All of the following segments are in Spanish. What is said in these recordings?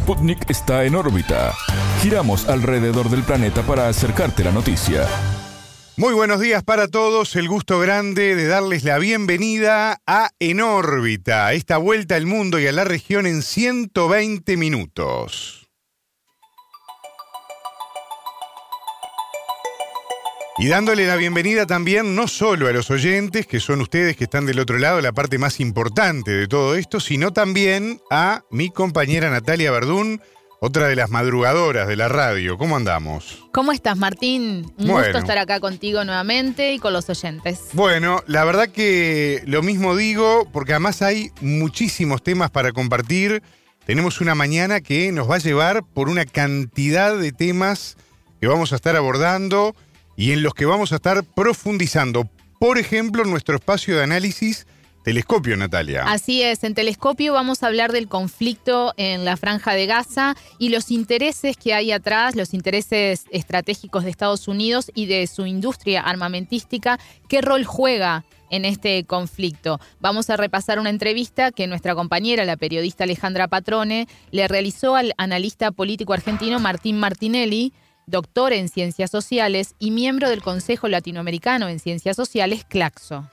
Sputnik está en órbita. Giramos alrededor del planeta para acercarte la noticia. Muy buenos días para todos, el gusto grande de darles la bienvenida a En órbita, esta vuelta al mundo y a la región en 120 minutos. Y dándole la bienvenida también no solo a los oyentes, que son ustedes que están del otro lado, la parte más importante de todo esto, sino también a mi compañera Natalia Verdún, otra de las madrugadoras de la radio. ¿Cómo andamos? ¿Cómo estás, Martín? Un gusto estar acá contigo nuevamente y con los oyentes. Bueno, la verdad que lo mismo digo, porque además hay muchísimos temas para compartir. Tenemos una mañana que nos va a llevar por una cantidad de temas que vamos a estar abordando y en los que vamos a estar profundizando. Por ejemplo, nuestro espacio de análisis Telescopio, Natalia. Así es, en Telescopio vamos a hablar del conflicto en la franja de Gaza y los intereses que hay atrás, los intereses estratégicos de Estados Unidos y de su industria armamentística, qué rol juega en este conflicto. Vamos a repasar una entrevista que nuestra compañera, la periodista Alejandra Patrone, le realizó al analista político argentino Martín Martinelli doctor en Ciencias Sociales y miembro del Consejo Latinoamericano en Ciencias Sociales, CLACSO.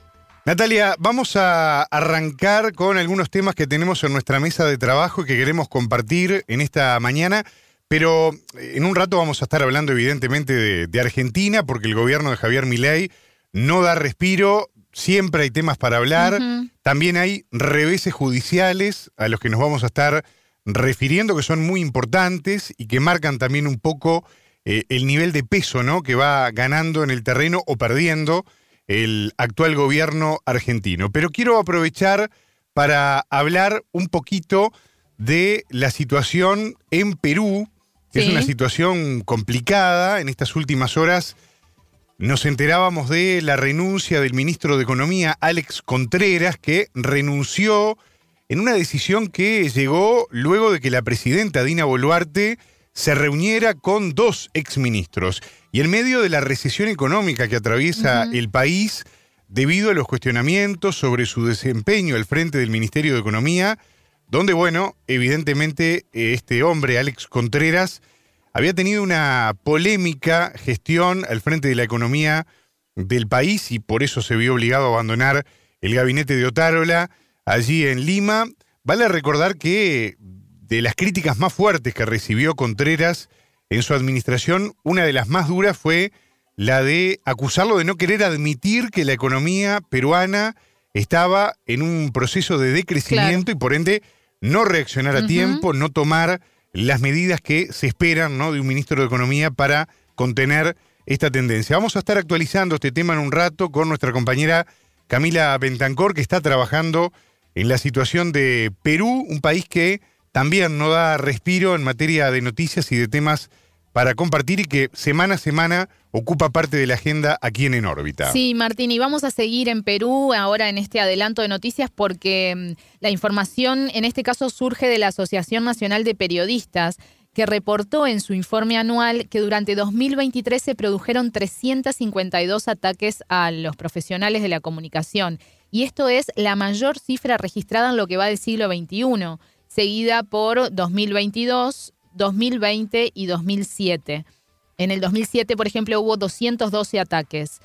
Natalia, vamos a arrancar con algunos temas que tenemos en nuestra mesa de trabajo y que queremos compartir en esta mañana, pero en un rato vamos a estar hablando evidentemente de, Argentina, porque el gobierno de Javier Milei no da respiro, siempre hay temas para hablar, también hay reveses judiciales a los que nos vamos a estar refiriendo que son muy importantes y que marcan también un poco eh, el nivel de peso ¿no? que va ganando en el terreno o perdiendo el actual gobierno argentino. Pero quiero aprovechar para hablar un poquito de la situación en Perú, que es una situación complicada. En estas últimas horas nos enterábamos de la renuncia del ministro de Economía, Alex Contreras, que renunció en una decisión que llegó luego de que la presidenta Dina Boluarte se reuniera con dos exministros. Y en medio de la recesión económica que atraviesa el país, debido a los cuestionamientos sobre su desempeño al frente del Ministerio de Economía, donde, bueno, evidentemente este hombre, Alex Contreras, había tenido una polémica gestión al frente de la economía del país y por eso se vio obligado a abandonar el gabinete de Otárola allí en Lima. Vale recordar que de las críticas más fuertes que recibió Contreras en su administración, una de las más duras fue la de acusarlo de no querer admitir que la economía peruana estaba en un proceso de decrecimiento y por ende no reaccionar a tiempo, no tomar las medidas que se esperan ¿no? de un ministro de Economía para contener esta tendencia. Vamos a estar actualizando este tema en un rato con nuestra compañera Camila Bentancor, que está trabajando en la situación de Perú, un país que también no da respiro en materia de noticias y de temas para compartir y que semana a semana ocupa parte de la agenda aquí en En órbita. Sí, Martín, y vamos a seguir en Perú ahora en este adelanto de noticias porque mm, la información en este caso surge de la Asociación Nacional de Periodistas que reportó en su informe anual que durante 2023 se produjeron 352 ataques a los profesionales de la comunicación. Y esto es la mayor cifra registrada en lo que va del siglo XXI seguida por 2022, 2020 y 2007. En el 2007, por ejemplo, hubo 212 ataques.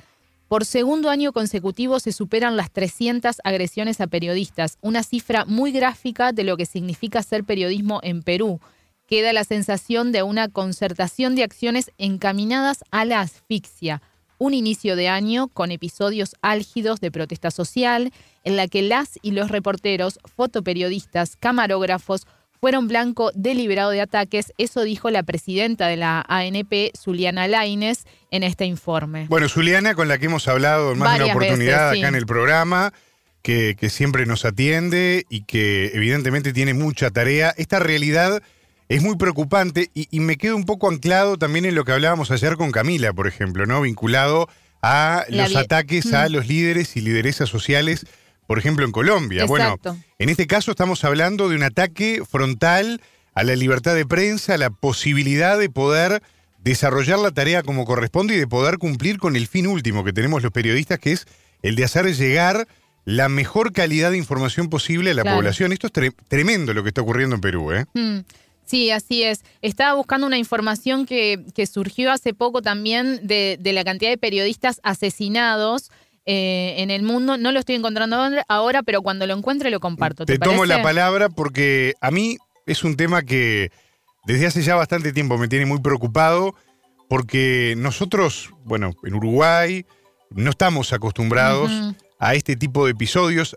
Por segundo año consecutivo se superan las 300 agresiones a periodistas, una cifra muy gráfica de lo que significa ser periodismo en Perú. Queda la sensación de una concertación de acciones encaminadas a la asfixia, un inicio de año con episodios álgidos de protesta social, en la que las y los reporteros, fotoperiodistas, camarógrafos fueron blanco deliberado de ataques. Eso dijo la presidenta de la ANP, Zuliana Laines, en este informe. Bueno, Zuliana, con la que hemos hablado en más de una oportunidad acá en el programa, que, que siempre nos atiende y que evidentemente tiene mucha tarea. Esta realidad es muy preocupante y, me quedo un poco anclado también en lo que hablábamos ayer con Camila, por ejemplo, ¿no? Vinculado a los ataques a los líderes y lideresas sociales, por ejemplo, en Colombia. Bueno, en este caso estamos hablando de un ataque frontal a la libertad de prensa, a la posibilidad de poder desarrollar la tarea como corresponde y de poder cumplir con el fin último que tenemos los periodistas, que es el de hacer llegar la mejor calidad de información posible a la población. Esto es tremendo lo que está ocurriendo en Perú, ¿eh? Mm. Sí, así es. Estaba buscando una información que, que surgió hace poco también de, de la cantidad de periodistas asesinados eh, en el mundo. No lo estoy encontrando ahora, pero cuando lo encuentre lo comparto. Te, tomo la palabra porque a mí es un tema que desde hace ya bastante tiempo me tiene muy preocupado porque nosotros, bueno, en Uruguay no estamos acostumbrados a este tipo de episodios.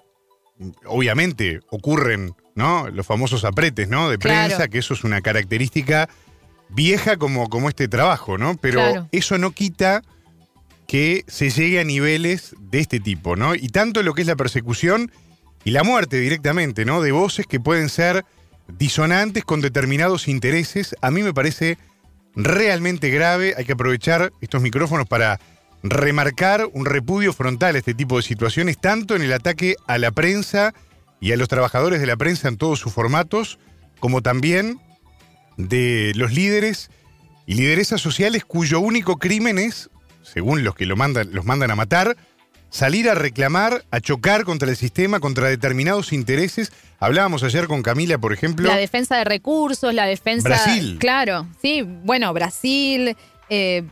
Obviamente ocurren, ¿no? Los famosos apretes, ¿no? De prensa, que eso es una característica vieja como, como este trabajo, ¿no? Pero eso no quita que se llegue a niveles de este tipo, ¿no? Y tanto lo que es la persecución y la muerte directamente, ¿no? De voces que pueden ser disonantes con determinados intereses, a mí me parece realmente grave. Hay que aprovechar estos micrófonos para remarcar un repudio frontal a este tipo de situaciones, tanto en el ataque a la prensa y a los trabajadores de la prensa en todos sus formatos, como también de los líderes y lideresas sociales cuyo único crimen es según los que lo mandan, los mandan a matar, salir a reclamar, a chocar contra el sistema, contra determinados intereses. Hablábamos ayer con Camila, por ejemplo. La defensa de recursos, la defensa. Brasil. Claro, sí, bueno, Brasil. Eh,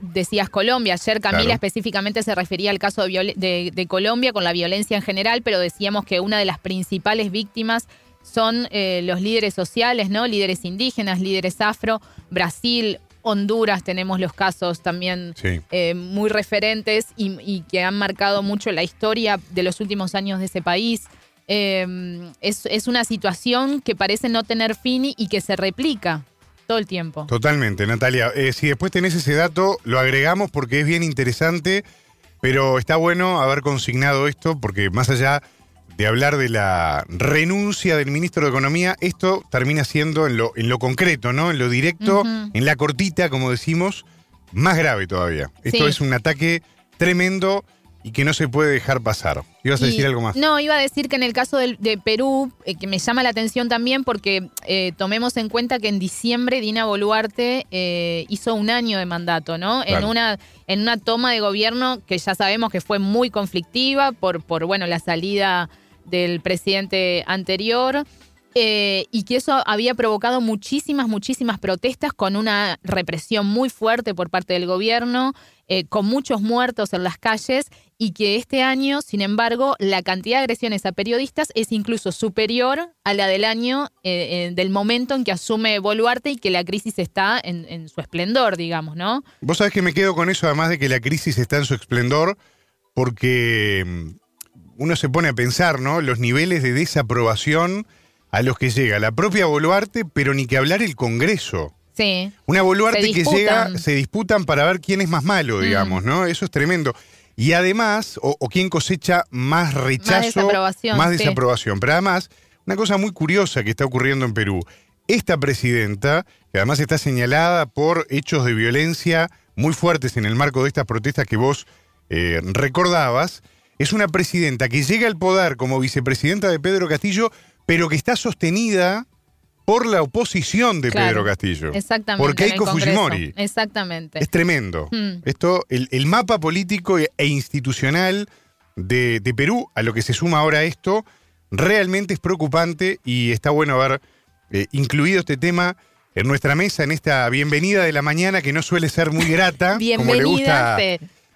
decías Colombia, ayer Camila específicamente se refería al caso de, Colombia con la violencia en general, pero decíamos que una de las principales víctimas son eh, los líderes sociales, ¿no? Líderes indígenas, líderes afro, Brasil, Honduras tenemos los casos también eh, muy referentes y, que han marcado mucho la historia de los últimos años de ese país. Em, es, una situación que parece no tener fin y que se replica todo el tiempo. Totalmente, Natalia. Eh, si después tenés ese dato, lo agregamos porque es bien interesante, pero está bueno haber consignado esto porque más allá de hablar de la renuncia del ministro de Economía, esto termina siendo en lo, en lo concreto, ¿no? En lo directo, en la cortita, como decimos, más grave todavía. Esto es un ataque tremendo y que no se puede dejar pasar. ¿Ibas a decir algo más? No, iba a decir que en el caso de, Perú, eh, que me llama la atención también porque eh, tomemos en cuenta que en diciembre Dina Boluarte eh, hizo un año de mandato, ¿no? En, una, en una toma de gobierno que ya sabemos que fue muy conflictiva por, por bueno, la salida del presidente anterior. Eh, y que eso había provocado muchísimas, muchísimas protestas con una represión muy fuerte por parte del gobierno, eh, con muchos muertos en las calles, y que este año, sin embargo, la cantidad de agresiones a periodistas es incluso superior a la del año eh, del momento en que asume Boluarte y que la crisis está en, en su esplendor, digamos, ¿no? Vos sabés que me quedo con eso, además de que la crisis está en su esplendor, porque mm, uno se pone a pensar, ¿no? Los niveles de desaprobación a los que llega la propia Boluarte, pero ni que hablar el Congreso. Sí. Una Boluarte que llega, se disputan para ver quién es más malo, mm. digamos, ¿no? Eso es tremendo. Y además, o, quién cosecha más rechazo, más desaprobación. Más desaprobación. Pero además, una cosa muy curiosa que está ocurriendo en Perú. Esta presidenta, que además está señalada por hechos de violencia muy fuertes en el marco de estas protestas que vos eh, recordabas, es una presidenta que llega al poder como vicepresidenta de Pedro Castillo, pero que está sostenida por la oposición de Pedro Castillo. Exactamente. Por Keiko Fujimori. Exactamente. Es tremendo. Hmm. Esto, el, mapa político e institucional de, Perú, a lo que se suma ahora esto, realmente es preocupante y está bueno haber eh, incluido este tema en nuestra mesa, en esta bienvenida de la mañana que no suele ser muy grata. Como le gusta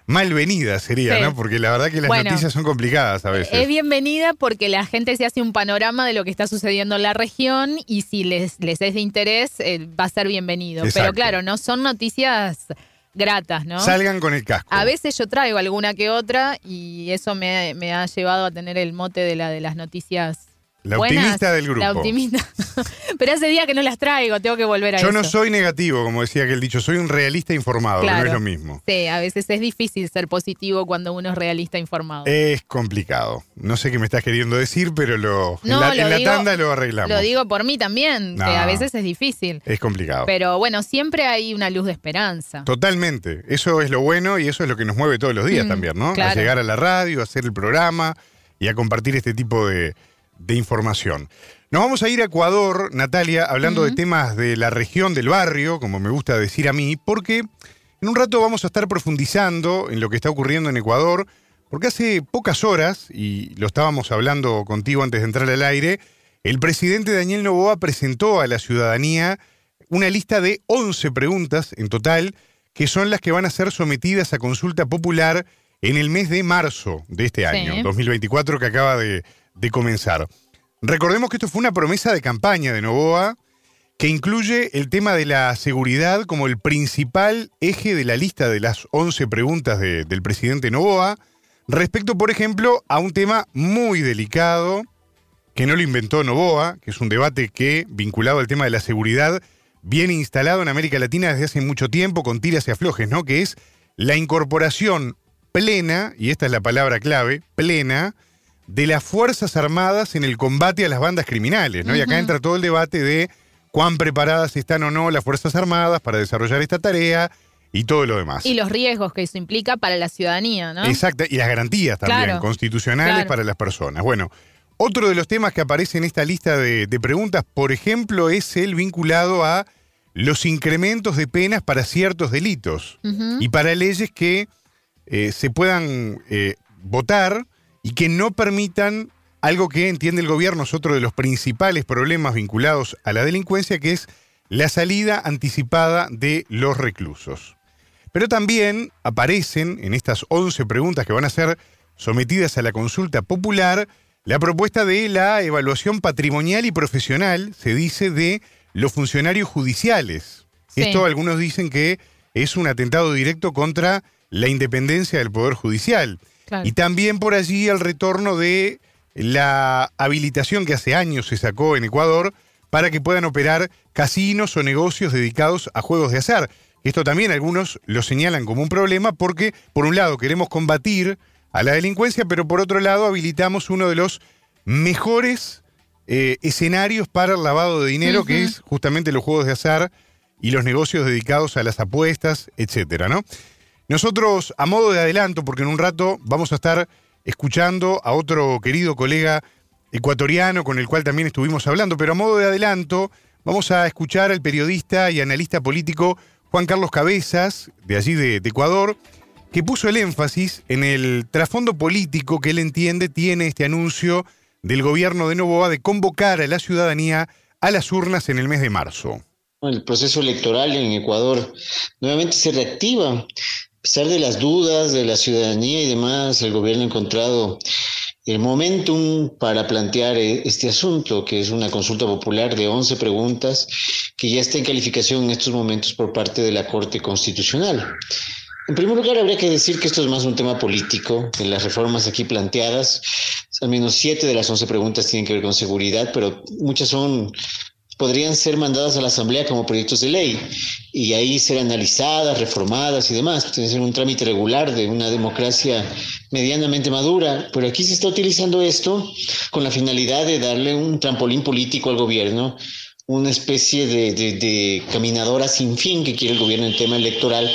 malvenida sería, ¿no? Porque la verdad que las noticias son complicadas a veces. Es bienvenida porque la gente se hace un panorama de lo que está sucediendo en la región y si les, les es de interés, eh, va a ser bienvenido. Pero claro, no son noticias gratas, ¿no? Salgan con el casco. A veces yo traigo alguna que otra y eso me, me ha llevado a tener el mote de la de las noticias la optimista del grupo. La optimista. Pero hace día que no las traigo, tengo que volver a Yo eso. no soy negativo, como decía aquel dicho, soy un realista informado, no es lo mismo. Sí, a veces es difícil ser positivo cuando uno es realista informado. Es complicado. No sé qué me estás queriendo decir, pero lo, en, la, tanda lo arreglamos. Lo digo por mí también, que a veces es difícil. Es complicado. Pero bueno, siempre hay una luz de esperanza. Totalmente. Eso es lo bueno y eso es lo que nos mueve todos los días mm, también, ¿no? A llegar a la radio, a hacer el programa y a compartir este tipo de de información. Nos vamos a ir a Ecuador, Natalia, hablando de temas de la región del barrio, como me gusta decir a mí, porque en un rato vamos a estar profundizando en lo que está ocurriendo en Ecuador, porque hace pocas horas, y lo estábamos hablando contigo antes de entrar al aire, el presidente Daniel Novoa presentó a la ciudadanía una lista de 11 preguntas en total, que son las que van a ser sometidas a consulta popular en el mes de marzo de este año, 2024, que acaba de, de comenzar. Recordemos que esto fue una promesa de campaña de Novoa que incluye el tema de la seguridad como el principal eje de la lista de las 11 preguntas del presidente Novoa, respecto, por ejemplo, a un tema muy delicado que no lo inventó Novoa, que es un debate que, vinculado al tema de la seguridad, viene instalado en América Latina desde hace mucho tiempo con tiras y aflojes, ¿no? Que es la incorporación plena, y esta es la palabra clave, plena, de las Fuerzas Armadas en el combate a las bandas criminales, ¿no? Y acá entra todo el debate de cuán preparadas están o no las Fuerzas Armadas para desarrollar esta tarea y todo lo demás. Y los riesgos que eso implica para la ciudadanía, ¿no? Exacto, y las garantías también constitucionales para las personas. Bueno, otro de los temas que aparece en esta lista de, preguntas, por ejemplo, es el vinculado a los incrementos de penas para ciertos delitos y para leyes que eh, se puedan eh, votar y que no permitan algo que entiende el gobierno es otro de los principales problemas vinculados a la delincuencia, que es la salida anticipada de los reclusos. Pero también aparecen en estas 11 preguntas que van a ser sometidas a la consulta popular la propuesta de la evaluación patrimonial y profesional, se dice, de los funcionarios judiciales. Esto algunos dicen que es un atentado directo contra la independencia del Poder Judicial. Y también por allí el retorno de la habilitación que hace años se sacó en Ecuador para que puedan operar casinos o negocios dedicados a juegos de azar. Esto también algunos lo señalan como un problema porque, por un lado, queremos combatir a la delincuencia, pero por otro lado, habilitamos uno de los mejores eh, escenarios para el lavado de dinero, que es justamente los juegos de azar y los negocios dedicados a las apuestas, etcétera, ¿no? Nosotros, a modo de adelanto, porque en un rato vamos a estar escuchando a otro querido colega ecuatoriano con el cual también estuvimos hablando, pero a modo de adelanto vamos a escuchar al periodista y analista político Juan Carlos Cabezas, de allí de, Ecuador, que puso el énfasis en el trasfondo político que él entiende tiene este anuncio del gobierno de Novoa de convocar a la ciudadanía a las urnas en el mes de marzo. El proceso electoral en Ecuador nuevamente se reactiva. A pesar de las dudas de la ciudadanía y demás, el gobierno ha encontrado el momentum para plantear eh, este asunto, que es una consulta popular de 11 preguntas que ya está en calificación en estos momentos por parte de la Corte Constitucional. En primer lugar, habría que decir que esto es más un tema político. En las reformas aquí planteadas, al menos siete de las once preguntas tienen que ver con seguridad, pero muchas son podrían ser mandadas a la Asamblea como proyectos de ley y ahí ser analizadas, reformadas y demás. Tiene que ser un trámite regular de una democracia medianamente madura, pero aquí se está utilizando esto con la finalidad de darle un trampolín político al gobierno una especie de, caminadora sin fin que quiere el gobierno en tema electoral,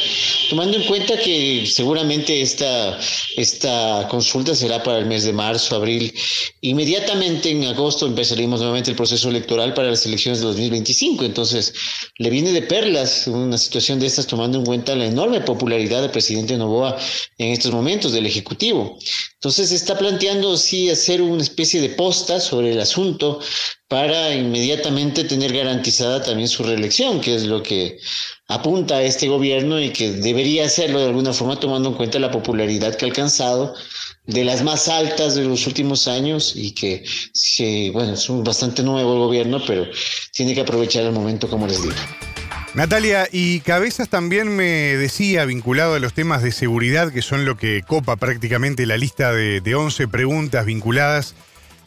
tomando en cuenta que seguramente esta, esta consulta será para el mes de marzo, abril. Inmediatamente en agosto empezaremos nuevamente el proceso electoral para las elecciones de 2025. Entonces, le viene de perlas una situación de estas, tomando en cuenta la enorme popularidad del presidente Novoa en estos momentos del Ejecutivo. Entonces, está planteando, sí, hacer una especie de posta sobre el asunto para inmediatamente tener garantizada también su reelección, que es lo que apunta a este gobierno y que debería hacerlo de alguna forma tomando en cuenta la popularidad que ha alcanzado de las más altas de los últimos años y que, bueno, es un bastante nuevo el gobierno, pero tiene que aprovechar el momento, como les digo. Natalia, y Cabezas también me decía, vinculado a los temas de seguridad, que son lo que copa prácticamente la lista de, de 11 preguntas vinculadas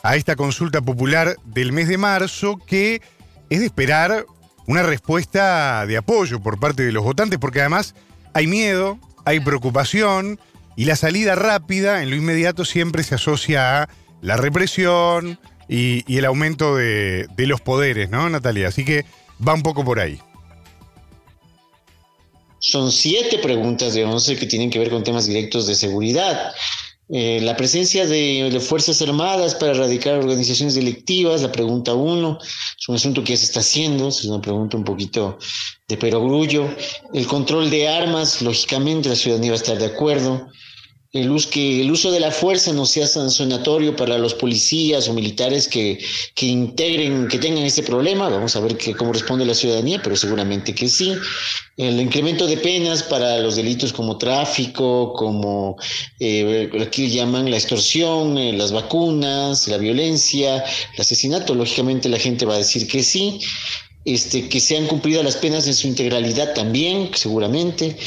a esta consulta popular del mes de marzo que es de esperar una respuesta de apoyo por parte de los votantes, porque además hay miedo, hay preocupación y la salida rápida en lo inmediato siempre se asocia a la represión y, el aumento de, de los poderes, ¿no, Natalia? Así que va un poco por ahí. Son siete preguntas de once que tienen que ver con temas directos de seguridad. Eh, la presencia de, Fuerzas Armadas para erradicar organizaciones delictivas, la pregunta uno, es un asunto que ya se está haciendo, es una pregunta un poquito de perogrullo. El control de armas, lógicamente, la ciudadanía va a estar de acuerdo. El que el uso de la fuerza no sea sancionatorio para los policías o militares que, que integren, que tengan ese problema. Vamos a ver que, cómo responde la ciudadanía, pero seguramente que sí. El incremento de penas para los delitos como tráfico, como eh, aquí llaman la extorsión, eh, las vacunas, la violencia, el asesinato. Lógicamente la gente va a decir que sí. Este, que sean cumplidas las penas en su integralidad también, seguramente,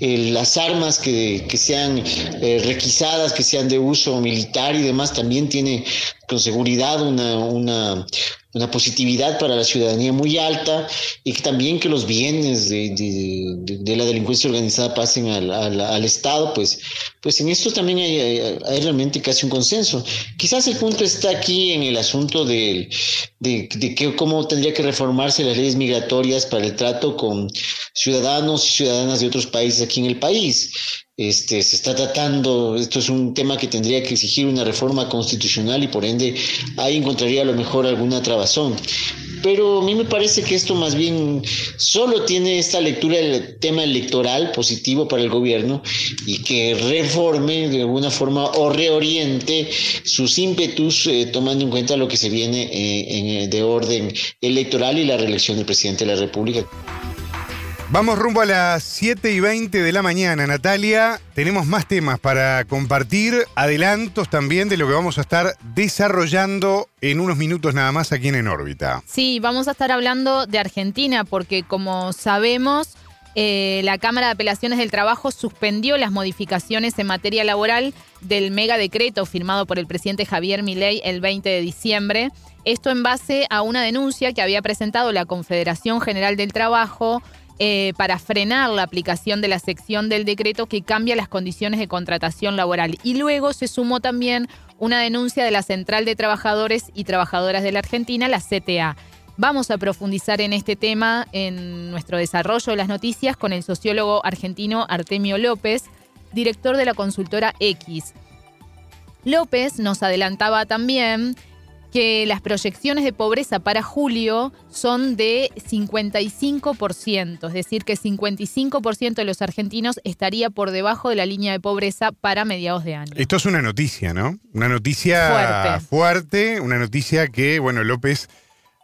las armas que, que sean eh, requisadas, que sean de uso militar y demás, también tiene con seguridad una, una, una positividad para la ciudadanía muy alta y que también que los bienes de, de, de la delincuencia organizada pasen al, al, al, Estado, pues, pues en esto también hay, hay, hay, realmente casi un consenso. Quizás el punto está aquí en el asunto de, de, de que cómo tendría que reformarse las leyes migratorias para el trato con ciudadanos y ciudadanas de otros países aquí en el país. Este, se está tratando, esto es un tema que tendría que exigir una reforma constitucional y por ende ahí encontraría a lo mejor alguna trabazón. Pero a mí me parece que esto más bien solo tiene esta lectura del tema electoral positivo para el gobierno y que reforme de alguna forma o reoriente sus ímpetus eh, tomando en cuenta lo que se viene eh, en, de orden electoral y la reelección del presidente de la República. Vamos rumbo a las 7 y 20 de la mañana, Natalia. Tenemos más temas para compartir, adelantos también de lo que vamos a estar desarrollando en unos minutos nada más aquí en En órbita. Sí, vamos a estar hablando de Argentina porque como sabemos, eh, la Cámara de Apelaciones del Trabajo suspendió las modificaciones en materia laboral del mega decreto firmado por el presidente Javier Milei el 20 de diciembre. Esto en base a una denuncia que había presentado la Confederación General del Trabajo eh, para frenar la aplicación de la sección del decreto que cambia las condiciones de contratación laboral. Y luego se sumó también una denuncia de la Central de Trabajadores y Trabajadoras de la Argentina, la CTA. Vamos a profundizar en este tema en nuestro desarrollo de las noticias con el sociólogo argentino Artemio López, director de la consultora X. López nos adelantaba también que las proyecciones de pobreza para julio son de 55%, es decir, que 55% de los argentinos estaría por debajo de la línea de pobreza para mediados de año. Esto es una noticia, ¿no? Una noticia fuerte, fuerte una noticia que, bueno, López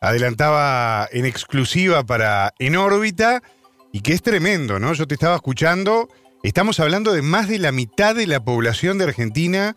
adelantaba en exclusiva para En órbita y que es tremendo, ¿no? Yo te estaba escuchando, estamos hablando de más de la mitad de la población de Argentina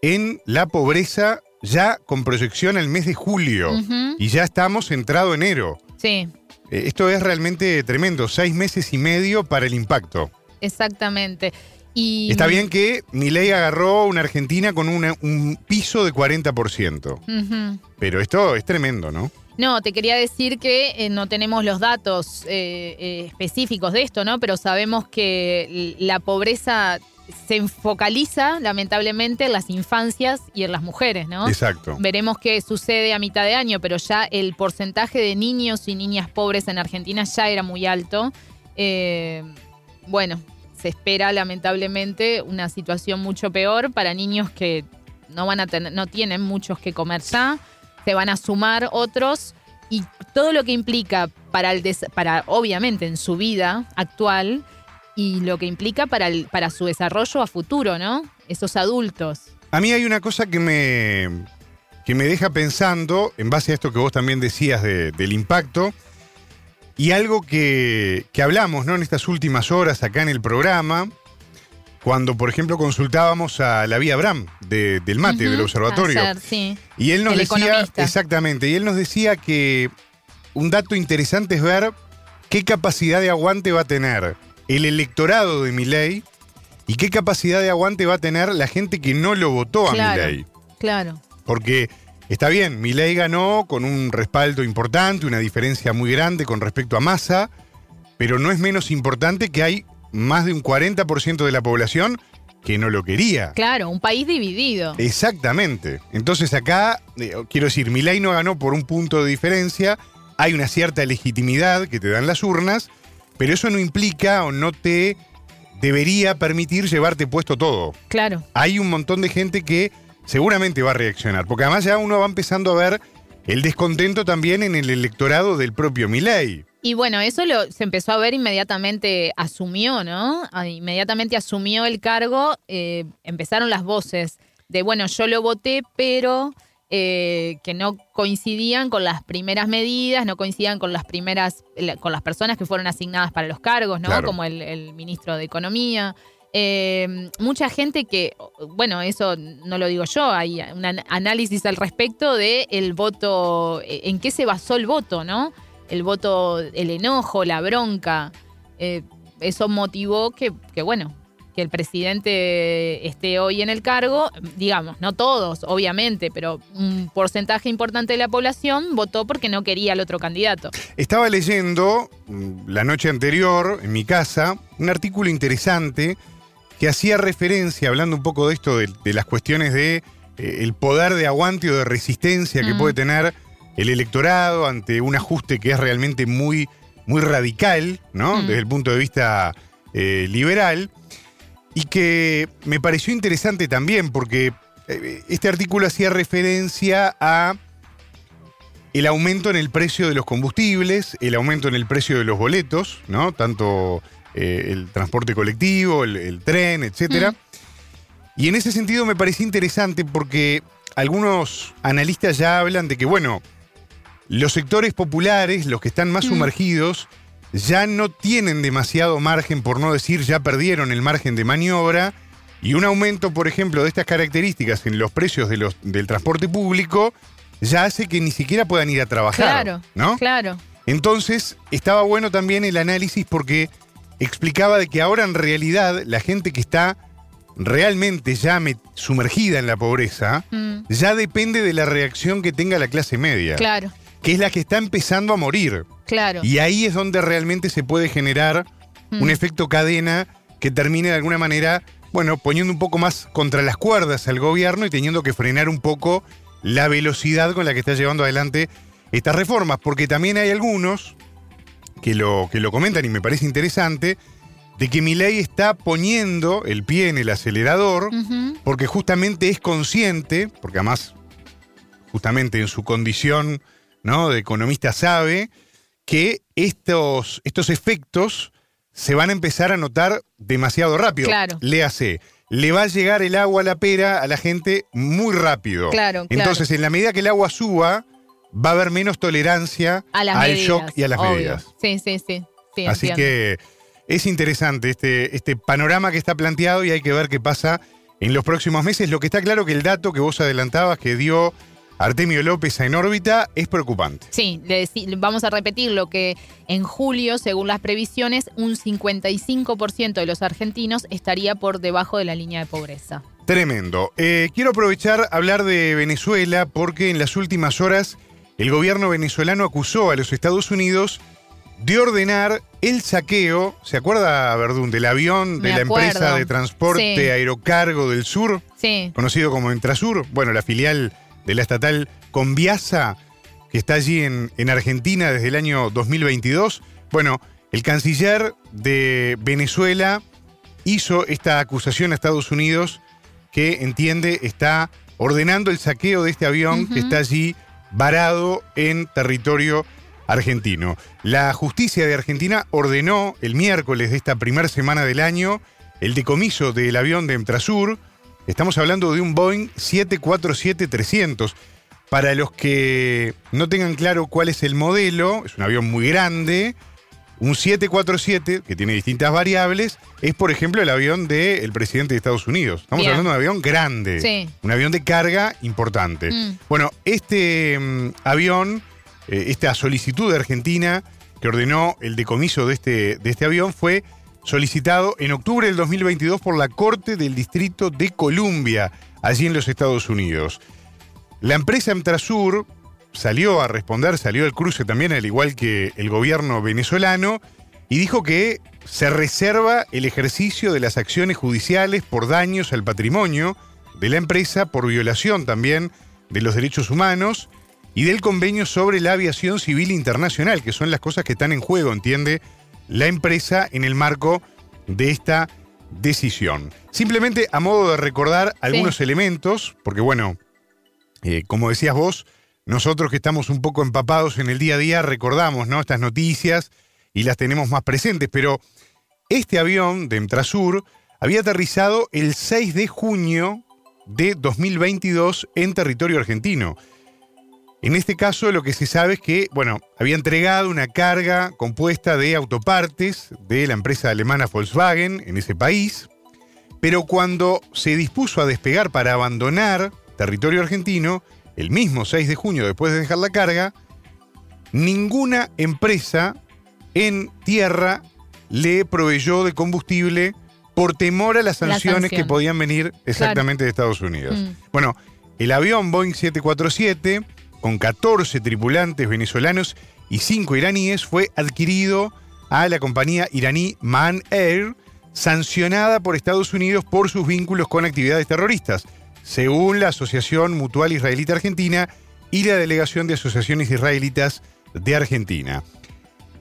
en la pobreza ya con proyección el mes de julio uh -huh. y ya estamos entrado enero. Sí. Eh, esto es realmente tremendo, seis meses y medio para el impacto. Exactamente. Y... Está bien que Milei agarró una Argentina con una, un piso de 40%. Uh -huh. Pero esto es tremendo, ¿no? No, te quería decir que eh, no tenemos los datos eh, eh, específicos de esto, ¿no? Pero sabemos que la pobreza se focaliza, lamentablemente, en las infancias y en las mujeres, ¿no? Exacto. Veremos qué sucede a mitad de año, pero ya el porcentaje de niños y niñas pobres en Argentina ya era muy alto. Eh, bueno, se espera, lamentablemente, una situación mucho peor para niños que no van a tener, no tienen muchos que comer ya, se van a sumar otros y todo lo que implica para el para obviamente en su vida actual y lo que implica para, el, para su desarrollo a futuro, ¿no? Esos adultos. A mí hay una cosa que me, que me deja pensando, en base a esto que vos también decías de, del impacto, y algo que, que, hablamos ¿no? en estas últimas horas acá en el programa, cuando, por ejemplo, consultábamos a la Vía Abraham de, del MATE, uh -huh, del observatorio. Sí. Y él nos el decía, economista. exactamente, y él nos decía que un dato interesante es ver qué capacidad de aguante va a tener el electorado de Milei y qué capacidad de aguante va a tener la gente que no lo votó a claro, Milei. Claro. Porque está bien, Milei ganó con un respaldo importante, una diferencia muy grande con respecto a Massa, pero no es menos importante que hay más de un 40% de la población que no lo quería. Claro, un país dividido. Exactamente. Entonces acá, eh, quiero decir, Milei no ganó por un punto de diferencia, hay una cierta legitimidad que te dan las urnas, pero eso no implica o no te debería permitir llevarte puesto todo. Claro. Hay un montón de gente que seguramente va a reaccionar, porque además ya uno va empezando a ver el descontento también en el electorado del propio Milei. Y bueno, eso lo, se empezó a ver inmediatamente, asumió, ¿no? Ah, Inmediatamente asumió el cargo, eh, empezaron las voces de, bueno, yo lo voté, pero eh, que no coincidían con las primeras medidas, no coincidían con las primeras, con las personas que fueron asignadas para los cargos, ¿no? Claro. Como el, el ministro de Economía. Eh, mucha gente que, bueno, eso no lo digo yo, hay un an- análisis al respecto de el voto, eh, en qué se basó el voto, ¿no? El voto, el enojo, la bronca. eh, eso motivó que, que, bueno, que el presidente esté hoy en el cargo, digamos, no todos, obviamente, pero un porcentaje importante de la población votó porque no quería al otro candidato. Estaba leyendo mm, la noche anterior en mi casa un artículo interesante que hacía referencia, hablando un poco de esto, de, de las cuestiones de eh, el poder de aguante o de resistencia que Mm. puede tener el electorado ante un ajuste que es realmente muy, muy radical, ¿no? Mm. Desde el punto de vista eh, liberal. Y que me pareció interesante también porque eh, este artículo hacía referencia a el aumento en el precio de los combustibles, el aumento en el precio de los boletos, ¿no? Tanto eh, el transporte colectivo, el, el tren, etcétera. Y en ese sentido me parecía interesante porque algunos analistas ya hablan de que, bueno, los sectores populares, los que están más Mm. sumergidos, ya no tienen demasiado margen, por no decir ya perdieron el margen de maniobra, y un aumento, por ejemplo, de estas características en los precios de los, del transporte público ya hace que ni siquiera puedan ir a trabajar. Claro, ¿no? claro. Entonces, estaba bueno también el análisis porque explicaba de que ahora en realidad la gente que está realmente ya sumergida en la pobreza, Mm, ya depende de la reacción que tenga la clase media, claro, que es la que está empezando a morir. claro. Y ahí es donde realmente se puede generar Mm. un efecto cadena que termine de alguna manera, bueno, poniendo un poco más contra las cuerdas al gobierno y teniendo que frenar un poco la velocidad con la que está llevando adelante estas reformas, porque también hay algunos que lo, que lo comentan y me parece interesante, de que Milei está poniendo el pie en el acelerador porque justamente es consciente, porque además justamente en su condición ¿no? de economista sabe que estos, estos efectos se van a empezar a notar demasiado rápido. Claro. Léase, le va a llegar el agua a la pera a la gente muy rápido. Claro, claro. Entonces, en la medida que el agua suba, va a haber menos tolerancia al medidas, shock y a las obvio. medidas. Sí, sí, sí. sí, Así entiendo. que es interesante este, este panorama que está planteado y hay que ver qué pasa en los próximos meses. Lo que está claro que el dato que vos adelantabas que dio Artemio López en órbita es preocupante. Sí, vamos a repetir lo que en julio, según las previsiones, un 55% de los argentinos estaría por debajo de la línea de pobreza. Tremendo. Eh, quiero aprovechar hablar de Venezuela porque en las últimas horas el gobierno venezolano acusó a los Estados Unidos de ordenar el saqueo, ¿se acuerda, Verdún, del avión de Me la empresa de transporte Sí. Aerocargo del Sur? Sí, conocido como Entrasur, bueno, la filial de la estatal Conviasa, que está allí en, en Argentina desde el año 2022. Bueno, el canciller de Venezuela hizo esta acusación a Estados Unidos que entiende está ordenando el saqueo de este avión que está allí varado en territorio argentino. La justicia de Argentina ordenó el miércoles de esta primera semana del año el decomiso del avión de Emtrasur. Estamos hablando de un Boeing 747-300. Para los que no tengan claro cuál es el modelo, es un avión muy grande. Un 747, que tiene distintas variables, es por ejemplo el avión del presidente de Estados Unidos. Estamos Bien. hablando de un avión grande. Sí. Un avión de carga importante. Mm. Bueno, este mm, avión, eh, esta solicitud de Argentina que ordenó el decomiso de este, de este avión fue solicitado en octubre del 2022 por la Corte del Distrito de Columbia, allí en los Estados Unidos. La empresa Emtrasur salió a responder, salió al cruce también, al igual que el gobierno venezolano, y dijo que se reserva el ejercicio de las acciones judiciales por daños al patrimonio de la empresa, por violación también de los derechos humanos y del convenio sobre la aviación civil internacional, que son las cosas que están en juego, entiende la empresa en el marco de esta decisión. Simplemente a modo de recordar algunos elementos, porque bueno, eh, como decías vos, nosotros que estamos un poco empapados en el día a día recordamos ¿no? estas noticias y las tenemos más presentes, pero este avión de Emtrasur había aterrizado el 6 de junio de 2022 en territorio argentino. En este caso lo que se sabe es que, bueno, había entregado una carga compuesta de autopartes de la empresa alemana Volkswagen en ese país, pero cuando se dispuso a despegar para abandonar territorio argentino, el mismo 6 de junio después de dejar la carga, ninguna empresa en tierra le proveyó de combustible por temor a las sanciones que podían venir exactamente de Estados Unidos. Mm. Bueno, el avión Boeing 747, con 14 tripulantes venezolanos y 5 iraníes, fue adquirido a la compañía iraní Man Air, sancionada por Estados Unidos por sus vínculos con actividades terroristas, según la Asociación Mutual Israelita Argentina y la Delegación de Asociaciones Israelitas de Argentina.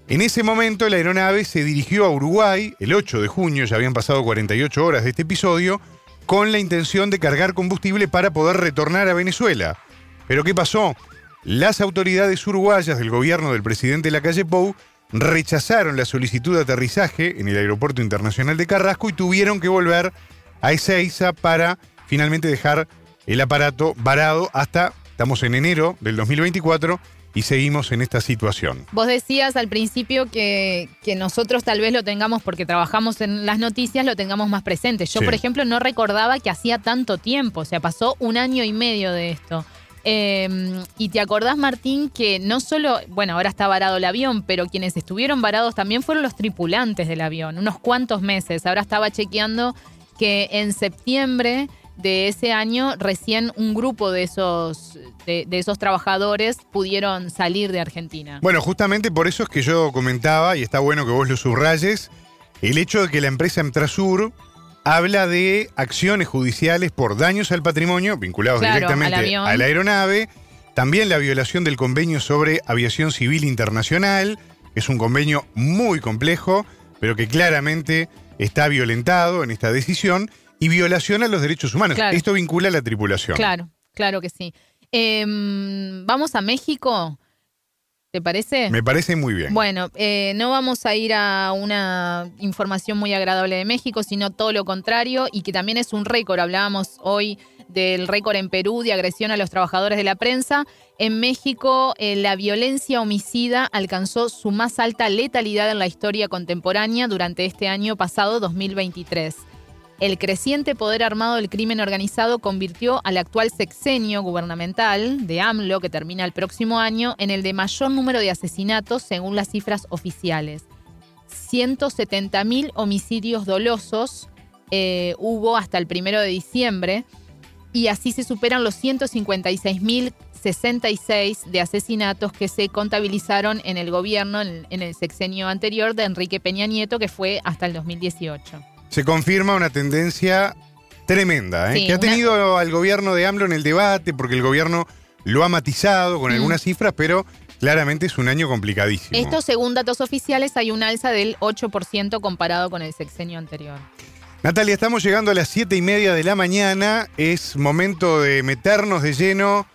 En ese momento la aeronave se dirigió a Uruguay el 8 de junio, ya habían pasado 48 horas de este episodio, con la intención de cargar combustible para poder retornar a Venezuela. Pero ¿qué pasó? Las autoridades uruguayas del gobierno del presidente Lacalle Pou rechazaron la solicitud de aterrizaje en el Aeropuerto Internacional de Carrasco y tuvieron que volver a Ezeiza para finalmente dejar el aparato varado hasta, estamos en enero del 2024, y seguimos en esta situación. Vos decías al principio que, que, nosotros tal vez lo tengamos, porque trabajamos en las noticias, lo tengamos más presente. Yo, por ejemplo, no recordaba que hacía tanto tiempo, o sea, pasó un año y medio de esto. Em, y te acordás, Martín, que no solo, bueno, ahora está varado el avión, pero quienes estuvieron varados también fueron los tripulantes del avión, unos cuantos meses. Ahora estaba chequeando que en septiembre de ese año recién un grupo de esos, de, esos trabajadores pudieron salir de Argentina. Bueno, justamente por eso es que yo comentaba, y está bueno que vos lo subrayes, el hecho de que la empresa Emtrasur habla de acciones judiciales por daños al patrimonio vinculados directamente a la aeronave, también la violación del convenio sobre aviación civil internacional, que es un convenio muy complejo, pero que claramente está violentado en esta decisión, y violación a los derechos humanos. Esto vincula a la tripulación. Claro, claro que sí. Em, vamos a México. ¿Te parece? Me parece muy bien. Bueno, eh, no vamos a ir a una información muy agradable de México, sino todo lo contrario y que también es un récord. Hablábamos hoy del récord en Perú de agresión a los trabajadores de la prensa. En México, eh, la violencia homicida alcanzó su más alta letalidad en la historia contemporánea durante este año pasado, 2023. El creciente poder armado del crimen organizado convirtió al actual sexenio gubernamental de AMLO, que termina el próximo año, en el de mayor número de asesinatos según las cifras oficiales. 170.000 homicidios dolosos eh, hubo hasta el primero de diciembre y así se superan los 156.066 de asesinatos que se contabilizaron en el gobierno en, en el sexenio anterior de Enrique Peña Nieto, que fue hasta el 2018 se confirma una tendencia tremenda, ¿eh? que ha tenido al gobierno de AMLO en el debate, porque el gobierno lo ha matizado con algunas cifras, pero claramente es un año complicadísimo. Esto, según datos oficiales, hay un alza del 8% comparado con el sexenio anterior. Natalia, estamos llegando a las 7 y media de la mañana. Es momento de meternos de lleno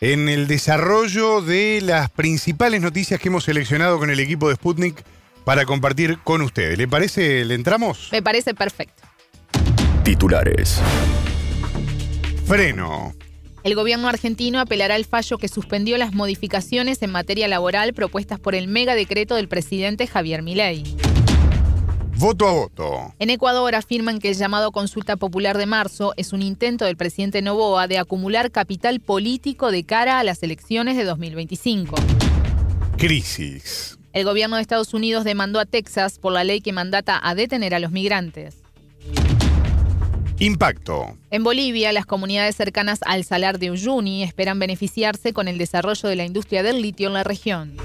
en el desarrollo de las principales noticias que hemos seleccionado con el equipo de Sputnik para compartir con ustedes. ¿Le parece? ¿Le entramos? Me parece perfecto. Titulares. Freno. El gobierno argentino apelará al fallo que suspendió las modificaciones en materia laboral propuestas por el mega decreto del presidente Javier Milei. Voto a voto. En Ecuador afirman que el llamado consulta popular de marzo es un intento del presidente Novoa de acumular capital político de cara a las elecciones de 2025. Crisis. El gobierno de Estados Unidos demandó a Texas por la ley que mandata a detener a los migrantes. Impacto. En Bolivia, las comunidades cercanas al Salar de Uyuni esperan beneficiarse con el desarrollo de la industria del litio en la región.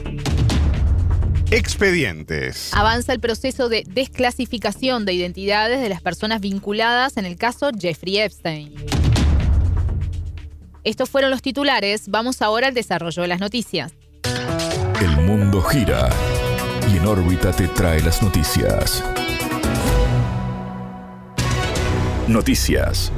Expedientes. Avanza el proceso de desclasificación de identidades de las personas vinculadas en el caso Jeffrey Epstein. Estos fueron los titulares. Vamos ahora al desarrollo de las noticias. El mundo gira y en órbita te trae las noticias. Noticias.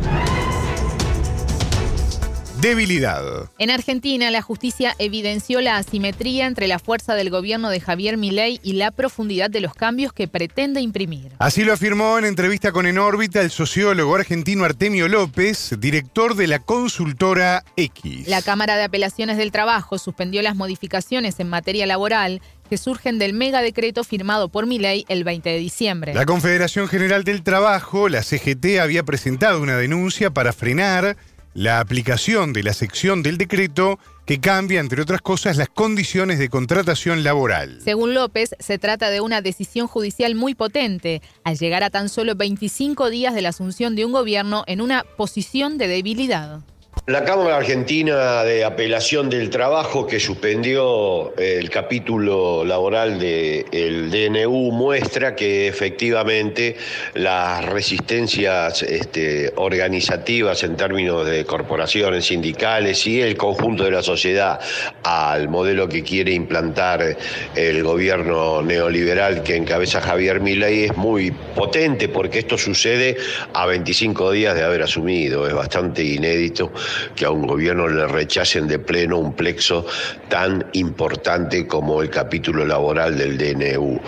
Debilidad. En Argentina, la justicia evidenció la asimetría entre la fuerza del gobierno de Javier Milei y la profundidad de los cambios que pretende imprimir. Así lo afirmó en entrevista con En órbita el sociólogo argentino Artemio López, director de la consultora X. La Cámara de Apelaciones del Trabajo suspendió las modificaciones en materia laboral que surgen del mega decreto firmado por Milei el 20 de diciembre. La Confederación General del Trabajo, la CGT, había presentado una denuncia para frenar la aplicación de la sección del decreto que cambia, entre otras cosas, las condiciones de contratación laboral. Según López, se trata de una decisión judicial muy potente, al llegar a tan solo 25 días de la asunción de un gobierno en una posición de debilidad. La Cámara Argentina de Apelación del Trabajo, que suspendió el capítulo laboral del DNU, muestra que efectivamente las resistencias este, organizativas en términos de corporaciones sindicales y el conjunto de la sociedad al modelo que quiere implantar el gobierno neoliberal que encabeza Javier Milei es muy potente porque esto sucede a 25 días de haber asumido. Es bastante inédito que a un gobierno le rechacen de pleno un plexo tan importante como el capítulo laboral del DNU.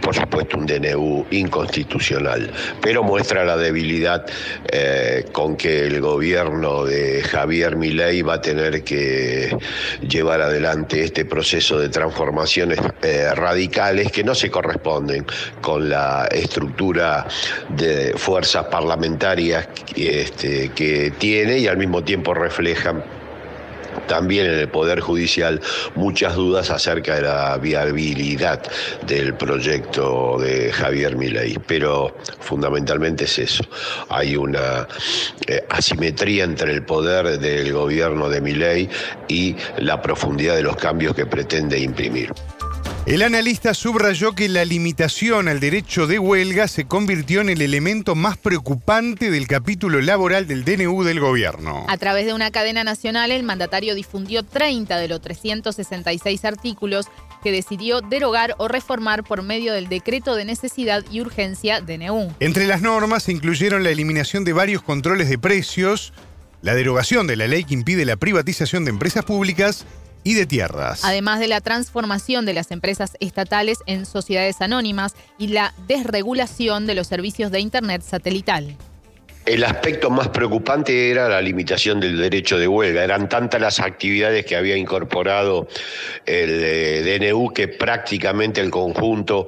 Por supuesto, un DNU inconstitucional, pero muestra la debilidad eh, con que el gobierno de Javier Milei va a tener que llevar adelante este proceso de transformaciones eh, radicales que no se corresponden con la estructura de fuerzas parlamentarias este, que tiene y al mismo tiempo reflejan también en el Poder Judicial muchas dudas acerca de la viabilidad del proyecto de Javier Milei, pero fundamentalmente es eso. Hay una eh, asimetría entre el poder del gobierno de Milei y la profundidad de los cambios que pretende imprimir. El analista subrayó que la limitación al derecho de huelga se convirtió en el elemento más preocupante del capítulo laboral del DNU del gobierno. A través de una cadena nacional, el mandatario difundió 30 de los 366 artículos que decidió derogar o reformar por medio del decreto de necesidad y urgencia DNU. Entre las normas se incluyeron la eliminación de varios controles de precios, la derogación de la ley que impide la privatización de empresas públicas y de tierras. Además de la transformación de las empresas estatales en sociedades anónimas y la desregulación de los servicios de Internet satelital. El aspecto más preocupante era la limitación del derecho de huelga. Eran tantas las actividades que había incorporado el eh, DNU que prácticamente el conjunto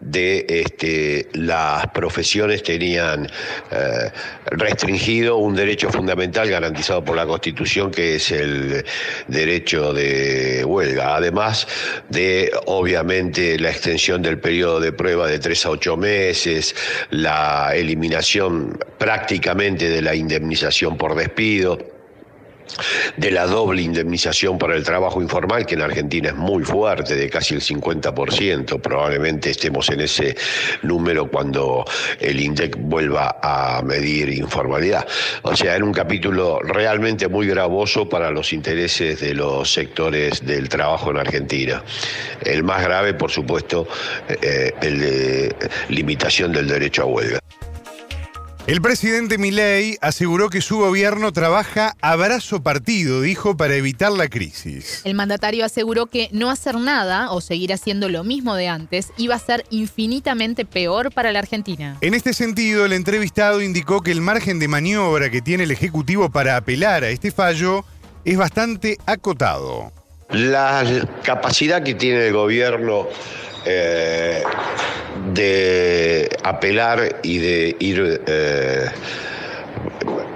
de este, las profesiones tenían eh, restringido un derecho fundamental garantizado por la Constitución, que es el derecho de huelga. Además de, obviamente, la extensión del periodo de prueba de tres a ocho meses, la eliminación práctica prácticamente de la indemnización por despido, de la doble indemnización por el trabajo informal, que en Argentina es muy fuerte, de casi el 50%. Probablemente estemos en ese número cuando el INDEC vuelva a medir informalidad. O sea, era un capítulo realmente muy gravoso para los intereses de los sectores del trabajo en Argentina. El más grave, por supuesto, eh, el de limitación del derecho a huelga. El presidente Milei aseguró que su gobierno trabaja a brazo partido, dijo, para evitar la crisis. El mandatario aseguró que no hacer nada o seguir haciendo lo mismo de antes iba a ser infinitamente peor para la Argentina. En este sentido, el entrevistado indicó que el margen de maniobra que tiene el Ejecutivo para apelar a este fallo es bastante acotado. La capacidad que tiene el gobierno eh, de apelar y de ir eh,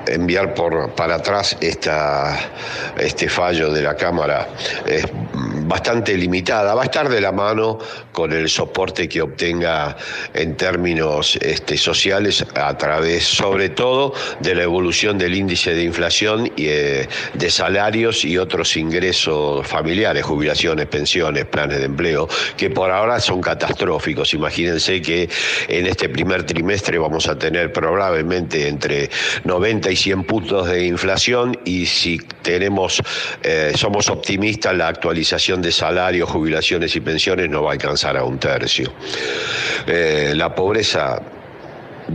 enviar por para atrás esta, este fallo de la Cámara. Es bastante limitada. Va a estar de la mano con el soporte que obtenga en términos este, sociales a través, sobre todo, de la evolución del índice de inflación y eh, de salarios y otros ingresos familiares, jubilaciones, pensiones, planes de empleo, que por ahora son catastróficos. Imagínense que en este primer trimestre vamos a tener probablemente entre 90 y 100 puntos de inflación y si tenemos, eh, somos optimistas, la actualización de salarios, jubilaciones y pensiones no va a alcanzar a un tercio. Eh, la pobreza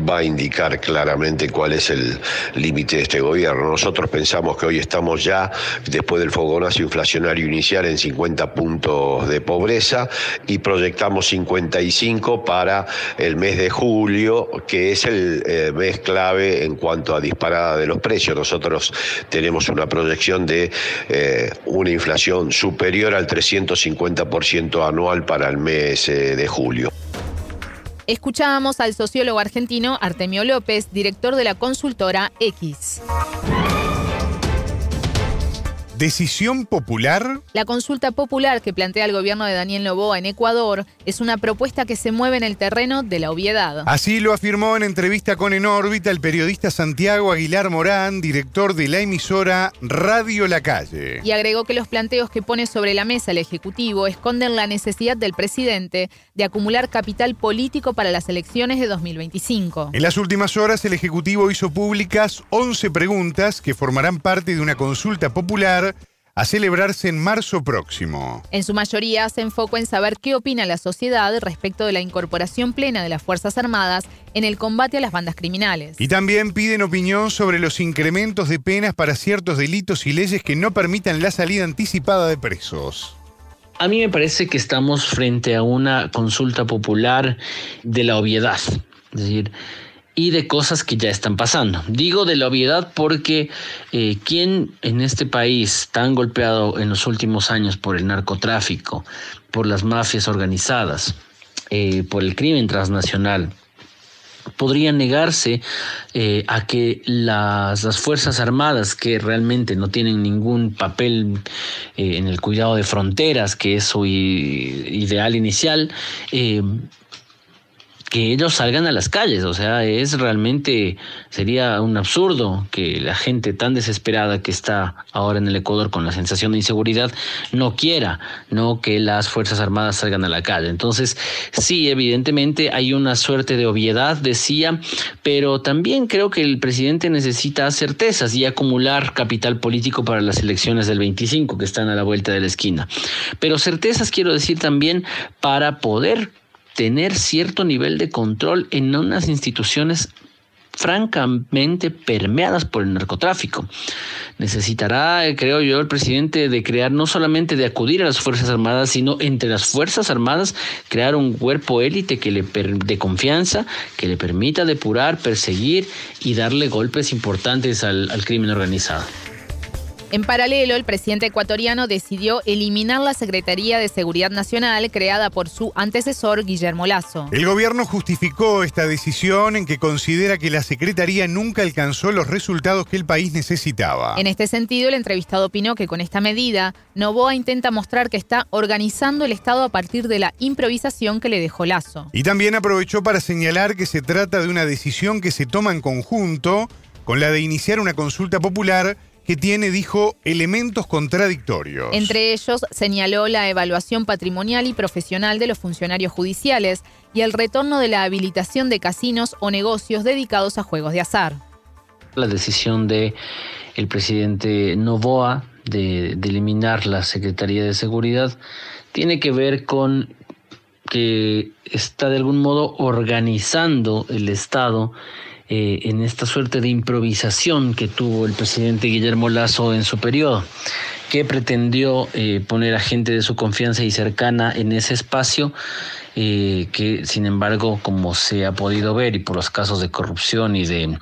va a indicar claramente cuál es el límite de este gobierno. Nosotros pensamos que hoy estamos ya, después del fogonazo inflacionario inicial, en 50 puntos de pobreza y proyectamos 55 para el mes de julio, que es el eh, mes clave en cuanto a disparada de los precios. Nosotros tenemos una proyección de eh, una inflación superior al 350% anual para el mes eh, de julio. Escuchábamos al sociólogo argentino Artemio López, director de la consultora X. ¿Decisión popular? La consulta popular que plantea el gobierno de Daniel Noboa en Ecuador es una propuesta que se mueve en el terreno de la obviedad. Así lo afirmó en entrevista con En órbita el periodista Santiago Aguilar Morán, director de la emisora Radio La Calle. Y agregó que los planteos que pone sobre la mesa el Ejecutivo esconden la necesidad del presidente de acumular capital político para las elecciones de 2025. En las últimas horas el Ejecutivo hizo públicas 11 preguntas que formarán parte de una consulta popular a celebrarse en marzo próximo. En su mayoría se enfocó en saber qué opina la sociedad respecto de la incorporación plena de las Fuerzas Armadas en el combate a las bandas criminales. Y también piden opinión sobre los incrementos de penas para ciertos delitos y leyes que no permitan la salida anticipada de presos. A mí me parece que estamos frente a una consulta popular de la obviedad. Es decir, y de cosas que ya están pasando. Digo de la obviedad porque eh, quien en este país tan golpeado en los últimos años por el narcotráfico, por las mafias organizadas, eh, por el crimen transnacional, podría negarse eh, a que las, las, Fuerzas Armadas, que realmente no tienen ningún papel en el cuidado de fronteras, que es su ideal inicial, que ellos salgan a las calles. O sea, es realmente, sería un absurdo que la gente tan desesperada que está ahora en el Ecuador con la sensación de inseguridad no quiera, no que las Fuerzas Armadas salgan a la calle. Entonces, sí, evidentemente hay una suerte de obviedad, decía, pero también creo que el presidente necesita certezas y acumular capital político para las elecciones del 25 que están a la vuelta de la esquina. Pero certezas quiero decir también para poder tener cierto nivel de control en unas instituciones francamente permeadas por el narcotráfico. Necesitará, creo yo, el presidente de crear no solamente de acudir a las Fuerzas Armadas, sino entre las Fuerzas Armadas crear un cuerpo élite que le de confianza, que le permita depurar, perseguir y darle golpes importantes al crimen organizado. En paralelo, el presidente ecuatoriano decidió eliminar la Secretaría de Seguridad Nacional creada por su antecesor Guillermo Lazo. El gobierno justificó esta decisión en que considera que la Secretaría nunca alcanzó los resultados que el país necesitaba. En este sentido, el entrevistado opinó que con esta medida, Novoa intenta mostrar que está organizando el Estado a partir de la improvisación que le dejó Lazo. Y también aprovechó para señalar que se trata de una decisión que se toma en conjunto con la de iniciar una consulta popular que tiene, dijo, elementos contradictorios. Entre ellos señaló la evaluación patrimonial y profesional de los funcionarios judiciales y el retorno de la habilitación de casinos o negocios dedicados a juegos de azar. La decisión de el presidente Novoa de, de eliminar la Secretaría de Seguridad tiene que ver con que está de algún modo organizando el Estado eh, en esta suerte de improvisación que tuvo el presidente Guillermo Lazo en su periodo, que pretendió eh, poner a gente de su confianza y cercana en ese espacio eh, que sin embargo, como se ha podido ver y por los casos de corrupción y de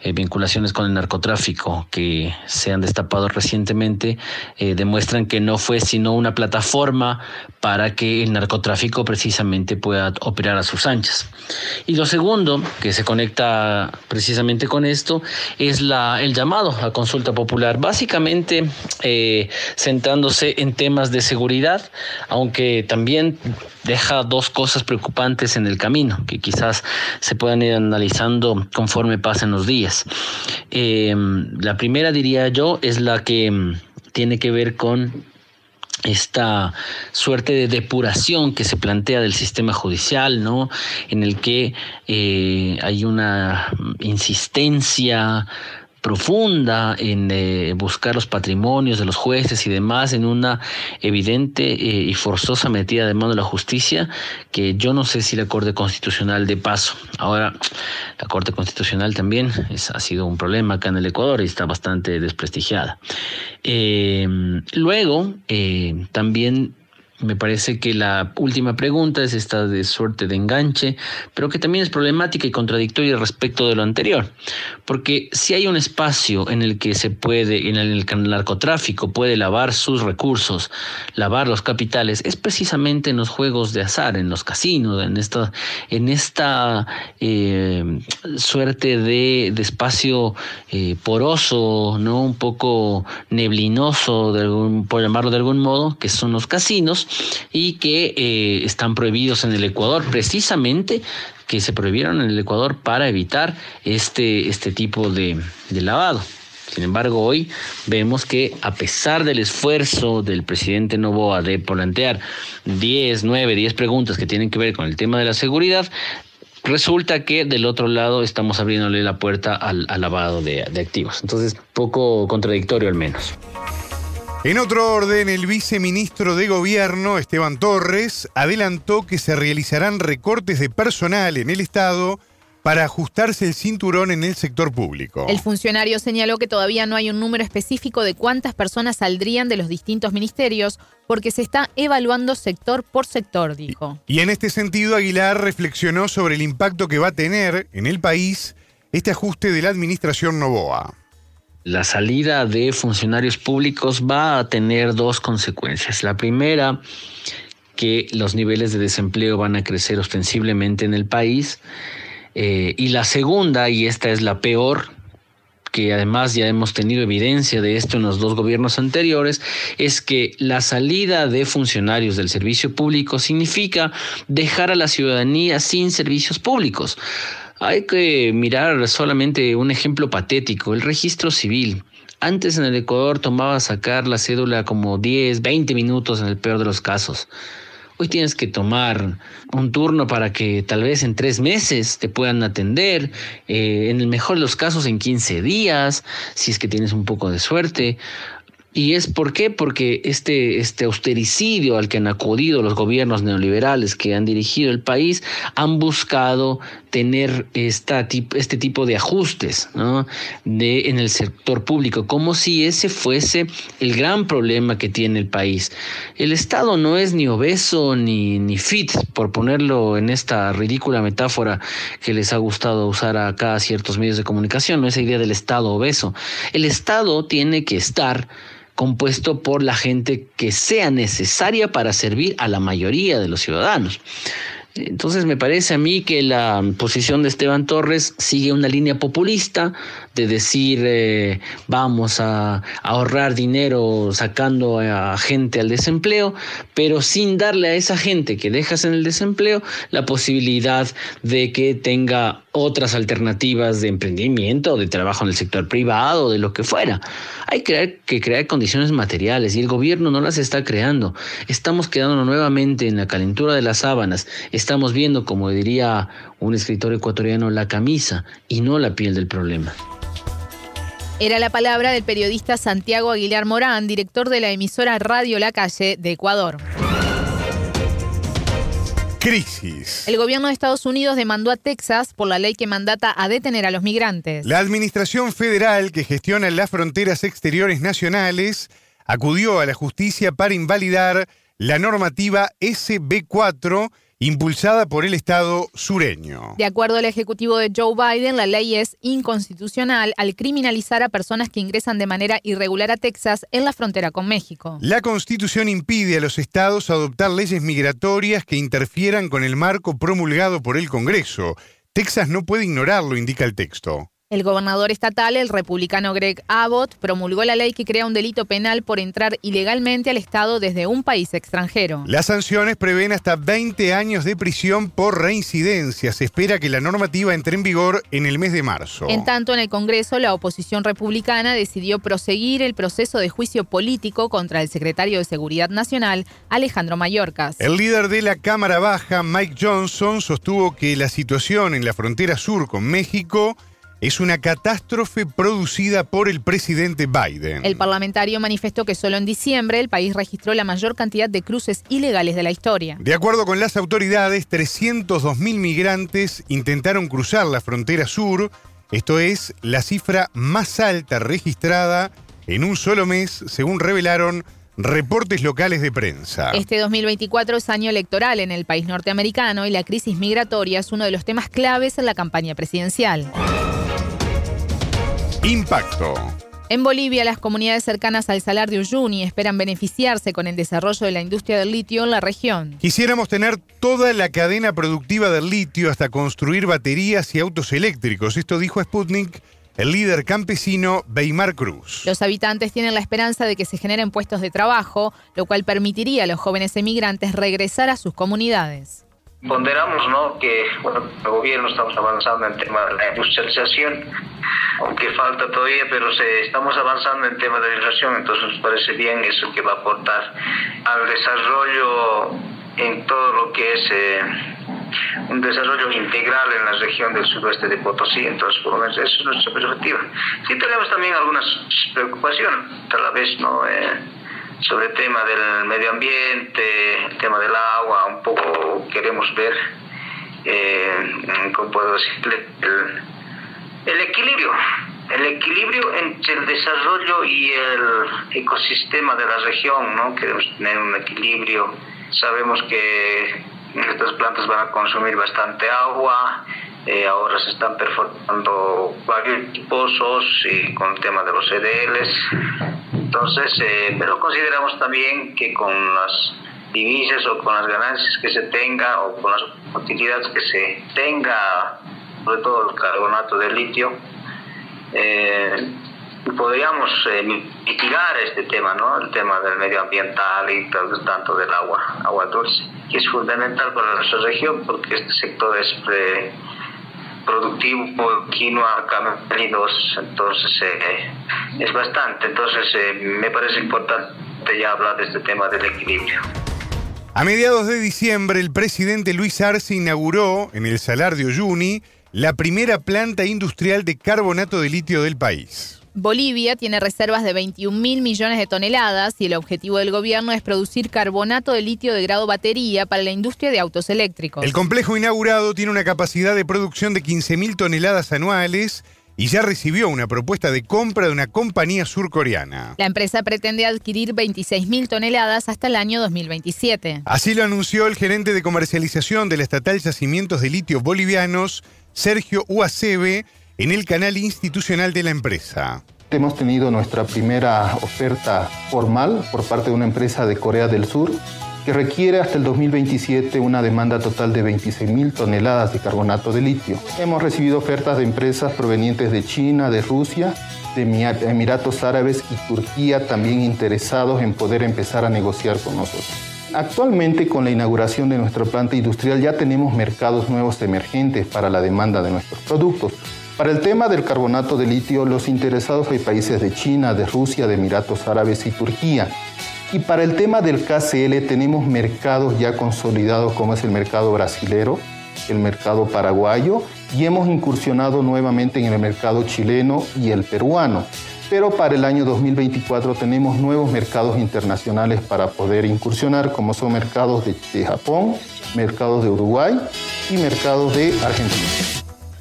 eh, vinculaciones con el narcotráfico que se han destapado recientemente, eh, demuestran que no fue sino una plataforma para que el narcotráfico precisamente pueda operar a sus anchas. Y lo segundo, que se conecta precisamente con esto, es la, el llamado a consulta popular, básicamente centrándose en temas de seguridad, aunque también deja dos cosas preocupantes en el camino que quizás se puedan ir analizando conforme pasen los días. Em, la primera, diría yo, es la que em, tiene que ver con esta suerte de depuración que se plantea del sistema judicial, ¿no? En el que eh, hay una insistencia profunda en eh, buscar los patrimonios de los jueces y demás en una evidente eh, y forzosa metida de mano de la justicia que yo no sé si la Corte Constitucional de paso. Ahora, la Corte Constitucional también ha sido un problema acá en el Ecuador y está bastante desprestigiada. Eh, luego, también me parece que la última pregunta es esta de suerte de enganche, pero que también es problemática y contradictoria respecto de lo anterior. Porque si hay un espacio en el que se puede, en el que el narcotráfico puede lavar sus recursos, lavar los capitales, es precisamente en los juegos de azar, en los casinos, en esta, en esta eh, suerte de, espacio eh, poroso, ¿no? un poco neblinoso, de por llamarlo de algún modo, que son los casinos y que eh, están prohibidos en el Ecuador precisamente que se prohibieron en el Ecuador para evitar este, este tipo de, lavado. Sin embargo, hoy vemos que a pesar del esfuerzo del presidente Novoa de plantear 10, 9, 10 preguntas que tienen que ver con el tema de la seguridad, resulta que del otro lado estamos abriéndole la puerta al, lavado de activos. Entonces, poco contradictorio al menos. En otro orden, el viceministro de Gobierno, Esteban Torres, adelantó que se realizarán recortes de personal en el Estado para ajustarse el cinturón en el sector público. El funcionario señaló que todavía no hay un número específico de cuántas personas saldrían de los distintos ministerios porque se está evaluando sector por sector, dijo. Y, en este sentido, Aguilar reflexionó sobre el impacto que va a tener en el país este ajuste de la administración Novoa la salida de funcionarios públicos va a tener dos consecuencias. La primera, que los niveles de desempleo van a crecer ostensiblemente en el país. Eh, y la segunda, y esta es la peor, que además ya hemos tenido evidencia de esto en los dos gobiernos anteriores, es que la salida de funcionarios del servicio público significa dejar a la ciudadanía sin servicios públicos. Hay que mirar solamente un ejemplo patético, el registro civil. Antes en el Ecuador tomaba sacar la cédula como 10, 20 minutos en el peor de los casos. Hoy tienes que tomar un turno para que tal vez en tres meses te puedan atender, eh, en el mejor de los casos en 15 días, si es que tienes un poco de suerte. ¿Y es por qué? Porque este, este austericidio al que han acudido los gobiernos neoliberales que han dirigido el país han buscado tener este tipo de ajustes en el sector público, como si ese fuese el gran problema que tiene el país. El Estado no es ni obeso ni, ni fit, por ponerlo en esta ridícula metáfora que les ha gustado usar acá a ciertos medios de comunicación, no esa idea del Estado obeso. El Estado tiene que estar compuesto por la gente que sea necesaria para servir a la mayoría de los ciudadanos. Entonces me parece a mí que la posición de Esteban Torres sigue una línea populista de decir eh, vamos a, ahorrar dinero sacando a gente al desempleo, pero sin darle a esa gente que dejas en el desempleo la posibilidad de que tenga otras alternativas de emprendimiento, de trabajo en el sector privado, de lo que fuera. Hay que crear, condiciones materiales y el gobierno no las está creando. Estamos quedando nuevamente en la calentura de las sábanas. Estamos viendo, como diría un escritor ecuatoriano, la camisa y no la piel del problema. Era la palabra del periodista Santiago Aguilar Morán, director de la emisora Radio La Calle de Ecuador. Crisis. El gobierno de Estados Unidos demandó a Texas por la ley que mandata a detener a los migrantes. La administración federal que gestiona las fronteras exteriores nacionales acudió a la justicia para invalidar la normativa SB4 impulsada por el Estado sureño. De acuerdo al Ejecutivo de Joe Biden, la ley es inconstitucional al criminalizar a personas que ingresan de manera irregular a Texas en la frontera con México. La Constitución impide a los estados adoptar leyes migratorias que interfieran con el marco promulgado por el Congreso. Texas no puede ignorarlo, indica el texto. El gobernador estatal, el republicano Greg Abbott, promulgó la ley que crea un delito penal por entrar ilegalmente al Estado desde un país extranjero. Las sanciones prevén hasta 20 años de prisión por reincidencia. Se espera que la normativa entre en vigor en el mes de marzo. En tanto, en el Congreso, la oposición republicana decidió proseguir el proceso de juicio político contra el secretario de Seguridad Nacional, Alejandro Mayorkas. El líder de la Cámara Baja, Mike Johnson, sostuvo que la situación en la frontera sur con México es una catástrofe producida por el presidente Biden. El parlamentario manifestó que solo en diciembre el país registró la mayor cantidad de cruces ilegales de la historia. De acuerdo con las autoridades, 302.000 migrantes intentaron cruzar la frontera sur. Esto es la cifra más alta registrada en un solo mes, según revelaron reportes locales de prensa. Este 2024 es año electoral en el país norteamericano y la crisis migratoria es uno de los temas claves en la campaña presidencial. Impacto. En Bolivia, las comunidades cercanas al Salar de Uyuni esperan beneficiarse con el desarrollo de la industria del litio en la región. Quisiéramos tener toda la cadena productiva del litio hasta construir baterías y autos eléctricos. Esto dijo Sputnik el líder campesino Weimar Cruz. Los habitantes tienen la esperanza de que se generen puestos de trabajo, lo cual permitiría a los jóvenes emigrantes regresar a sus comunidades. Ponderamos ¿no? que bueno, el gobierno estamos avanzando en tema de la industrialización, aunque falta todavía, pero se, estamos avanzando en tema de industrialización, entonces nos parece bien eso que va a aportar al desarrollo en todo lo que es eh, un desarrollo integral en la región del suroeste de Potosí, entonces por lo menos eso es nuestra perspectiva. Sí tenemos también algunas preocupaciones, tal vez no eh, sobre el tema del medio ambiente, el tema del agua, un poco queremos ver, eh, ¿cómo puedo decirle? El, el equilibrio, el equilibrio entre el desarrollo y el ecosistema de la región, ¿no? Queremos tener un equilibrio. Sabemos que estas plantas van a consumir bastante agua, eh, ahora se están perforando varios pozos y con el tema de los EDLs. Entonces, eh, pero consideramos también que con las divisas o con las ganancias que se tenga o con las utilidades que se tenga, sobre todo el carbonato de litio, eh, podríamos eh, mitigar este tema, ¿no? El tema del medio ambiental y tanto del agua, agua dulce, que es fundamental para nuestra región porque este sector es productivo, quinoa, camelinos, entonces eh, es bastante. Entonces eh, me parece importante ya hablar de este tema del equilibrio. A mediados de diciembre, el presidente Luis Arce inauguró en el Salar de Uyuni la primera planta industrial de carbonato de litio del país. Bolivia tiene reservas de 21 mil millones de toneladas y el objetivo del gobierno es producir carbonato de litio de grado batería para la industria de autos eléctricos. El complejo inaugurado tiene una capacidad de producción de 15 mil toneladas anuales y ya recibió una propuesta de compra de una compañía surcoreana. La empresa pretende adquirir 26 mil toneladas hasta el año 2027. Así lo anunció el gerente de comercialización de la estatal Yacimientos de Litio Bolivianos, Sergio Uacebe, en el canal institucional de la empresa. Hemos tenido nuestra primera oferta formal por parte de una empresa de Corea del Sur que requiere hasta el 2027 una demanda total de 26.000 toneladas de carbonato de litio. Hemos recibido ofertas de empresas provenientes de China, de Rusia, de Emiratos Árabes y Turquía también interesados en poder empezar a negociar con nosotros. Actualmente con la inauguración de nuestra planta industrial ya tenemos mercados nuevos emergentes para la demanda de nuestros productos. Para el tema del carbonato de litio, los interesados hay países de China, de Rusia, de Emiratos Árabes y Turquía. Y para el tema del KCL tenemos mercados ya consolidados como es el mercado brasilero, el mercado paraguayo y hemos incursionado nuevamente en el mercado chileno y el peruano. Pero para el año 2024 tenemos nuevos mercados internacionales para poder incursionar, como son mercados de, de Japón, mercados de Uruguay y mercados de Argentina.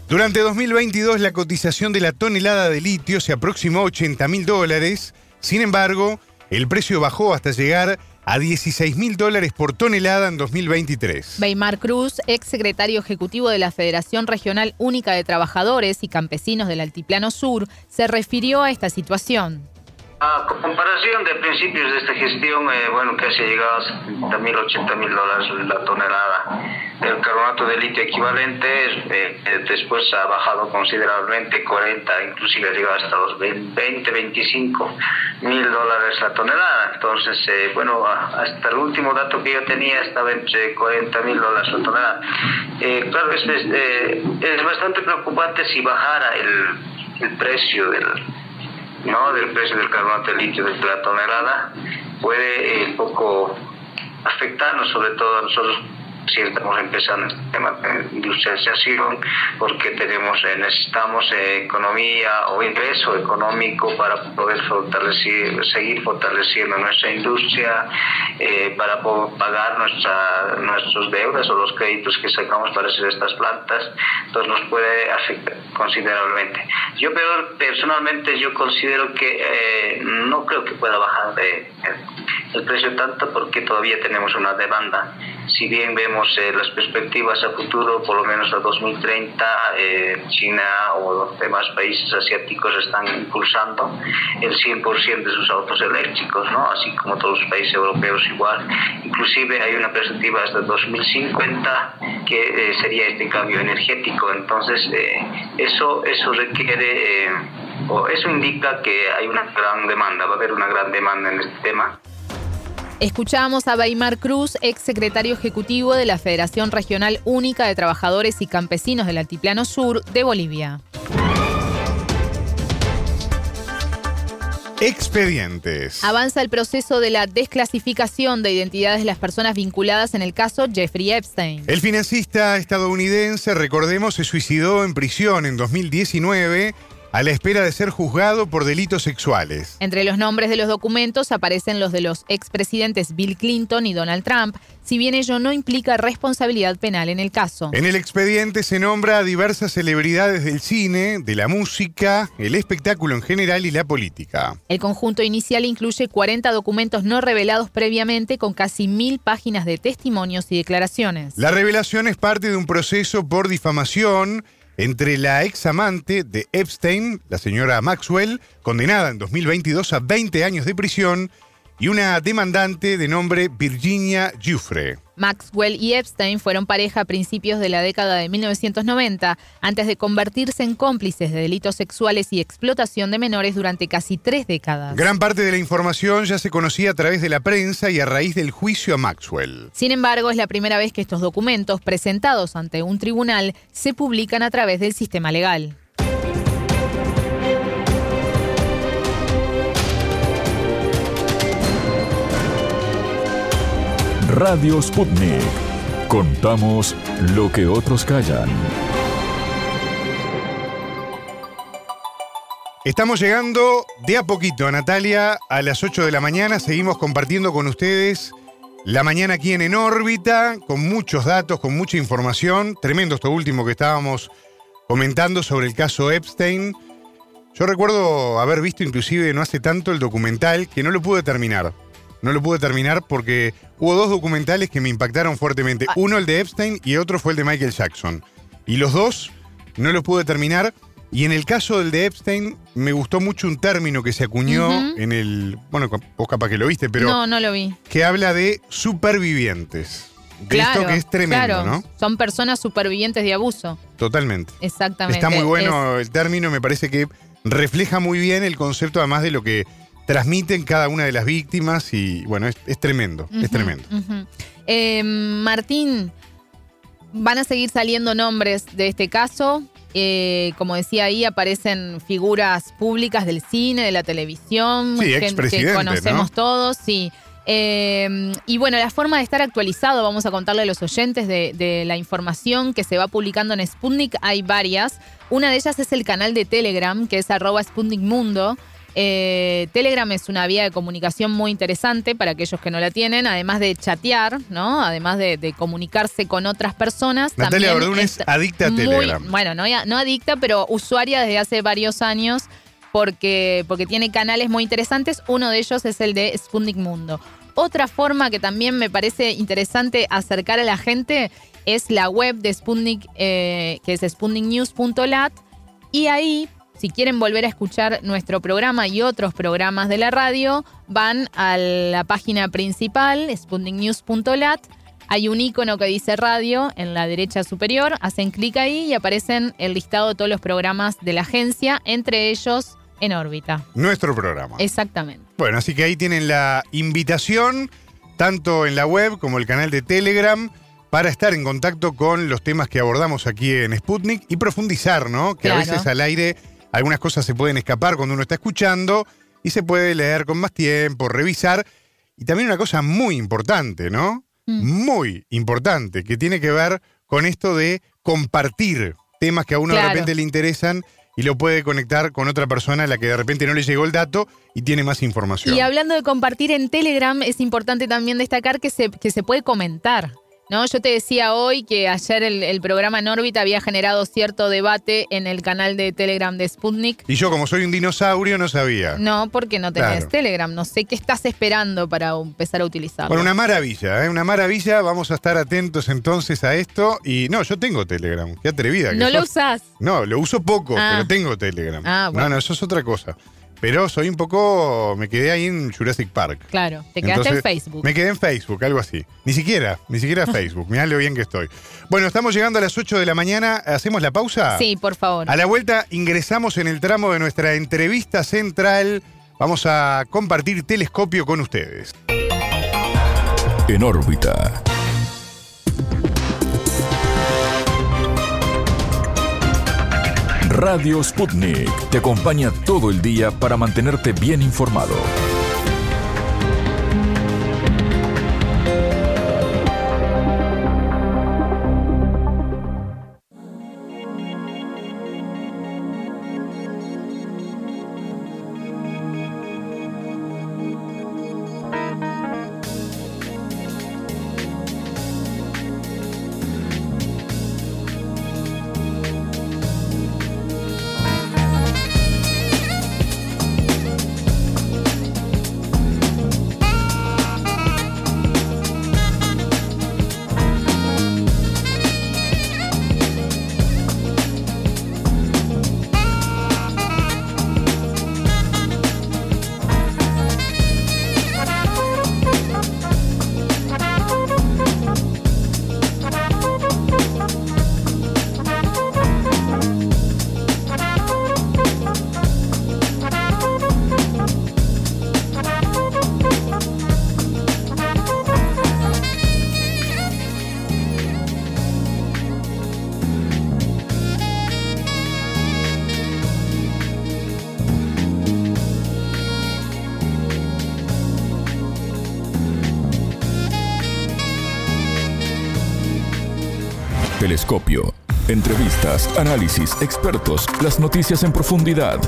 Durante 2022 la cotización de la tonelada de litio se aproximó a 80 mil dólares, sin embargo, el precio bajó hasta llegar a 16 mil dólares por tonelada en 2023. Weimar Cruz, ex secretario ejecutivo de la Federación Regional Única de Trabajadores y Campesinos del Altiplano Sur, se refirió a esta situación. A comparación de principios de esta gestión, eh, bueno, casi ha llegado a 70 mil, 80 mil dólares la tonelada. El carbonato de litio equivalente eh, eh, después ha bajado considerablemente, 40, inclusive ha llegado hasta los 20, 25 mil dólares la tonelada. Entonces, bueno, hasta el último dato que yo tenía estaba entre 40 mil dólares la tonelada. claro, es, es, bastante preocupante si bajara el, el precio del ¿no? del precio del carbonato de litio de la tonelada puede un eh, poco afectarnos, sobre todo a nosotros si estamos empezando el tema de industrialización, porque tenemos, eh, necesitamos eh, economía o ingreso económico para poder fortalecer, seguir fortaleciendo nuestra industria, eh, para pagar nuestra, nuestros deudas o los créditos que sacamos para hacer estas plantas, entonces nos puede afectar considerablemente. Yo pero personalmente yo considero que no creo que pueda bajar de, el precio tanto porque todavía tenemos una demanda. Si bien vemos eh, las perspectivas a futuro, por lo menos a 2030, eh, China o los demás países asiáticos están impulsando el 100% de sus autos eléctricos, ¿no? así como todos los países europeos igual. Inclusive hay una perspectiva hasta 2050 que eh, sería este cambio energético. Entonces, eso, eso requiere, o eso indica que hay una gran demanda, va a haber una gran demanda en este tema. Escuchamos a Weimar Cruz, ex secretario ejecutivo de la Federación Regional Única de Trabajadores y Campesinos del Altiplano Sur de Bolivia. Expedientes. Avanza el proceso de la desclasificación de identidades de las personas vinculadas en el caso Jeffrey Epstein. El financista estadounidense, recordemos, se suicidó en prisión en 2019 a la espera de ser juzgado por delitos sexuales. Entre los nombres de los documentos aparecen los de los expresidentes Bill Clinton y Donald Trump, si bien ello no implica responsabilidad penal en el caso. En el expediente se nombra a diversas celebridades del cine, de la música, el espectáculo en general y la política. El conjunto inicial incluye 40 documentos no revelados previamente con casi mil páginas de testimonios y declaraciones. La revelación es parte de un proceso por difamación entre la ex amante de Epstein, la señora Maxwell, condenada en 2022 a 20 años de prisión, y una demandante de nombre Virginia Giuffre. Maxwell y Epstein fueron pareja a principios de la década de 1990, antes de convertirse en cómplices de delitos sexuales y explotación de menores durante casi tres décadas. Gran parte de la información ya se conocía a través de la prensa y a raíz del juicio a Maxwell. Sin embargo, es la primera vez que estos documentos, presentados ante un tribunal, se publican a través del sistema legal. Radio Sputnik. Contamos lo que otros callan. Estamos llegando de a poquito, Natalia, a las 8 de la mañana. Seguimos compartiendo con ustedes la mañana aquí en En órbita, con muchos datos, con mucha información. Tremendo esto último que estábamos comentando sobre el caso Epstein. Yo recuerdo haber visto inclusive no hace tanto el documental que no lo pude terminar no lo pude terminar porque hubo dos documentales que me impactaron fuertemente. Ah. Uno el de Epstein y otro fue el de Michael Jackson. Y los dos no los pude terminar. Y en el caso del de Epstein, me gustó mucho un término que se acuñó en el. Bueno, vos capaz que lo viste, pero. No, no lo vi. Que habla de supervivientes. claro, que es tremendo, ¿no? Son personas supervivientes de abuso. Totalmente. Exactamente. Está muy bueno el término, me parece que refleja muy bien el concepto, además de lo que transmiten cada una de las víctimas y bueno, es, tremendo, es tremendo. Eh, Martín, van a seguir saliendo nombres de este caso. Eh, como decía ahí, aparecen figuras públicas del cine, de la televisión, gente que conocemos todos, sí. Eh, y bueno, la forma de estar actualizado, vamos a contarle a los oyentes de, de, la información que se va publicando en Sputnik, hay varias. Una de ellas es el canal de Telegram, que es arroba Sputnik Mundo. Eh, Telegram es una vía de comunicación muy interesante para aquellos que no la tienen, además de chatear, ¿no? Además de, comunicarse con otras personas. Natalia Verdún es adicta a Telegram. Bueno, no, no adicta, pero usuaria desde hace varios años porque, porque tiene canales muy interesantes. Uno de ellos es el de Sputnik Mundo. Otra forma que también me parece interesante acercar a la gente es la web de Sputnik, eh, que es sputniknews.lat. Y ahí si quieren volver a escuchar nuestro programa y otros programas de la radio, van a la página principal, sputniknews.lat. Hay un icono que dice radio en la derecha superior, hacen clic ahí y aparecen el listado de todos los programas de la agencia, entre ellos En órbita. Nuestro programa. Exactamente. Bueno, así que ahí tienen la invitación, tanto en la web como el canal de Telegram, para estar en contacto con los temas que abordamos aquí en Sputnik y profundizar, ¿no? Que a veces al aire algunas cosas se pueden escapar cuando uno está escuchando y se puede leer con más tiempo, revisar. Y también una cosa muy importante, ¿no? Mm. muy importante que tiene que ver con esto de compartir temas que a uno de repente le interesan y lo puede conectar con otra persona a la que de repente no le llegó el dato y tiene más información. Y hablando de compartir en Telegram, es importante también destacar que se, que se puede comentar. ¿No? Yo te decía hoy que ayer el, el programa en órbita había generado cierto debate en el canal de Telegram de Sputnik. Y yo, como soy un dinosaurio, no sabía. No, porque no tenés Claro. Telegram. No sé qué estás esperando para empezar a utilizarlo. Bueno, una maravilla, ¿eh? una maravilla. Vamos a estar atentos entonces a esto. Y no, yo tengo Telegram. Qué atrevida. que no lo usás. No, lo uso poco, Ah. pero tengo Telegram. Ah, bueno. No, no, eso es otra cosa. Pero soy un poco. Me quedé ahí en Jurassic Park. Claro, te quedaste Entonces, en Facebook. Me quedé en Facebook, algo así. Ni siquiera, ni siquiera Facebook. Mirá lo bien que estoy. Bueno, estamos llegando a las 8 de la mañana. ¿Hacemos la pausa? Sí, por favor. A la vuelta ingresamos en el tramo de nuestra entrevista central. Vamos a compartir telescopio con ustedes. En órbita. Radio Sputnik te acompaña todo el día para mantenerte bien informado. Análisis, expertos, las noticias en profundidad.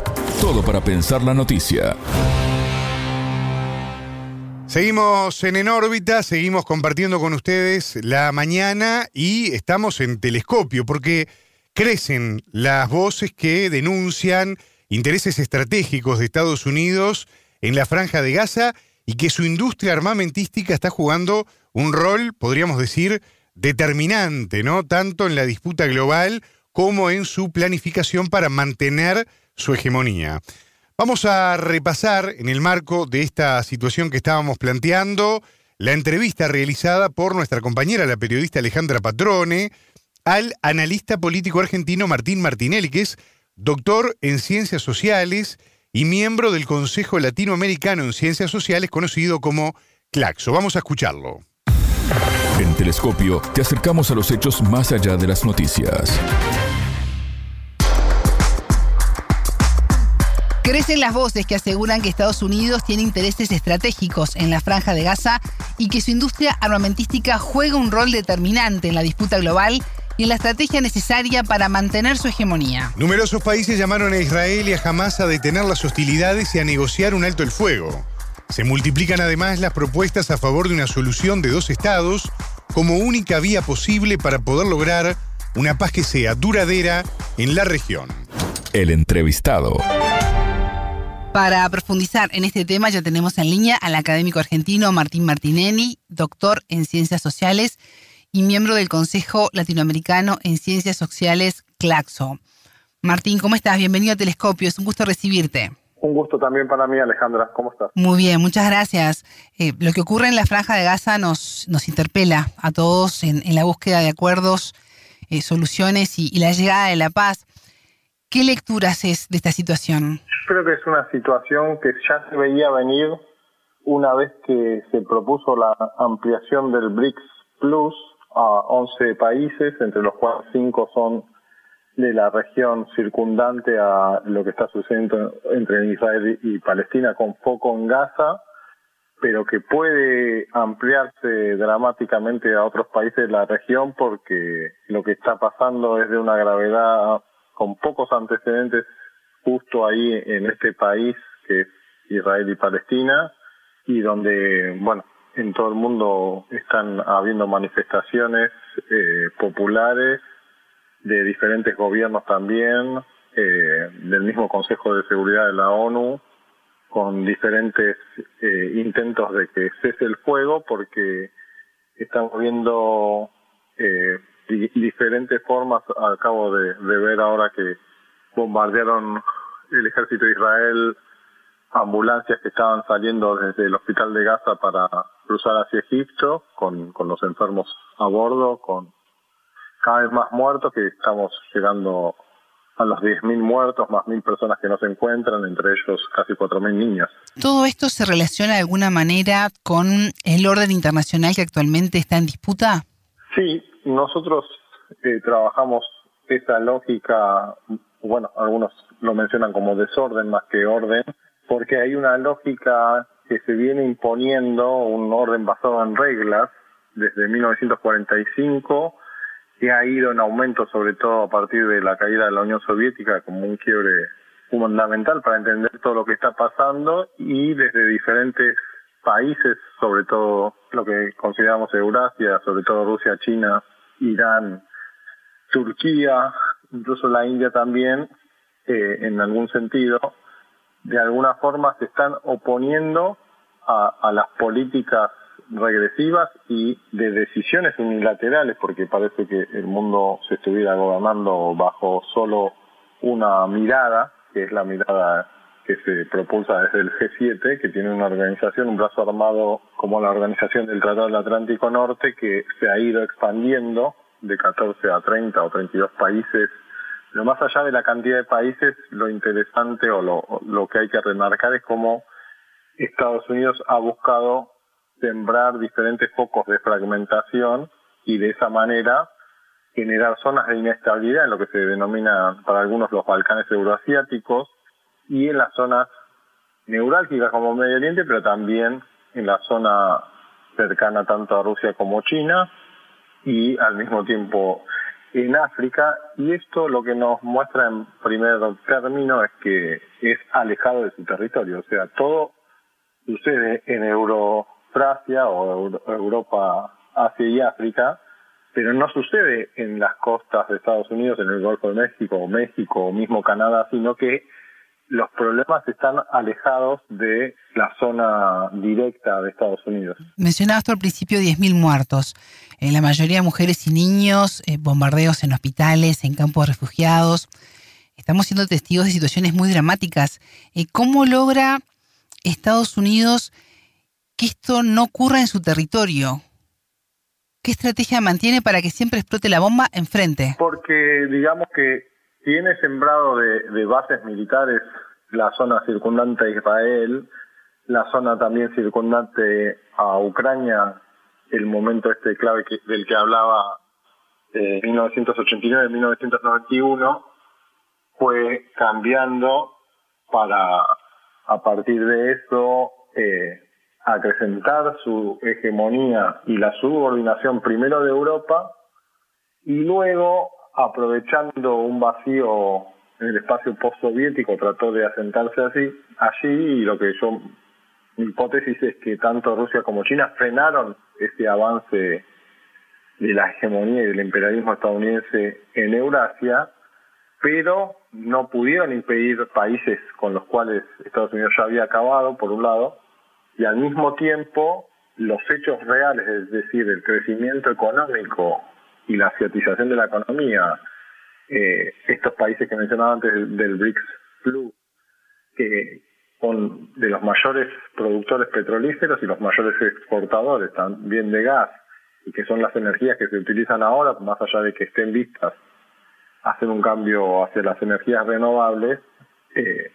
Todo para pensar la noticia. Seguimos en En órbita, seguimos compartiendo con ustedes la mañana y estamos en telescopio porque crecen las voces que denuncian intereses estratégicos de Estados Unidos en la franja de Gaza y que su industria armamentística está jugando un rol, podríamos decir, determinante, ¿no? Tanto en la disputa global como en su planificación para mantener su hegemonía. Vamos a repasar, en el marco de esta situación que estábamos planteando, la entrevista realizada por nuestra compañera, la periodista Alejandra Patrone, al analista político argentino Martín Martinelli, que es doctor en ciencias sociales y miembro del Consejo Latinoamericano en Ciencias Sociales, conocido como CLACSO. Vamos a escucharlo. En Telescopio te acercamos a los hechos más allá de las noticias. Crecen las voces que aseguran que Estados Unidos tiene intereses estratégicos en la franja de Gaza y que su industria armamentística juega un rol determinante en la disputa global y en la estrategia necesaria para mantener su hegemonía. Numerosos países llamaron a Israel y a Hamas a detener las hostilidades y a negociar un alto el fuego. Se multiplican además las propuestas a favor de una solución de dos estados como única vía posible para poder lograr una paz que sea duradera en la región. El entrevistado. Para profundizar en este tema ya tenemos en línea al académico argentino Martín Martinelli, doctor en ciencias sociales y miembro del Consejo Latinoamericano en Ciencias Sociales CLACSO. Martín, ¿cómo estás? Bienvenido a Telescopio, es un gusto recibirte. Un gusto también para mí, Alejandra. ¿Cómo estás? Muy bien, muchas gracias. Eh, lo que ocurre en la franja de Gaza nos, nos interpela a todos en, en la búsqueda de acuerdos, eh, soluciones y, y la llegada de la paz. ¿Qué lecturas es de esta situación? Creo que es una situación que ya se veía venir una vez que se propuso la ampliación del BRICS Plus a 11 países, entre los cuales 5 son de la región circundante a lo que está sucediendo entre Israel y Palestina con foco en Gaza. pero que puede ampliarse dramáticamente a otros países de la región porque lo que está pasando es de una gravedad con pocos antecedentes justo ahí en este país que es Israel y Palestina y donde, bueno, en todo el mundo están habiendo manifestaciones eh, populares de diferentes gobiernos también, eh, del mismo Consejo de Seguridad de la ONU, con diferentes eh, intentos de que cese el fuego, porque estamos viendo eh, diferentes formas, acabo de, de ver ahora que bombardearon el ejército de Israel ambulancias que estaban saliendo desde el hospital de Gaza para cruzar hacia Egipto con, con los enfermos a bordo, con cada vez más muertos, que estamos llegando a los 10.000 muertos, más 1.000 personas que no se encuentran, entre ellos casi 4.000 niños. ¿Todo esto se relaciona de alguna manera con el orden internacional que actualmente está en disputa? Sí, nosotros eh, trabajamos esa lógica, bueno, algunos lo mencionan como desorden más que orden, porque hay una lógica que se viene imponiendo, un orden basado en reglas, desde 1945, que ha ido en aumento sobre todo a partir de la caída de la Unión Soviética como un quiebre fundamental para entender todo lo que está pasando y desde diferentes países, sobre todo lo que consideramos Eurasia, sobre todo Rusia, China, Irán, Turquía, incluso la India también, eh, en algún sentido, de alguna forma se están oponiendo a, a las políticas regresivas y de decisiones unilaterales, porque parece que el mundo se estuviera gobernando bajo solo una mirada, que es la mirada que se propulsa desde el G7, que tiene una organización, un brazo armado como la Organización del Tratado del Atlántico Norte, que se ha ido expandiendo de 14 a 30 o 32 países. Lo más allá de la cantidad de países, lo interesante o lo, lo que hay que remarcar es cómo Estados Unidos ha buscado sembrar diferentes focos de fragmentación y de esa manera generar zonas de inestabilidad en lo que se denomina para algunos los Balcanes euroasiáticos y en las zonas neurálgicas como Medio Oriente, pero también en la zona cercana tanto a Rusia como China y al mismo tiempo en África. Y esto lo que nos muestra en primer término es que es alejado de su territorio, o sea, todo sucede en Europrasia o Europa, Asia y África, pero no sucede en las costas de Estados Unidos, en el Golfo de México o México o mismo Canadá, sino que los problemas están alejados de la zona directa de Estados Unidos. Mencionabas al principio 10.000 muertos, en la mayoría mujeres y niños, eh, bombardeos en hospitales, en campos de refugiados. Estamos siendo testigos de situaciones muy dramáticas. Eh, ¿Cómo logra Estados Unidos que esto no ocurra en su territorio? ¿Qué estrategia mantiene para que siempre explote la bomba enfrente? Porque digamos que tiene sembrado de, bases militares la zona circundante a Israel, la zona también circundante a Ucrania, el momento este clave del que hablaba de 1989-1991, fue cambiando para a partir de eso eh, acrecentar su hegemonía y la subordinación primero de Europa y luego aprovechando un vacío en el espacio postsoviético, trató de asentarse así, allí y lo que yo, mi hipótesis es que tanto Rusia como China frenaron ese avance de la hegemonía y del imperialismo estadounidense en Eurasia, pero no pudieron impedir países con los cuales Estados Unidos ya había acabado, por un lado, y al mismo tiempo los hechos reales, es decir, el crecimiento económico y la asiatización de la economía, eh, estos países que mencionaba antes del, BRICS Plus, que son de los mayores productores petrolíferos y los mayores exportadores también de gas, y que son las energías que se utilizan ahora, más allá de que estén vistas hacer un cambio hacia las energías renovables, eh,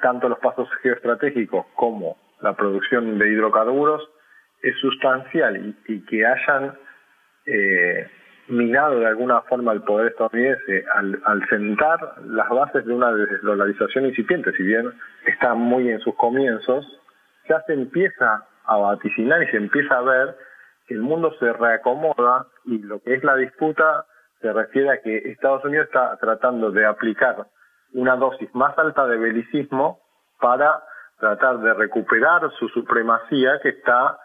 tanto los pasos geoestratégicos como la producción de hidrocarburos es sustancial y, que hayan eh, minado de alguna forma el poder estadounidense al, sentar las bases de una desdolarización incipiente, si bien está muy en sus comienzos, ya se empieza a vaticinar y se empieza a ver que el mundo se reacomoda y lo que es la disputa se refiere a que Estados Unidos está tratando de aplicar una dosis más alta de belicismo para tratar de recuperar su supremacía que está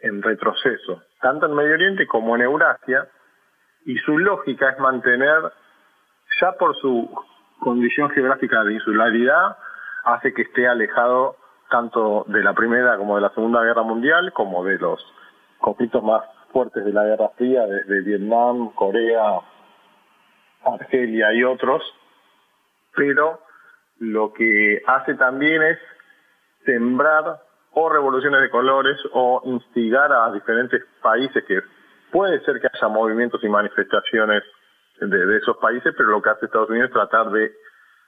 en retroceso, tanto en Medio Oriente como en Eurasia, y su lógica es mantener, ya por su condición geográfica de insularidad, hace que esté alejado tanto de la Primera como de la Segunda Guerra Mundial, como de los conflictos más fuertes de la Guerra Fría, desde Vietnam, Corea, Argelia y otros, pero lo que hace también es sembrar o revoluciones de colores o instigar a diferentes países que puede ser que haya movimientos y manifestaciones de, esos países, pero lo que hace Estados Unidos es tratar de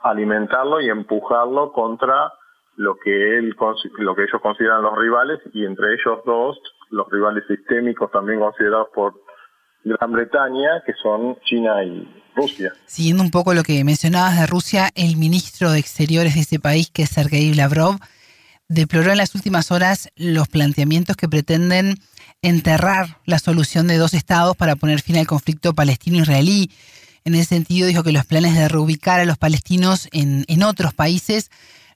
alimentarlo y empujarlo contra lo que él lo que ellos consideran los rivales y entre ellos dos los rivales sistémicos también considerados por Gran Bretaña, que son China y Rusia. Siguiendo un poco lo que mencionabas de Rusia, el ministro de Exteriores de ese país, que es Sergei Lavrov, deploró en las últimas horas los planteamientos que pretenden enterrar la solución de dos estados para poner fin al conflicto palestino-israelí. En ese sentido, dijo que los planes de reubicar a los palestinos en, en otros países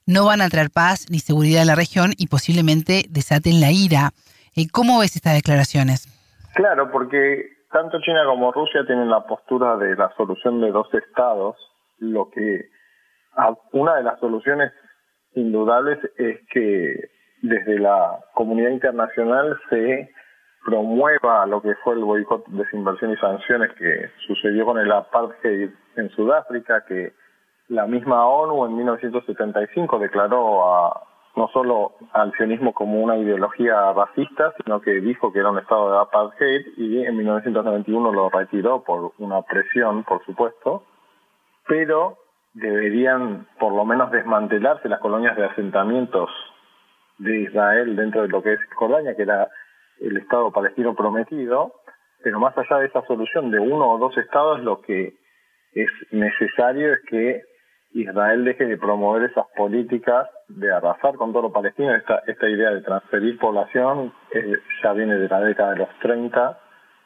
no van a traer paz ni seguridad a la región y posiblemente desaten la ira. Eh, ¿Cómo ves estas declaraciones? Claro, porque tanto China como Rusia tienen la postura de la solución de dos estados, lo que una de las soluciones indudables es que desde la comunidad internacional se promueva lo que fue el boicot, desinversión y sanciones que sucedió con el apartheid en Sudáfrica, que la misma ONU en 1975 declaró a no solo al sionismo como una ideología racista, sino que dijo que era un estado de apartheid y en 1991 lo retiró por una presión, por supuesto, pero deberían por lo menos desmantelarse las colonias de asentamientos de Israel dentro de lo que es Jordania, que era el Estado palestino prometido, pero más allá de esa solución de uno o dos estados, lo que es necesario es que Israel deje de promover esas políticas de arrasar con todo lo palestino. Esta, esta idea de transferir población eh, ya viene de la década de los 30,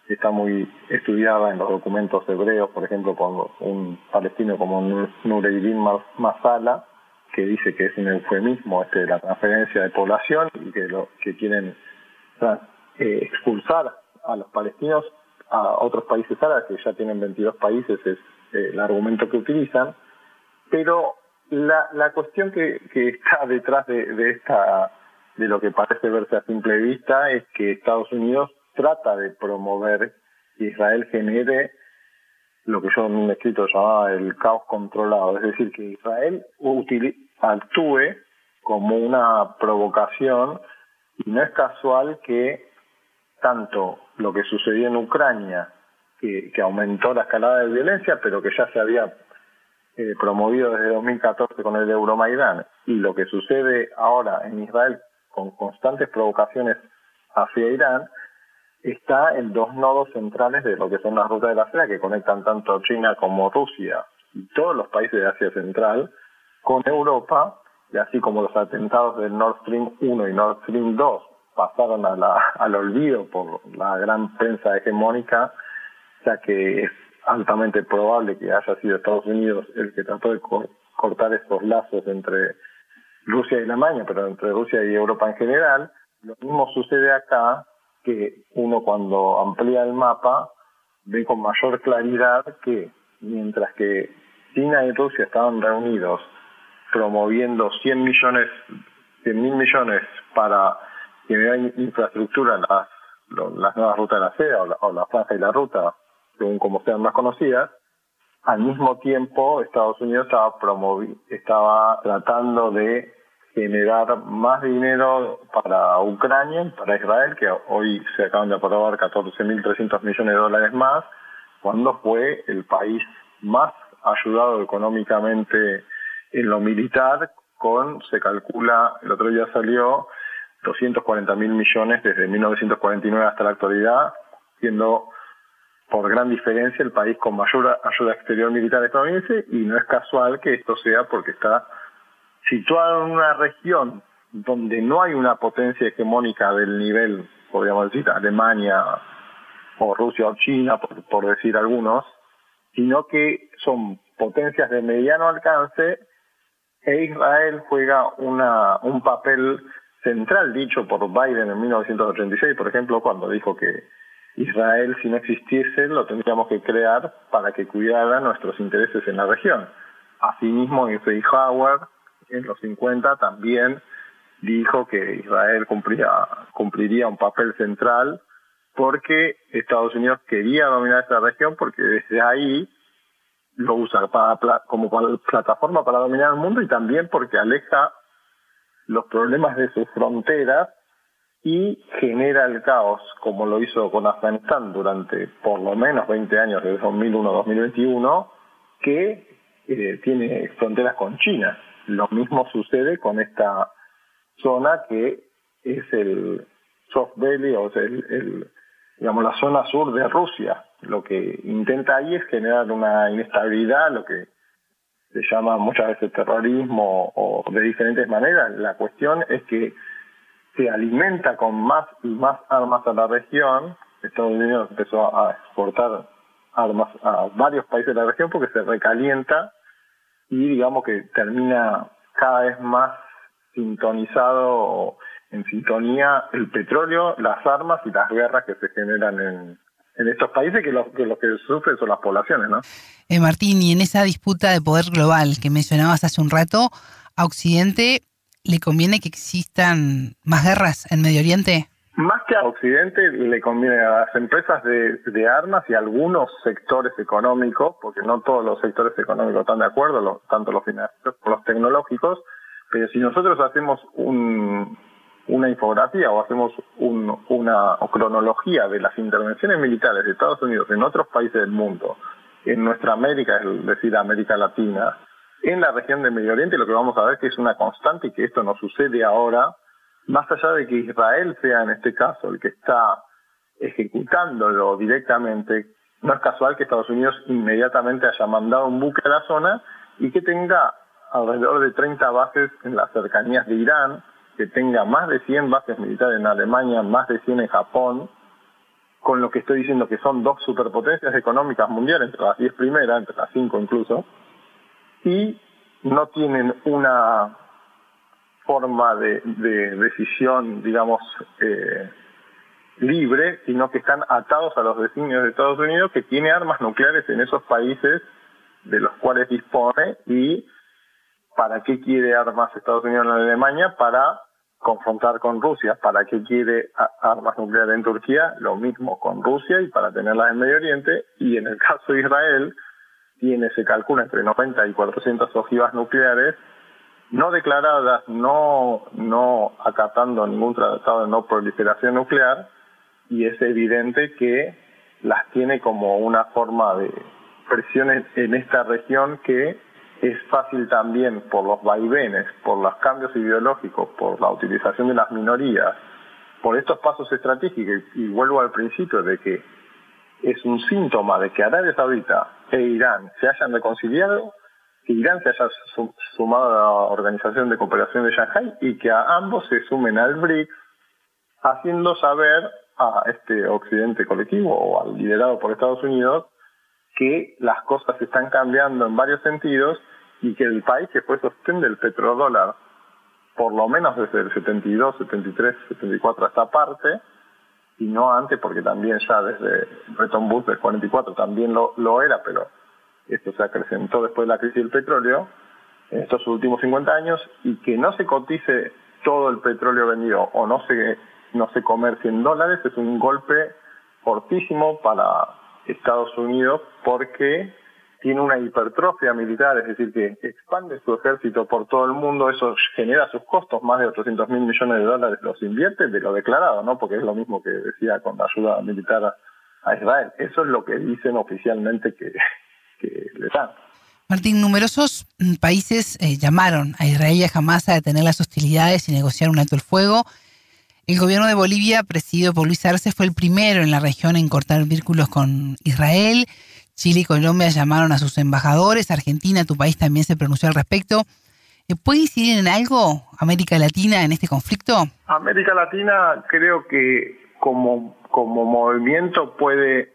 está muy estudiada en los documentos hebreos, por ejemplo, por un palestino como Nureddin Masala, que dice que es un eufemismo este de la transferencia de población y que lo que quieren eh, expulsar a los palestinos a otros países árabes que ya tienen 22 países es eh, el argumento que utilizan. Pero la, la cuestión que, que está detrás de, de esta de lo que parece verse a simple vista es que Estados Unidos trata de promover que Israel genere lo que yo en un escrito llamaba el caos controlado, es decir, que Israel actúe como una provocación y no es casual que tanto lo que sucedió en Ucrania, que, aumentó la escalada de violencia, pero que ya se había eh, promovido desde 2014 con el Euromaidán y lo que sucede ahora en Israel con constantes provocaciones hacia Irán, está en dos nodos centrales de lo que son las rutas de la seda que conectan tanto China como Rusia y todos los países de Asia Central con Europa, y así como los atentados del Nord Stream 1 y Nord Stream 2 pasaron a la, al olvido por la gran prensa hegemónica, ya que es altamente probable que haya sido Estados Unidos el que trató de cortar estos lazos entre Rusia y Alemania, pero entre Rusia y Europa en general. Lo mismo sucede acá, que uno cuando amplía el mapa ve con mayor claridad que mientras que China y Rusia estaban reunidos promoviendo 100 millones, 100 mil millones para generar infraestructura, las, las nuevas rutas de la seda o la, o la franja y la ruta según como sean más conocidas, al mismo tiempo Estados Unidos estaba estaba tratando de generar más dinero para Ucrania para Israel, que hoy se acaban de aprobar 14.300 millones de dólares más, cuando fue el país más ayudado económicamente en lo militar, con, se calcula, el otro día salió, 240 mil millones desde 1949 hasta la actualidad, siendo por gran diferencia el país con mayor ayuda exterior militar estadounidense y no es casual que esto sea porque está situado en una región donde no hay una potencia hegemónica del nivel, podríamos decir, Alemania o Rusia o China, por, por decir algunos, sino que son potencias de mediano alcance e Israel juega una, un papel central dicho por Biden en 1986, por ejemplo, cuando dijo que Israel, si no existiese, lo tendríamos que crear para que cuidara nuestros intereses en la región. Asimismo, Eisenhower, en los 50, también dijo que Israel cumplía, cumpliría un papel central porque Estados Unidos quería dominar esta región porque desde ahí lo usa para, como plataforma para dominar el mundo y también porque aleja los problemas de sus fronteras y genera el caos, como lo hizo con Afganistán durante por lo menos 20 años, desde 2001 a 2021, que eh, tiene fronteras con China. Lo mismo sucede con esta zona que es el soft belly, o sea, el, digamos, la zona sur de Rusia. Lo que intenta ahí es generar una inestabilidad, lo que se llama muchas veces terrorismo o de diferentes maneras. La cuestión es que se alimenta con más y más armas a la región. Estados Unidos empezó a exportar armas a varios países de la región porque se recalienta y digamos que termina cada vez más sintonizado en sintonía el petróleo, las armas y las guerras que se generan en, en estos países que lo, que lo que sufren son las poblaciones, ¿no? Eh, Martín, y en esa disputa de poder global que mencionabas hace un rato, a Occidente le conviene que existan más guerras en Medio Oriente? Más que a Occidente le conviene a las empresas de, armas y a algunos sectores económicos, porque no todos los sectores económicos están de acuerdo, tanto los financieros como los tecnológicos, pero si nosotros hacemos una infografía o hacemos una cronología de las intervenciones militares de Estados Unidos en otros países del mundo, en nuestra América, es decir, América Latina, en la región del Medio Oriente lo que vamos a ver que es una constante y que esto no sucede ahora, más allá de que Israel sea en este caso el que está ejecutándolo directamente, no es casual que Estados Unidos inmediatamente haya mandado un buque a la zona y que tenga alrededor de 30 bases en las cercanías de Irán, que tenga más de 100 bases militares en Alemania, más de 100 en Japón, con lo que estoy diciendo que son dos superpotencias económicas mundiales, entre las 10 primeras, entre las 5 incluso, y no tienen una forma de, decisión, digamos, eh, libre, sino que están atados a los designios de Estados Unidos, que tiene armas nucleares en esos países de los cuales dispone y para qué quiere armas Estados Unidos en Alemania para confrontar con Rusia, para qué quiere armas nucleares en Turquía, lo mismo con Rusia y para tenerlas en Medio Oriente. Y en el caso de Israel, tiene, se calcula, entre 90 y 400 ojivas nucleares, no declaradas, no, no acatando ningún tratado de no proliferación nuclear, y es evidente que las tiene como una forma de presión en esta región que es fácil también por los vaivenes, por los cambios ideológicos, por la utilización de las minorías, por estos pasos estratégicos, y vuelvo al principio de que es un síntoma de que Arabia Saudita e Irán se hayan reconciliado, que Irán se haya sumado a la Organización de Cooperación de Shanghai y que a ambos se sumen al BRICS, haciendo saber a este occidente colectivo o al liderado por Estados Unidos que las cosas están cambiando en varios sentidos y que el país que fue sostén del petrodólar, por lo menos desde el 72, 73, 74 esta parte, y no antes porque también ya desde Bretton Woods del 44 también lo, lo era, pero esto se acrecentó después de la crisis del petróleo en estos últimos 50 años y que no se cotice todo el petróleo vendido o no se, no se comercie en dólares es un golpe fortísimo para Estados Unidos porque tiene una hipertrofia militar, es decir, que expande su ejército por todo el mundo, eso genera sus costos, más de 800 mil millones de dólares los invierte de lo declarado, ¿no? Porque es lo mismo que decía con la ayuda militar a, Israel. Eso es lo que dicen oficialmente que, le dan. Martín, numerosos países eh, llamaron a Israel y a Hamas a detener las hostilidades y negociar un alto el fuego. El gobierno de Bolivia, presidido por Luis Arce, fue el primero en la región en cortar vínculos con Israel. Chile y Colombia llamaron a sus embajadores, Argentina, tu país también se pronunció al respecto. ¿Puede incidir en algo América Latina en este conflicto? América Latina creo que como, como movimiento puede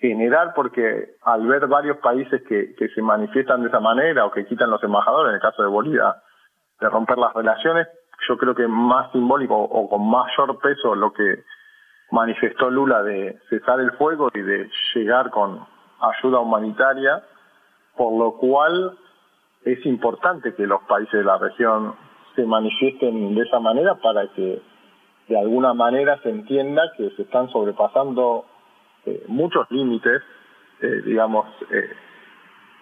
general porque al ver varios países que, que se manifiestan de esa manera o que quitan los embajadores, en el caso de Bolivia, de romper las relaciones, yo creo que más simbólico o con mayor peso lo que manifestó Lula de cesar el fuego y de llegar con ayuda humanitaria, por lo cual es importante que los países de la región se manifiesten de esa manera para que de alguna manera se entienda que se están sobrepasando eh, muchos límites, eh, digamos, eh,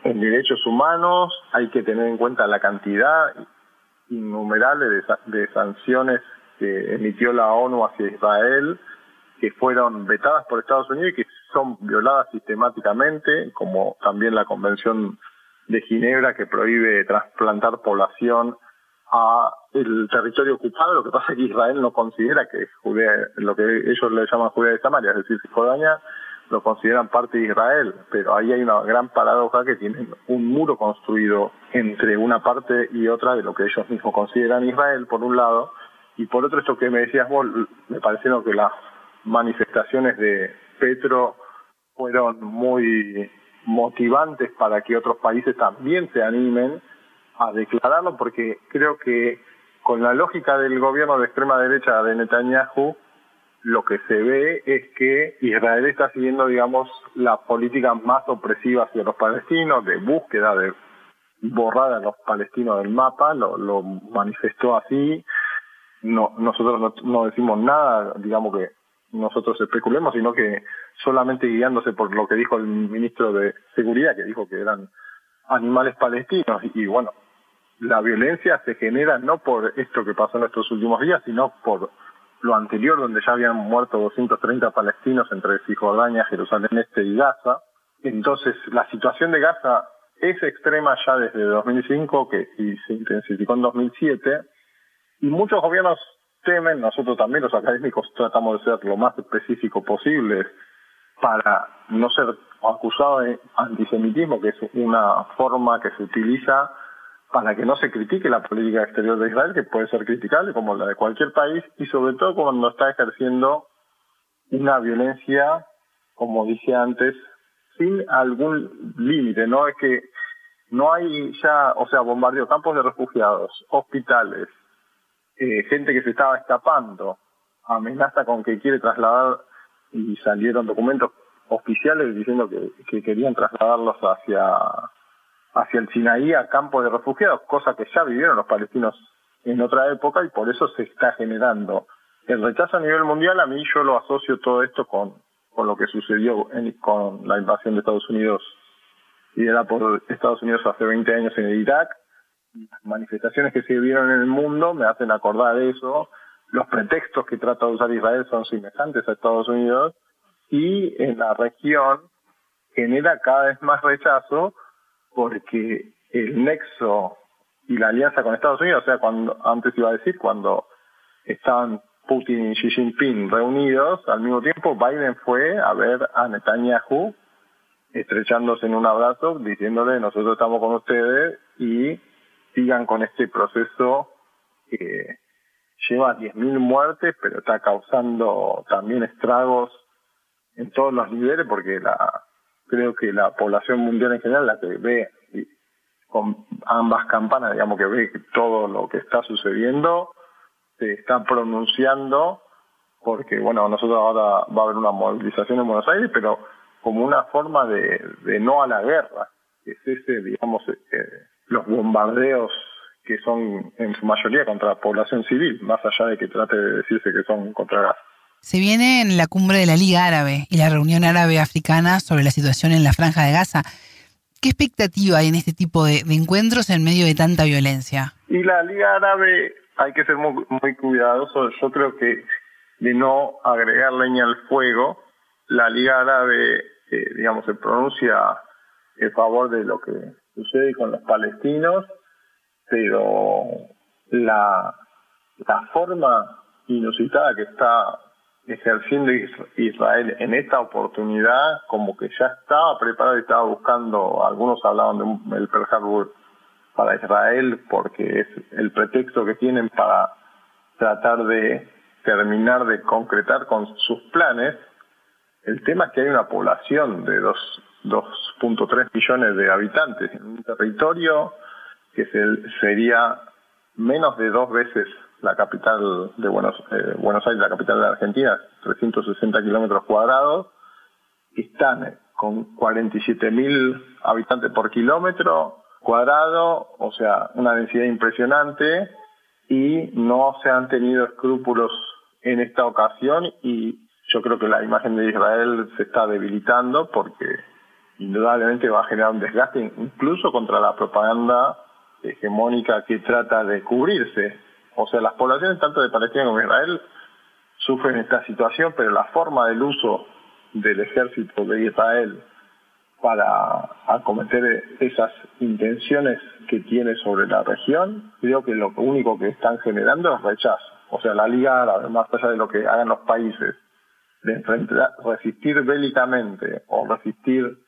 en derechos humanos, hay que tener en cuenta la cantidad innumerable de, de sanciones que emitió la ONU hacia Israel, que fueron vetadas por Estados Unidos y que son violadas sistemáticamente, como también la Convención de Ginebra que prohíbe trasplantar población a el territorio ocupado, lo que pasa es que Israel no considera que Judea, lo que ellos le llaman Judea de Samaria, es decir, Cisjordania lo consideran parte de Israel, pero ahí hay una gran paradoja que tienen un muro construido entre una parte y otra de lo que ellos mismos consideran Israel, por un lado, y por otro esto que me decías vos, me parecieron que las manifestaciones de Petro fueron muy motivantes para que otros países también se animen a declararlo porque creo que con la lógica del gobierno de extrema derecha de Netanyahu, lo que se ve es que Israel está siguiendo, digamos, la política más opresiva hacia los palestinos, de búsqueda de borrar a los palestinos del mapa, lo, lo manifestó así. No, nosotros no, no decimos nada, digamos que nosotros especulemos, sino que solamente guiándose por lo que dijo el ministro de Seguridad, que dijo que eran animales palestinos. Y, bueno, la violencia se genera no por esto que pasó en estos últimos días, sino por lo anterior, donde ya habían muerto 230 palestinos entre Cisjordania, Jerusalén Este y Gaza. Entonces, la situación de Gaza es extrema ya desde 2005 que, y se intensificó en 2007. Y muchos gobiernos temen, nosotros también los académicos tratamos de ser lo más específico posible para no ser acusados de antisemitismo, que es una forma que se utiliza para que no se critique la política exterior de Israel, que puede ser criticable como la de cualquier país, y sobre todo cuando está ejerciendo una violencia, como dije antes, sin algún límite, no es que no hay ya, o sea, bombardeo, campos de refugiados, hospitales, eh, gente que se estaba escapando, amenaza con que quiere trasladar y salieron documentos oficiales diciendo que, querían trasladarlos hacia hacia el Sinaí a campos de refugiados, cosa que ya vivieron los palestinos en otra época y por eso se está generando el rechazo a nivel mundial. A mí yo lo asocio todo esto con, con lo que sucedió con la invasión de Estados Unidos y era por Estados Unidos hace 20 años en Irak manifestaciones que se vieron en el mundo me hacen acordar eso. Los pretextos que trata de usar Israel son semejantes a Estados Unidos y en la región genera cada vez más rechazo porque el nexo y la alianza con Estados Unidos, o sea, cuando antes iba a decir, cuando estaban Putin y Xi Jinping reunidos, al mismo tiempo Biden fue a ver a Netanyahu estrechándose en un abrazo, diciéndole nosotros estamos con ustedes y sigan con este proceso que lleva 10.000 muertes, pero está causando también estragos en todos los niveles, porque la creo que la población mundial en general, la que ve con ambas campanas, digamos que ve todo lo que está sucediendo, se está pronunciando, porque bueno, nosotros ahora va a haber una movilización en Buenos Aires, pero como una forma de, de no a la guerra, que es ese, digamos, eh, los bombardeos que son en su mayoría contra la población civil, más allá de que trate de decirse que son contra Gaza. Se viene en la cumbre de la Liga Árabe y la reunión árabe africana sobre la situación en la franja de Gaza. ¿Qué expectativa hay en este tipo de, encuentros en medio de tanta violencia? Y la Liga Árabe hay que ser muy, muy cuidadoso. Yo creo que de no agregar leña al fuego, la Liga Árabe, eh, digamos, se pronuncia en favor de lo que sucede con los palestinos, pero la, la forma inusitada que está ejerciendo Israel en esta oportunidad, como que ya estaba preparado y estaba buscando, algunos hablaban del Pearl Harbor para Israel porque es el pretexto que tienen para tratar de terminar de concretar con sus planes. El tema es que hay una población de 2.3 millones de habitantes en un territorio que sería menos de dos veces la capital de Buenos, eh, Buenos Aires, la capital de Argentina, 360 kilómetros cuadrados, están con 47 mil habitantes por kilómetro cuadrado, o sea, una densidad impresionante y no se han tenido escrúpulos en esta ocasión y yo creo que la imagen de Israel se está debilitando porque indudablemente va a generar un desgaste incluso contra la propaganda hegemónica que trata de cubrirse. O sea, las poblaciones tanto de Palestina como de Israel sufren esta situación, pero la forma del uso del ejército de Israel para acometer esas intenciones que tiene sobre la región, creo que lo único que están generando es rechazo. O sea, la Liga Árabe, más allá de lo que hagan los países, de resistir bélicamente o resistir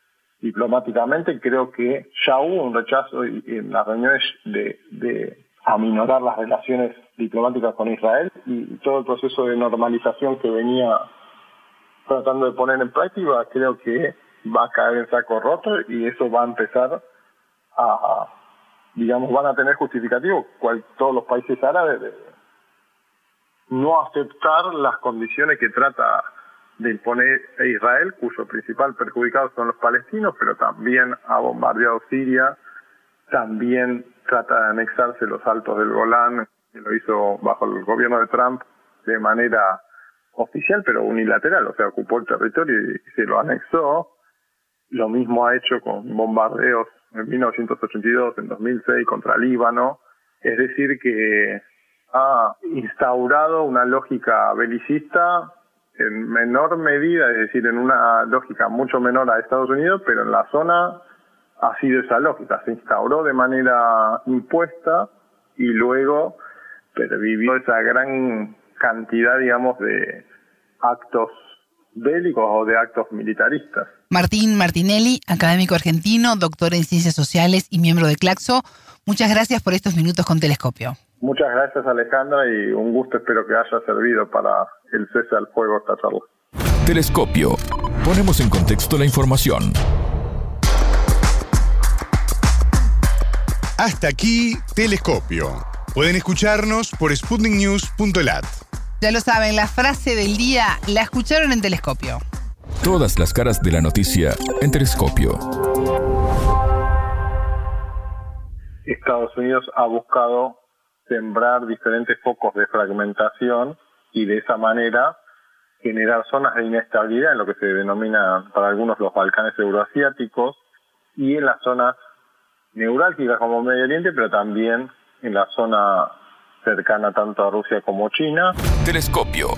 diplomáticamente, creo que ya hubo un rechazo en las reuniones de, de aminorar las relaciones diplomáticas con Israel y todo el proceso de normalización que venía tratando de poner en práctica, creo que va a caer en saco roto y eso va a empezar a, digamos, van a tener justificativo cual, todos los países árabes de no aceptar las condiciones que trata de imponer a Israel, cuyo principal perjudicado son los palestinos, pero también ha bombardeado Siria, también trata de anexarse los altos del Golán, que lo hizo bajo el gobierno de Trump de manera oficial, pero unilateral, o sea, ocupó el territorio y se lo anexó. Lo mismo ha hecho con bombardeos en 1982, en 2006 contra Líbano. Es decir, que ha instaurado una lógica belicista en menor medida, es decir, en una lógica mucho menor a Estados Unidos, pero en la zona ha sido esa lógica. Se instauró de manera impuesta y luego pervivió esa gran cantidad, digamos, de actos bélicos o de actos militaristas. Martín Martinelli, académico argentino, doctor en ciencias sociales y miembro de Claxo, muchas gracias por estos minutos con Telescopio. Muchas gracias Alejandra y un gusto espero que haya servido para el cese al fuego esta charla. Telescopio. Ponemos en contexto la información. Hasta aquí, Telescopio. Pueden escucharnos por sputniknews.lat. Ya lo saben, la frase del día la escucharon en Telescopio. Todas las caras de la noticia en Telescopio. Estados Unidos ha buscado sembrar diferentes focos de fragmentación y de esa manera generar zonas de inestabilidad en lo que se denomina para algunos los Balcanes euroasiáticos y en las zonas neurálgicas como Medio Oriente, pero también en la zona cercana tanto a Rusia como China. Telescopio,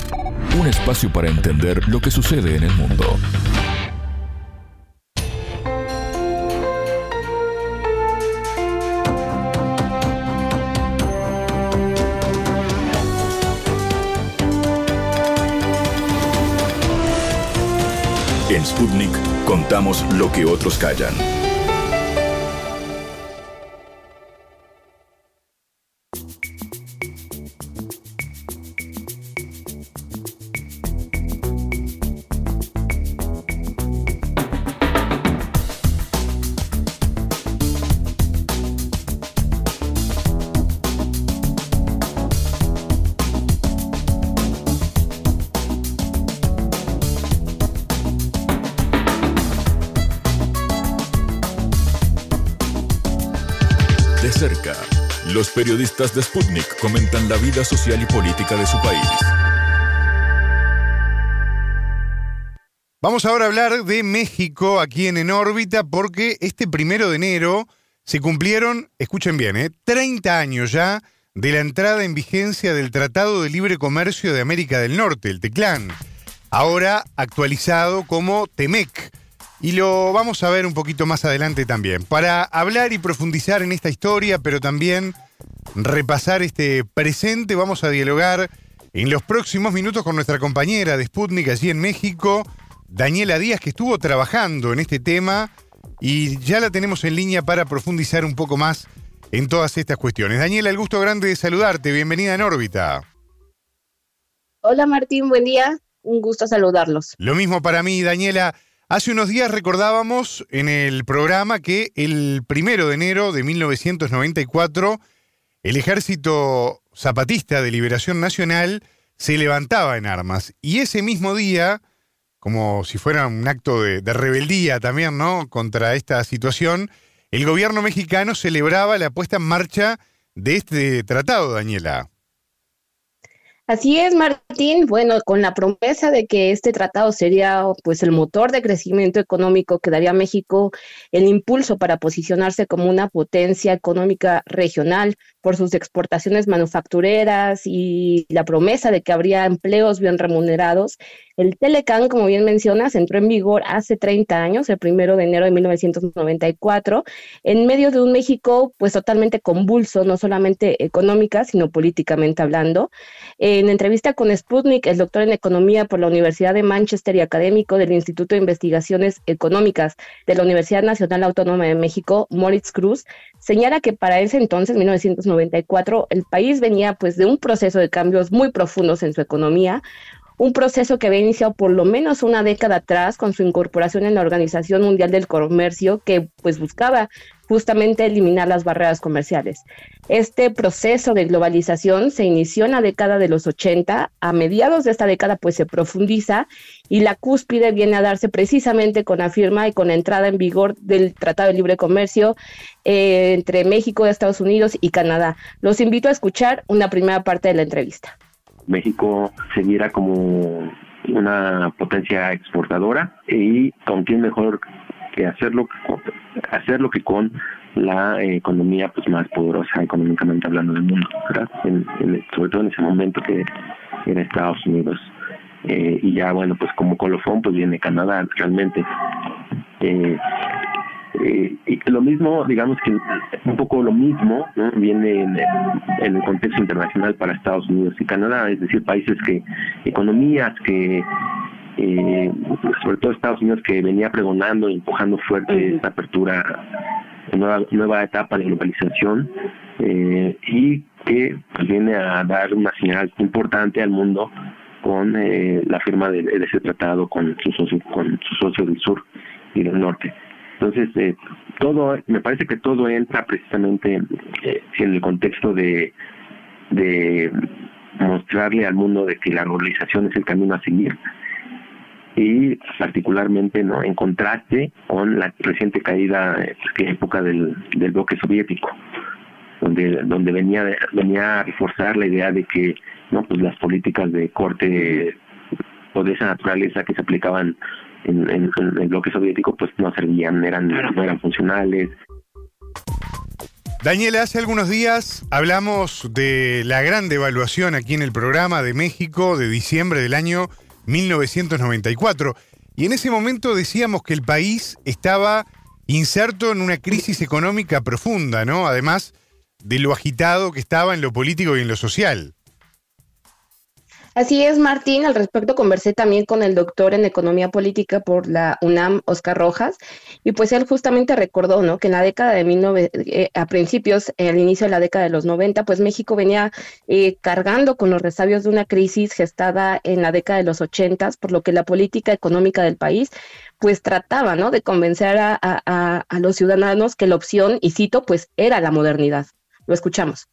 un espacio para entender lo que sucede en el mundo. Sputnik contamos lo que otros callan. Periodistas de Sputnik comentan la vida social y política de su país. Vamos ahora a hablar de México aquí en En órbita porque este primero de enero se cumplieron, escuchen bien, ¿eh? 30 años ya de la entrada en vigencia del Tratado de Libre Comercio de América del Norte, el TECLAN, ahora actualizado como TEMEC. Y lo vamos a ver un poquito más adelante también. Para hablar y profundizar en esta historia, pero también repasar este presente, vamos a dialogar en los próximos minutos con nuestra compañera de Sputnik allí en México, Daniela Díaz, que estuvo trabajando en este tema y ya la tenemos en línea para profundizar un poco más en todas estas cuestiones. Daniela, el gusto grande de saludarte. Bienvenida en órbita. Hola Martín, buen día. Un gusto saludarlos. Lo mismo para mí, Daniela. Hace unos días recordábamos en el programa que el primero de enero de 1994 el Ejército Zapatista de Liberación Nacional se levantaba en armas. Y ese mismo día, como si fuera un acto de, rebeldía también, ¿no? Contra esta situación, el gobierno mexicano celebraba la puesta en marcha de este tratado, Daniela. Así es, Martín. Bueno, con la promesa de que este tratado sería pues el motor de crecimiento económico que daría a México el impulso para posicionarse como una potencia económica regional por sus exportaciones manufactureras y la promesa de que habría empleos bien remunerados, el Telecan, como bien mencionas, entró en vigor hace 30 años, el primero de enero de 1994, en medio de un México pues totalmente convulso, no solamente económica, sino políticamente hablando. En entrevista con Sputnik, el doctor en economía por la Universidad de Manchester y académico del Instituto de Investigaciones Económicas de la Universidad Nacional Autónoma de México, Moritz Cruz, señala que para ese entonces, 1994, el país venía pues de un proceso de cambios muy profundos en su economía, un proceso que había iniciado por lo menos una década atrás con su incorporación en la Organización Mundial del Comercio, que pues buscaba justamente eliminar las barreras comerciales. Este proceso de globalización se inició en la década de los 80, a mediados de esta década pues se profundiza y la cúspide viene a darse precisamente con la firma y con la entrada en vigor del Tratado de Libre Comercio eh, entre México, Estados Unidos y Canadá. Los invito a escuchar una primera parte de la entrevista. México se viera como una potencia exportadora y con quién mejor que hacerlo hacerlo que con la economía pues más poderosa económicamente hablando del mundo, sobre todo en ese momento que era Estados Unidos. Eh, y ya bueno pues como colofón pues viene Canadá realmente eh, eh, y lo mismo, digamos que un poco lo mismo viene en, el contexto internacional para Estados Unidos y Canadá, es decir, países que, economías que, eh, sobre todo Estados Unidos que venía pregonando, empujando fuerte esta apertura, nueva, nueva etapa de globalización eh, y que pues, viene a dar una señal importante al mundo con la firma de, ese tratado con sus socios con sus socios del sur y del norte. Entonces, eh, todo, me parece que todo entra precisamente eh, en el contexto de, de mostrarle al mundo de que la globalización es el camino a seguir. Y particularmente no en contraste con la reciente caída eh, época del, del bloque soviético donde donde venía venía a reforzar la idea de que no pues las políticas de corte o de esa naturaleza que se aplicaban en, el bloque soviético pues no servían, eran, no eran funcionales. Daniela, hace algunos días hablamos de la gran devaluación aquí en el programa de México de diciembre del año 1994. Y en ese momento decíamos que el país estaba inserto en una crisis económica profunda, ¿no? Además de lo agitado que estaba en lo político y en lo social. Así es, Martín. Al respecto conversé también con el doctor en economía política por la UNAM, Oscar Rojas, y pues él justamente recordó, ¿no? Que en la década de 19, eh, a principios, al inicio de la década de los 90, pues México venía eh, cargando con los resabios de una crisis gestada en la década de los 80, por lo que la política económica del país pues trataba, ¿no? De convencer a, a los ciudadanos que la opción, y cito, pues era la modernidad. Lo escuchamos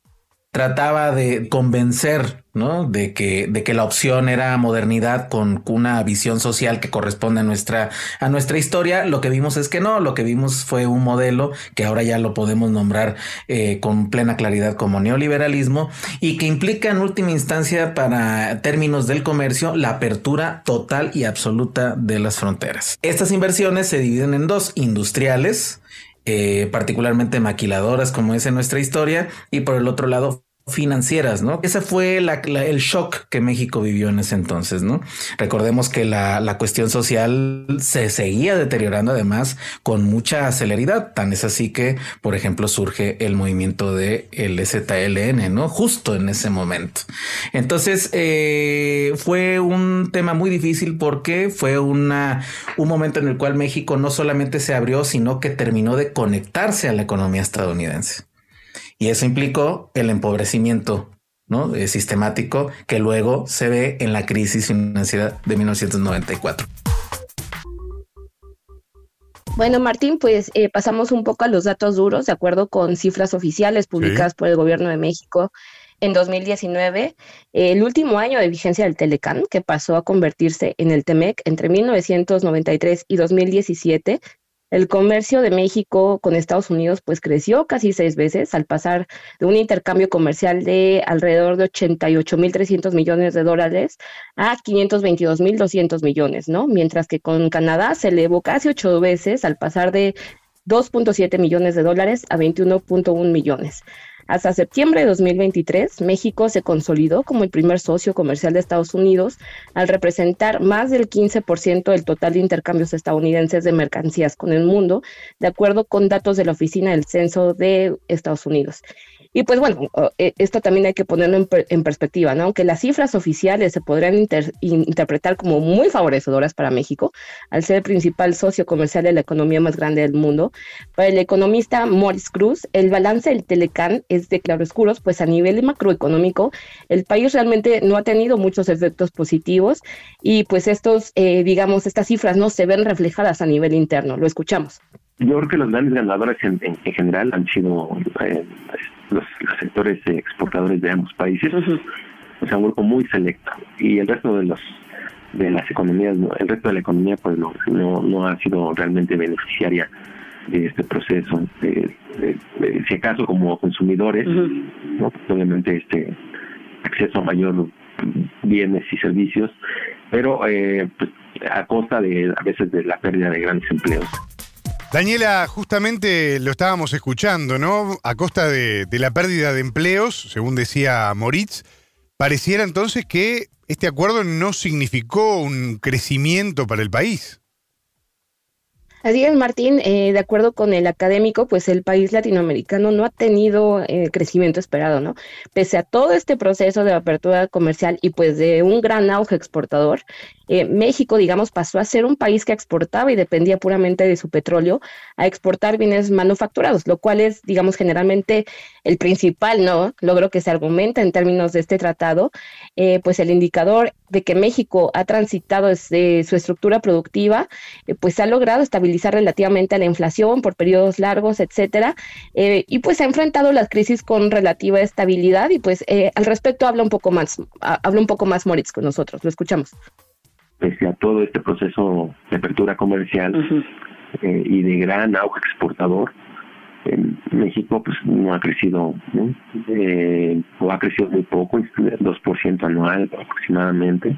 trataba de convencer, ¿no? De que, de que la opción era modernidad con una visión social que corresponde a nuestra, a nuestra historia. Lo que vimos es que no, lo que vimos fue un modelo que ahora ya lo podemos nombrar eh, con plena claridad como neoliberalismo y que implica en última instancia para términos del comercio la apertura total y absoluta de las fronteras. Estas inversiones se dividen en dos, industriales, eh, particularmente maquiladoras como es en nuestra historia, y por el otro lado financieras, ¿no? Ese fue el shock que México vivió en ese entonces, ¿no? Recordemos que la, cuestión social se seguía deteriorando además con mucha celeridad, tan es así que, por ejemplo, surge el movimiento de el ZLN, ¿no? Justo en ese momento. Entonces, eh, fue un tema muy difícil porque fue una, un momento en el cual México no solamente se abrió, sino que terminó de conectarse a la economía estadounidense. Y eso implicó el empobrecimiento ¿no? Eh, sistemático que luego se ve en la crisis financiera de 1994. Bueno, Martín, pues eh, pasamos un poco a los datos duros, de acuerdo con cifras oficiales publicadas por el Gobierno de México en 2019, el último año de vigencia del Telecan, que pasó a convertirse en el TEMEC entre 1993 y 2017, el comercio de México con Estados Unidos pues creció casi seis veces al pasar de un intercambio comercial de alrededor de 88.300 millones de dólares a 522.200 millones, ¿no? Mientras que con Canadá se elevó casi ocho veces al pasar de 2.7 millones de dólares a 21.1 millones. Hasta septiembre de 2023, México se consolidó como el primer socio comercial de Estados Unidos al representar más del 15% del total de intercambios estadounidenses de mercancías con el mundo, de acuerdo con datos de la Oficina del Censo de Estados Unidos. Y pues bueno, eh, esto también hay que ponerlo en, perspectiva, ¿no? Aunque las cifras oficiales se podrían interpretar como muy favorecedoras para México, al ser el principal socio comercial de la economía más grande del mundo, para el economista Morris Cruz, el balance del Telecán es de claroscuros, pues a nivel macroeconómico, el país realmente no ha tenido muchos efectos positivos y pues estos, eh, digamos, estas cifras no se ven reflejadas a nivel interno. Lo escuchamos. Yo creo que los grandes ganadores en, general han sido eh, los, sectores exportadores de ambos países, o sea, un grupo muy selecto. Y el resto de los de las economías, el resto de la economía pues no, no, ha sido realmente beneficiaria de este proceso. si acaso como consumidores, ¿no? Pues, obviamente este acceso a mayor bienes y servicios, pero eh, pues, a costa de a veces de la pérdida de grandes empleos. Daniela, justamente lo estábamos escuchando, ¿no? A costa de, la pérdida de empleos, según decía Moritz, pareciera entonces que este acuerdo no significó un crecimiento para el país. Así es, Martín, eh, de acuerdo con el académico, pues el país latinoamericano no ha tenido el eh, crecimiento esperado, ¿no? Pese a todo este proceso de apertura comercial y pues de un gran auge exportador, eh, México, digamos, pasó a ser un país que exportaba y dependía puramente de su petróleo a exportar bienes manufacturados, lo cual es, digamos, generalmente el principal, ¿no? Logro que se argumenta en términos de este tratado, pues el indicador de que México ha transitado desde su estructura productiva, pues ha logrado estabilizar relativamente a la inflación por periodos largos, etcétera, eh, y pues ha enfrentado las crisis con relativa estabilidad y pues eh, al respecto habla un poco más, habla un poco más Moritz con nosotros, lo escuchamos. Pese a todo este proceso de apertura comercial eh, y de gran auge exportador, en México pues no ha crecido, o ha crecido muy poco, 2% anual aproximadamente.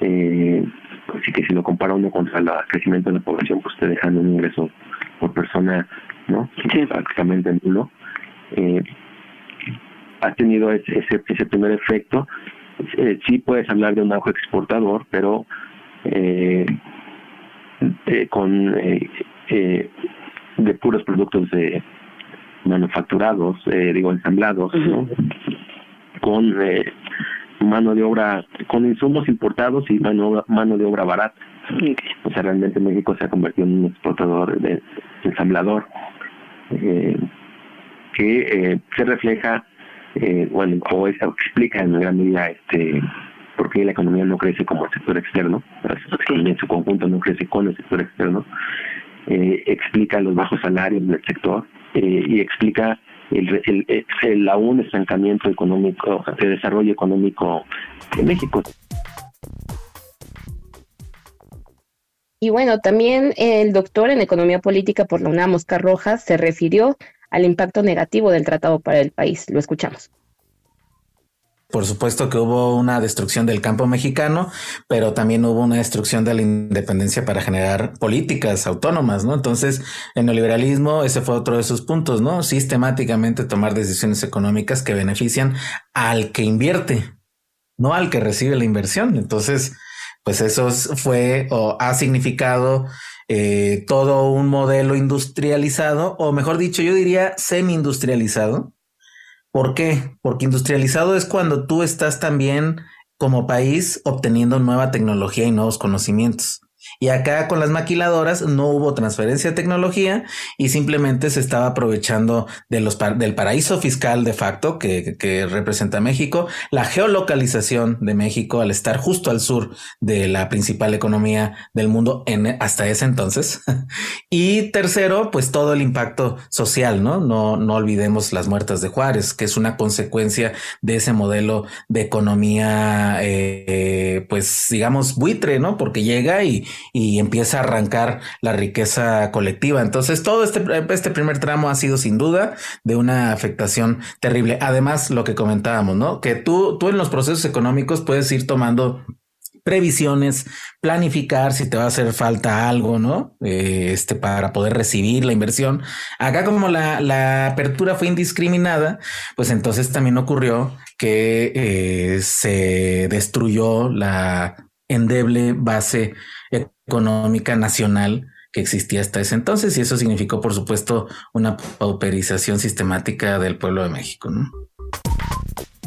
Eh, Así que si lo compara uno contra el crecimiento de la población, pues te dejan un ingreso por persona, ¿no? Sí. Prácticamente nulo. Eh, ha tenido ese, ese, primer efecto. Eh, sí puedes hablar de un auge exportador, pero eh, eh con eh, de puros productos de manufacturados, digo ensamblados, ¿no? con mano de obra con insumos importados y mano, mano de obra barata. O sea, realmente México se ha convertido en un exportador, de, ensamblador, eh, que eh, se refleja, eh, bueno, o eso explica en gran medida este por qué la economía no crece como el sector externo, en su conjunto no crece con el sector externo, explica los bajos salarios del sector y explica el, el, aún estancamiento económico, de desarrollo económico de México. Y bueno, también el doctor en economía política por la UNAM, Oscar Rojas, se refirió al impacto negativo del tratado para el país. Lo escuchamos. Por supuesto que hubo una destrucción del campo mexicano, pero también hubo una destrucción de la independencia para generar políticas autónomas, ¿no? Entonces, el neoliberalismo, ese fue otro de sus puntos, ¿no? Sistemáticamente tomar decisiones económicas que benefician al que invierte, no al que recibe la inversión. Entonces, pues eso fue o ha significado eh, todo un modelo industrializado, o mejor dicho, yo diría semi-industrializado, ¿Por qué? Porque industrializado es cuando tú estás también como país obteniendo nueva tecnología y nuevos conocimientos. Y acá con las maquiladoras no hubo transferencia de tecnología y simplemente se estaba aprovechando de los del paraíso fiscal de facto que, que, representa México, la geolocalización de México al estar justo al sur de la principal economía del mundo hasta ese entonces. y tercero, pues todo el impacto social, ¿no? No, no olvidemos las muertas de Juárez, que es una consecuencia de ese modelo de economía, eh, pues digamos, buitre, ¿no? Porque llega y, y empieza a arrancar la riqueza colectiva. Entonces, todo este, este primer tramo ha sido sin duda de una afectación terrible. Además, lo que comentábamos, ¿no? Que tú, tú en los procesos económicos puedes ir tomando previsiones, planificar si te va a hacer falta algo, ¿no? Eh, este, para poder recibir la inversión. Acá como la, la apertura fue indiscriminada, pues entonces también ocurrió que eh, se destruyó la endeble base económica nacional que existía hasta ese entonces y eso significó, por supuesto, una pauperización sistemática del pueblo de México. ¿no?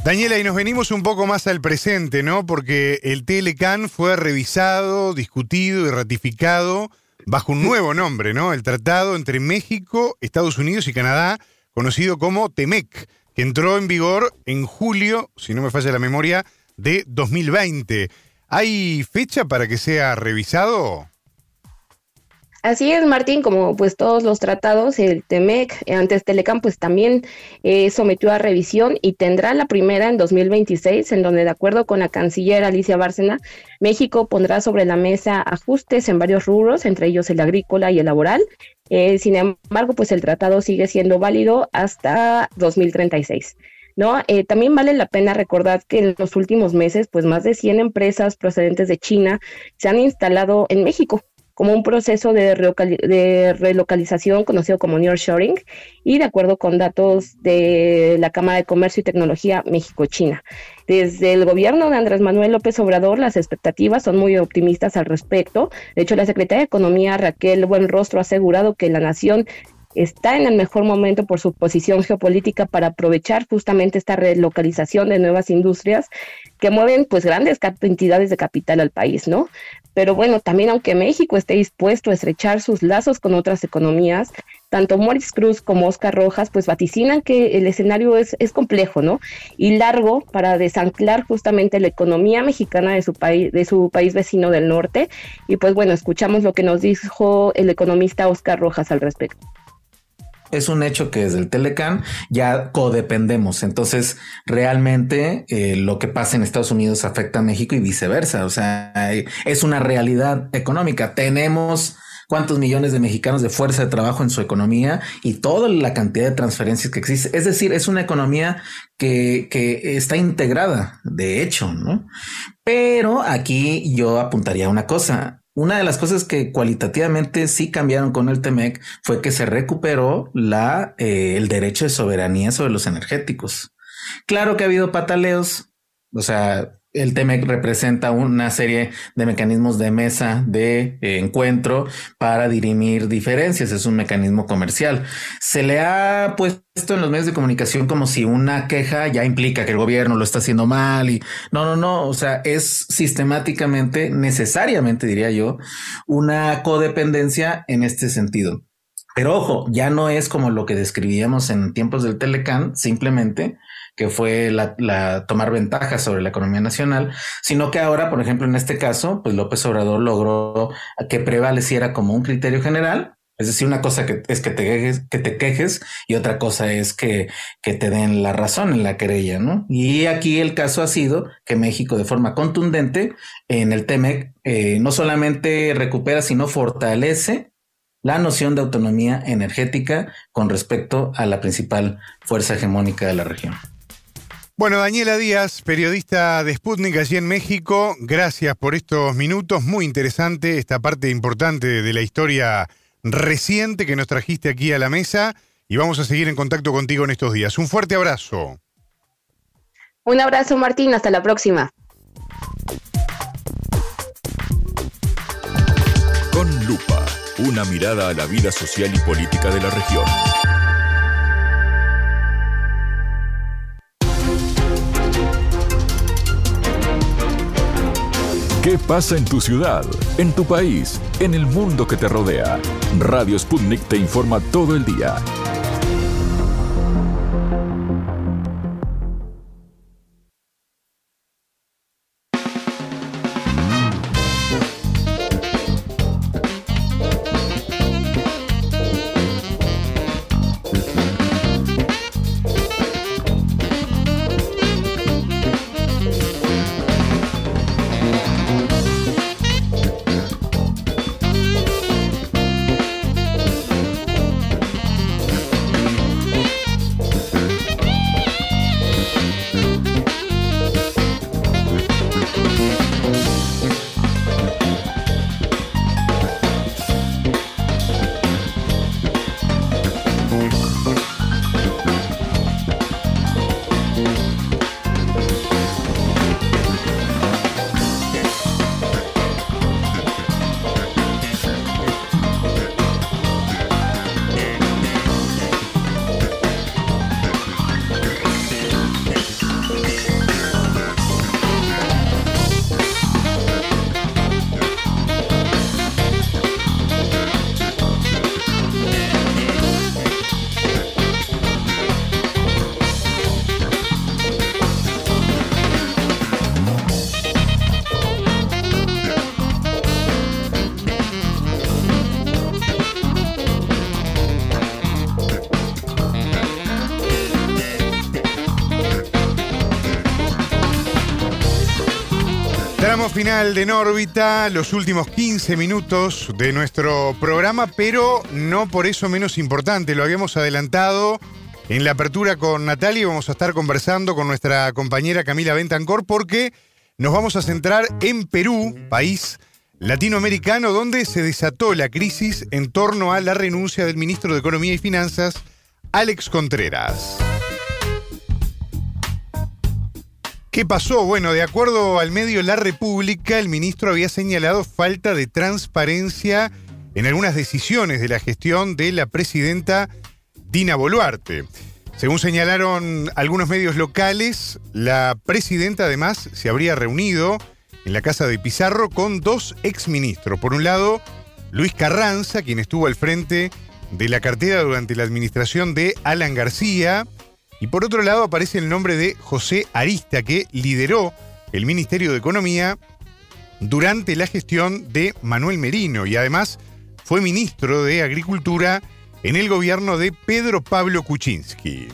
Daniela, y nos venimos un poco más al presente, ¿no? Porque el TLCAN fue revisado, discutido y ratificado bajo un nuevo nombre, ¿no? El tratado entre México, Estados Unidos y Canadá, conocido como TEMEC, que entró en vigor en julio, si no me falla la memoria, de 2020. ¿Hay fecha para que sea revisado? Así es, Martín, como pues todos los tratados, el TEMEC, antes Telecam, pues también eh, sometió a revisión y tendrá la primera en 2026, en donde de acuerdo con la canciller Alicia Bárcena, México pondrá sobre la mesa ajustes en varios rubros, entre ellos el agrícola y el laboral. Eh, sin embargo, pues el tratado sigue siendo válido hasta 2036. ¿No? también vale la pena recordar que en los últimos meses, pues más de 100 empresas procedentes de China se han instalado en México como un proceso de, relocalización conocido como nearshoring y de acuerdo con datos de la Cámara de Comercio y Tecnología México-China. Desde el gobierno de Andrés Manuel López Obrador, las expectativas son muy optimistas al respecto. De hecho, la secretaria de Economía, Raquel Buenrostro, ha asegurado que la nación está en el mejor momento por su posición geopolítica para aprovechar justamente esta relocalización de nuevas industrias que mueven pues grandes cantidades de capital al país, ¿no? Pero bueno, también aunque México esté dispuesto a estrechar sus lazos con otras economías, tanto Moritz Cruz como Oscar Rojas pues vaticinan que el escenario es, es complejo, ¿no? Y largo para desanclar justamente la economía mexicana de su país, de su país vecino del norte. Y pues bueno, escuchamos lo que nos dijo el economista Oscar Rojas al respecto es un hecho que desde el Telecan ya codependemos. Entonces, realmente eh, lo que pasa en Estados Unidos afecta a México y viceversa. O sea, es una realidad económica. Tenemos cuántos millones de mexicanos de fuerza de trabajo en su economía y toda la cantidad de transferencias que existe. Es decir, es una economía que, que está integrada, de hecho, ¿no? Pero aquí yo apuntaría una cosa. Una de las cosas que cualitativamente sí cambiaron con el TEMEC fue que se recuperó la, eh, el derecho de soberanía sobre los energéticos. Claro que ha habido pataleos, o sea, el TEMEC representa una serie de mecanismos de mesa de eh, encuentro para dirimir diferencias. Es un mecanismo comercial. Se le ha puesto en los medios de comunicación como si una queja ya implica que el gobierno lo está haciendo mal y no, no, no. O sea, es sistemáticamente, necesariamente diría yo, una codependencia en este sentido. Pero ojo, ya no es como lo que describíamos en tiempos del Telecan, simplemente que fue la, tomar ventaja sobre la economía nacional, sino que ahora, por ejemplo, en este caso, pues López Obrador logró que prevaleciera como un criterio general. Es decir, una cosa que es que te quejes, que te quejes y otra cosa es que, que te den la razón en la querella, ¿no? Y aquí el caso ha sido que México de forma contundente en el TEMEC eh, no solamente recupera, sino fortalece la noción de autonomía energética con respecto a la principal fuerza hegemónica de la región. Bueno, Daniela Díaz, periodista de Sputnik allí en México, gracias por estos minutos, muy interesante esta parte importante de la historia reciente que nos trajiste aquí a la mesa y vamos a seguir en contacto contigo en estos días. Un fuerte abrazo. Un abrazo Martín, hasta la próxima. Con lupa, una mirada a la vida social y política de la región. Pasa en tu ciudad, en tu país, en el mundo que te rodea. Radio Sputnik te informa todo el día. Final de Nórbita, los últimos 15 minutos de nuestro programa, pero no por eso menos importante. Lo habíamos adelantado en la apertura con Natalia y vamos a estar conversando con nuestra compañera Camila Bentancor porque nos vamos a centrar en Perú, país latinoamericano donde se desató la crisis en torno a la renuncia del ministro de Economía y Finanzas, Alex Contreras. ¿Qué pasó? Bueno, de acuerdo al medio La República, el ministro había señalado falta de transparencia en algunas decisiones de la gestión de la presidenta Dina Boluarte. Según señalaron algunos medios locales, la presidenta además se habría reunido en la casa de Pizarro con dos exministros. Por un lado, Luis Carranza, quien estuvo al frente de la cartera durante la administración de Alan García, y por otro lado aparece el nombre de José Arista, que lideró el Ministerio de Economía durante la gestión de Manuel Merino y además fue ministro de Agricultura en el gobierno de Pedro Pablo Kuczynski.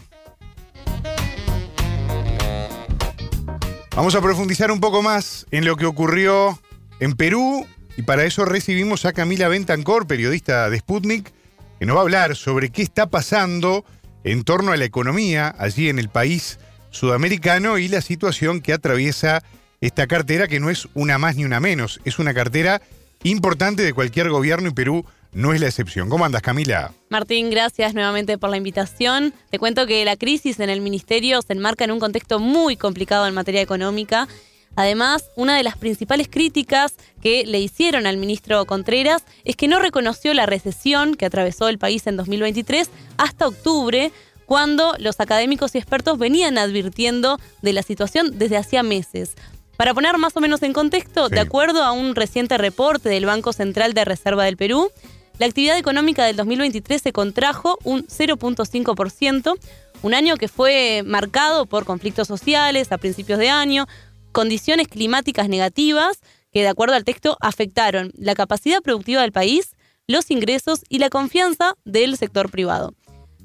Vamos a profundizar un poco más en lo que ocurrió en Perú y para eso recibimos a Camila Bentancor, periodista de Sputnik, que nos va a hablar sobre qué está pasando en torno a la economía allí en el país sudamericano y la situación que atraviesa esta cartera, que no es una más ni una menos, es una cartera importante de cualquier gobierno y Perú no es la excepción. ¿Cómo andas, Camila? Martín, gracias nuevamente por la invitación. Te cuento que la crisis en el ministerio se enmarca en un contexto muy complicado en materia económica Además, una de las principales críticas que le hicieron al ministro Contreras es que no reconoció la recesión que atravesó el país en 2023 hasta octubre, cuando los académicos y expertos venían advirtiendo de la situación desde hacía meses. Para poner más o menos en contexto, de acuerdo a un reciente reporte del Banco Central de Reserva del Perú, la actividad económica del 2023 se contrajo un 0.5%, un año que fue marcado por conflictos sociales a principios de año, condiciones climáticas negativas que, de acuerdo al texto, afectaron la capacidad productiva del país, los ingresos y la confianza del sector privado.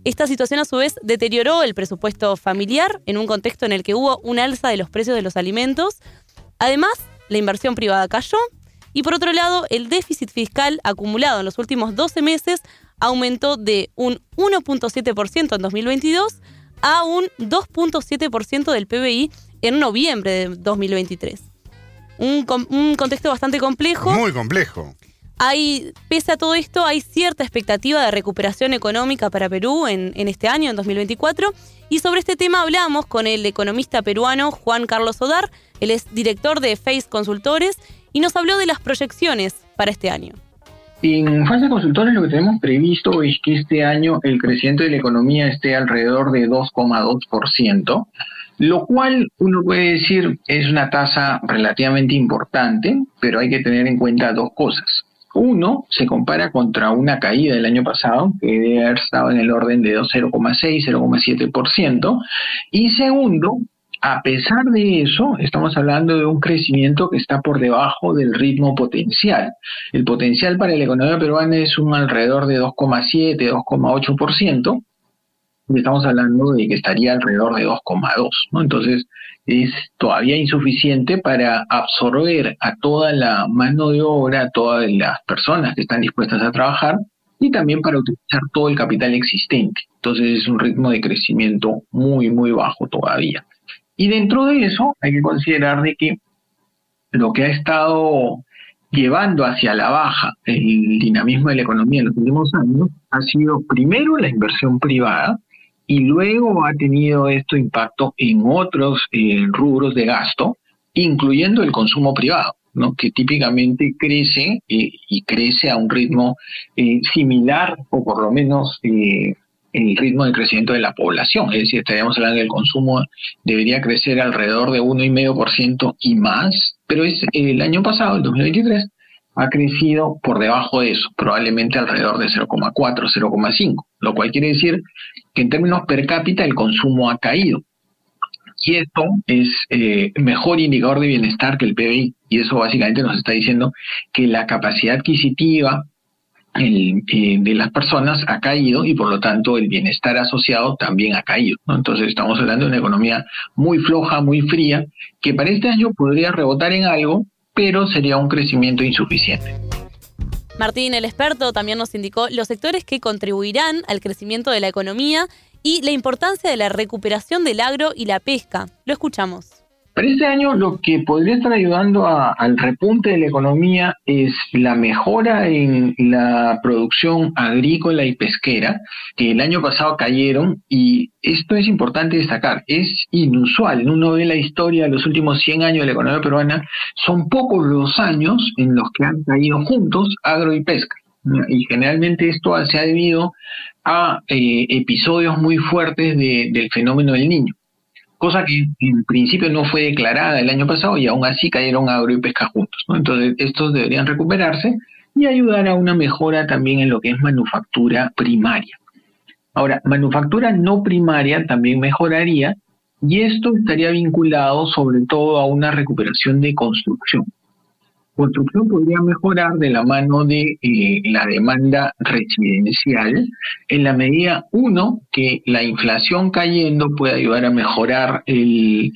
Esta situación a su vez deterioró el presupuesto familiar en un contexto en el que hubo un alza de los precios de los alimentos. Además, la inversión privada cayó y por otro lado, el déficit fiscal acumulado en los últimos 12 meses aumentó de un 1.7% en 2022 a un 2.7% del PBI en noviembre de 2023. Un, un contexto bastante complejo. Muy complejo. Hay, pese a todo esto, hay cierta expectativa de recuperación económica para Perú en, en, este año, en 2024. Y sobre este tema hablamos con el economista peruano Juan Carlos Odar. Él es director de Face Consultores y nos habló de las proyecciones para este año. En Face Consultores lo que tenemos previsto es que este año el crecimiento de la economía esté alrededor de 2,2%. Lo cual uno puede decir es una tasa relativamente importante, pero hay que tener en cuenta dos cosas. Uno, se compara contra una caída del año pasado, que debe haber estado en el orden de 0,6, 0,7%. Y segundo, a pesar de eso, estamos hablando de un crecimiento que está por debajo del ritmo potencial. El potencial para la economía peruana es un alrededor de 2,7, 2,8%, y estamos hablando de que estaría alrededor de 2,2, ¿no? Entonces, es todavía insuficiente para absorber a toda la mano de obra, a todas las personas que están dispuestas a trabajar y también para utilizar todo el capital existente. Entonces, es un ritmo de crecimiento muy, muy bajo todavía. Y dentro de eso, hay que considerar de que lo que ha estado llevando hacia la baja el dinamismo de la economía en los últimos años ha sido primero la inversión privada, y luego ha tenido esto impacto en otros eh, rubros de gasto, incluyendo el consumo privado, ¿no? que típicamente crece eh, y crece a un ritmo eh, similar o por lo menos el ritmo de crecimiento de la población. Es decir, estaríamos hablando del consumo debería crecer alrededor de 1,5% y más, pero es el año pasado, el 2023, ha crecido por debajo de eso, probablemente alrededor de 0,4, 0,5, lo cual quiere decir que en términos per cápita el consumo ha caído. Y esto es eh, mejor indicador de bienestar que el PBI, y eso básicamente nos está diciendo que la capacidad adquisitiva eh, de las personas ha caído y por lo tanto el bienestar asociado también ha caído. Entonces estamos hablando de una economía muy floja, muy fría, que para este año podría rebotar en algo, pero sería un crecimiento insuficiente. Martín, el experto, también nos indicó los sectores que contribuirán al crecimiento de la economía y la importancia de la recuperación del agro y la pesca. Lo escuchamos. Para este año lo que podría estar ayudando al repunte de la economía es la mejora en la producción agrícola y pesquera, que el año pasado cayeron y esto es importante destacar, es inusual. Uno ve la historia de los últimos 100 años de la economía peruana, son pocos los años en los que han caído juntos agro y pesca. Y generalmente esto se ha debido a eh, episodios muy fuertes del fenómeno del niño cosa que en principio no fue declarada el año pasado y aún así cayeron agro y pesca juntos. Entonces, estos deberían recuperarse y ayudar a una mejora también en lo que es manufactura primaria. Ahora, manufactura no primaria también mejoraría y esto estaría vinculado sobre todo a una recuperación de construcción construcción podría mejorar de la mano de eh, la demanda residencial en la medida, uno, que la inflación cayendo puede ayudar a mejorar el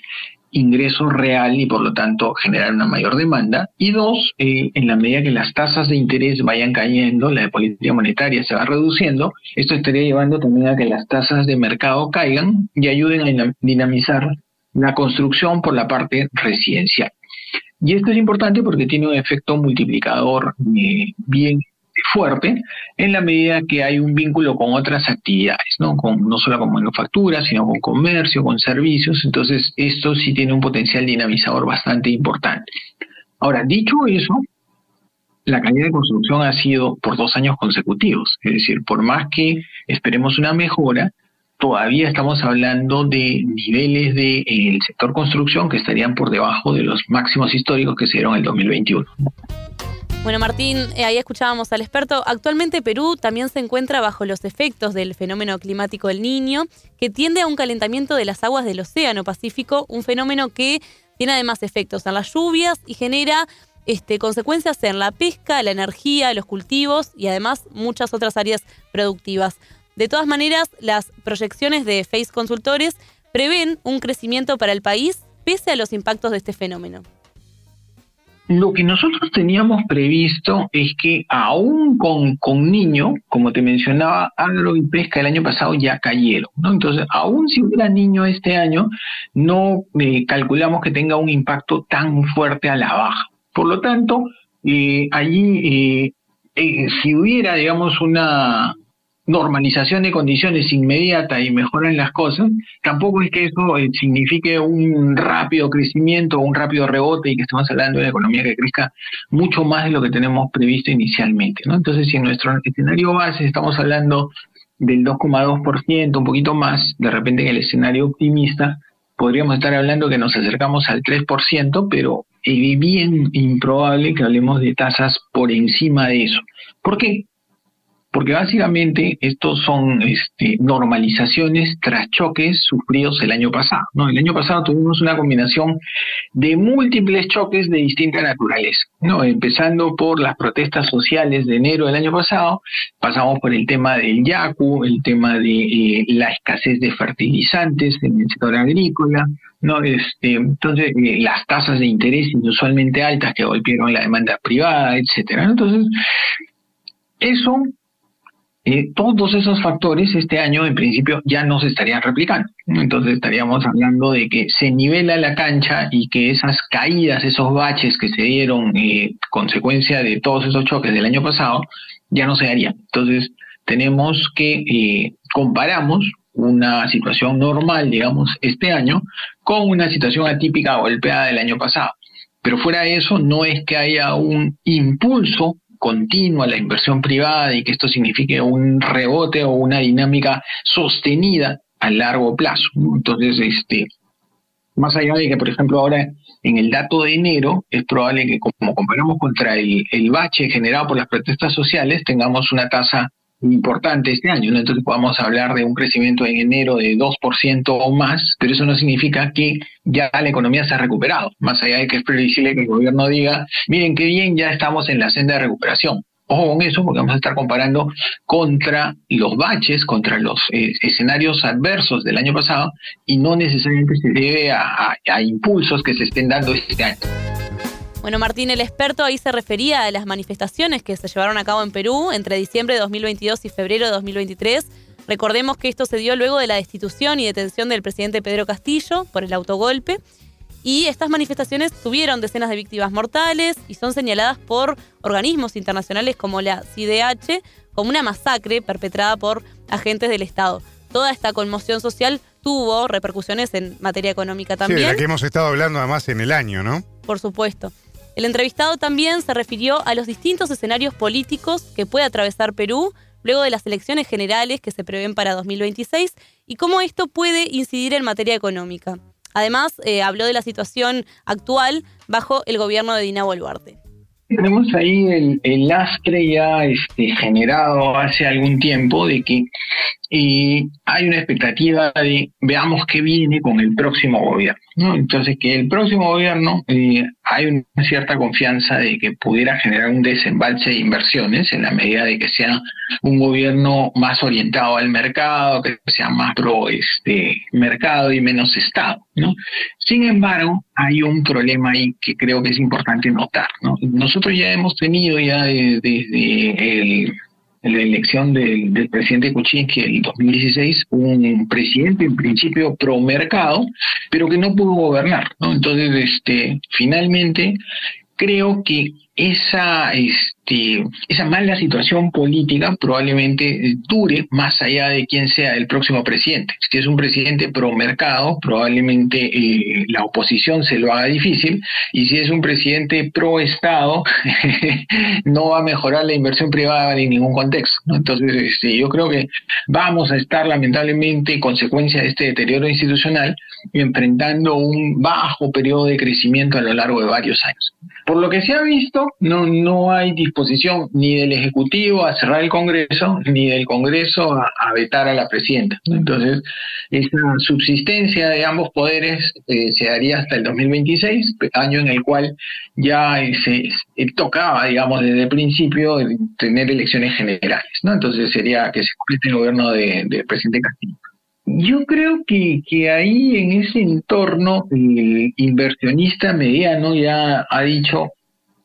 ingreso real y por lo tanto generar una mayor demanda. Y dos, eh, en la medida que las tasas de interés vayan cayendo, la de política monetaria se va reduciendo, esto estaría llevando también a que las tasas de mercado caigan y ayuden a dinamizar la construcción por la parte residencial. Y esto es importante porque tiene un efecto multiplicador eh, bien fuerte en la medida que hay un vínculo con otras actividades, ¿no? Con, no solo con manufactura, sino con comercio, con servicios. Entonces, esto sí tiene un potencial dinamizador bastante importante. Ahora, dicho eso, la caída de construcción ha sido por dos años consecutivos. Es decir, por más que esperemos una mejora, todavía estamos hablando de niveles del de, sector construcción que estarían por debajo de los máximos históricos que se dieron en el 2021. Bueno, Martín, eh, ahí escuchábamos al experto. Actualmente Perú también se encuentra bajo los efectos del fenómeno climático del Niño, que tiende a un calentamiento de las aguas del Océano Pacífico, un fenómeno que tiene además efectos en las lluvias y genera este, consecuencias en la pesca, la energía, los cultivos y además muchas otras áreas productivas. De todas maneras, las proyecciones de Face Consultores prevén un crecimiento para el país pese a los impactos de este fenómeno. Lo que nosotros teníamos previsto es que aún con, con niño, como te mencionaba, agro y pesca el año pasado ya cayeron. ¿no? Entonces, aún si hubiera niño este año, no eh, calculamos que tenga un impacto tan fuerte a la baja. Por lo tanto, eh, allí, eh, si hubiera, digamos, una, normalización de condiciones inmediata y mejora en las cosas, tampoco es que eso eh, signifique un rápido crecimiento un rápido rebote y que estemos hablando de una economía que crezca mucho más de lo que tenemos previsto inicialmente. ¿no? Entonces, si en nuestro escenario base estamos hablando del 2,2%, un poquito más, de repente en el escenario optimista podríamos estar hablando que nos acercamos al 3%, pero es bien improbable que hablemos de tasas por encima de eso. ¿Por qué? Porque básicamente estos son este, normalizaciones tras choques sufridos el año pasado. ¿no? El año pasado tuvimos una combinación de múltiples choques de distinta naturaleza, ¿no? empezando por las protestas sociales de enero del año pasado, pasamos por el tema del YACU, el tema de eh, la escasez de fertilizantes en el sector agrícola, ¿no? Este, entonces, eh, las tasas de interés inusualmente altas que golpearon la demanda privada, etcétera. Entonces, eso eh, todos esos factores este año en principio ya no se estarían replicando. Entonces estaríamos hablando de que se nivela la cancha y que esas caídas, esos baches que se dieron eh, consecuencia de todos esos choques del año pasado, ya no se harían. Entonces tenemos que eh, comparamos una situación normal, digamos, este año con una situación atípica golpeada del año pasado. Pero fuera de eso, no es que haya un impulso continua la inversión privada y que esto signifique un rebote o una dinámica sostenida a largo plazo. Entonces, este, más allá de que, por ejemplo, ahora en el dato de enero, es probable que como comparamos contra el, el bache generado por las protestas sociales, tengamos una tasa importante este año, ¿no? entonces podamos hablar de un crecimiento en enero de 2% o más, pero eso no significa que ya la economía se ha recuperado, más allá de que es previsible que el gobierno diga, miren qué bien, ya estamos en la senda de recuperación. Ojo con eso, porque vamos a estar comparando contra los baches, contra los eh, escenarios adversos del año pasado, y no necesariamente se debe a impulsos que se estén dando este año. Bueno, Martín, el experto ahí se refería a las manifestaciones que se llevaron a cabo en Perú entre diciembre de 2022 y febrero de 2023. Recordemos que esto se dio luego de la destitución y detención del presidente Pedro Castillo por el autogolpe. Y estas manifestaciones tuvieron decenas de víctimas mortales y son señaladas por organismos internacionales como la CIDH como una masacre perpetrada por agentes del Estado. Toda esta conmoción social tuvo repercusiones en materia económica también. Sí, de la que hemos estado hablando además en el año, ¿no? Por supuesto. El entrevistado también se refirió a los distintos escenarios políticos que puede atravesar Perú luego de las elecciones generales que se prevén para 2026 y cómo esto puede incidir en materia económica. Además, eh, habló de la situación actual bajo el gobierno de Dina Boluarte. Tenemos ahí el, lastre ya este, generado hace algún tiempo de que y hay una expectativa de veamos qué viene con el próximo gobierno. ¿no? Entonces, que el próximo gobierno eh, hay una cierta confianza de que pudiera generar un desembalse de inversiones en la medida de que sea un gobierno más orientado al mercado, que sea más pro este mercado y menos Estado. ¿no? Sin embargo, hay un problema ahí que creo que es importante notar. ¿no? Nosotros ya hemos tenido ya desde el la elección del, presidente Kuczynski en el 2016, un presidente en principio pro mercado, pero que no pudo gobernar. ¿no? Entonces, este, finalmente, creo que esa, este, esa mala situación política probablemente dure más allá de quién sea el próximo presidente. Si es un presidente pro mercado, probablemente eh, la oposición se lo haga difícil, y si es un presidente pro Estado, no va a mejorar la inversión privada en ningún contexto. Entonces, este, yo creo que vamos a estar lamentablemente, consecuencia de este deterioro institucional, enfrentando un bajo periodo de crecimiento a lo largo de varios años. Por lo que se ha visto, no, no hay disposición ni del Ejecutivo a cerrar el Congreso, ni del Congreso a, vetar a la presidenta. Entonces, esa subsistencia de ambos poderes eh, se daría hasta el 2026, año en el cual ya se, tocaba, digamos, desde el principio tener elecciones generales. ¿no? Entonces sería que se complete el gobierno del de presidente Castillo. Yo creo que, que ahí en ese entorno el inversionista mediano ya ha dicho,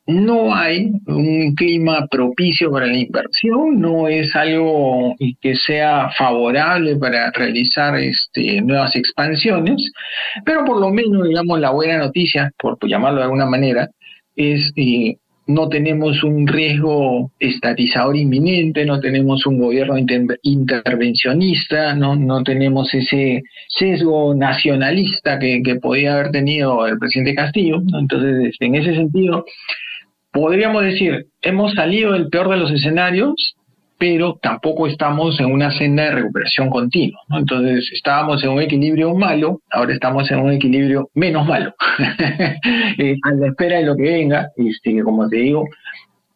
no hay un clima propicio para la inversión, no es algo que sea favorable para realizar este, nuevas expansiones, pero por lo menos, digamos, la buena noticia, por llamarlo de alguna manera, es eh, no tenemos un riesgo estatizador inminente, no tenemos un gobierno intervencionista, no, no tenemos ese sesgo nacionalista que, que podía haber tenido el presidente Castillo. Entonces, en ese sentido, podríamos decir, hemos salido del peor de los escenarios pero tampoco estamos en una senda de recuperación continua. Entonces, estábamos en un equilibrio malo, ahora estamos en un equilibrio menos malo, eh, a la espera de lo que venga, este, como te digo,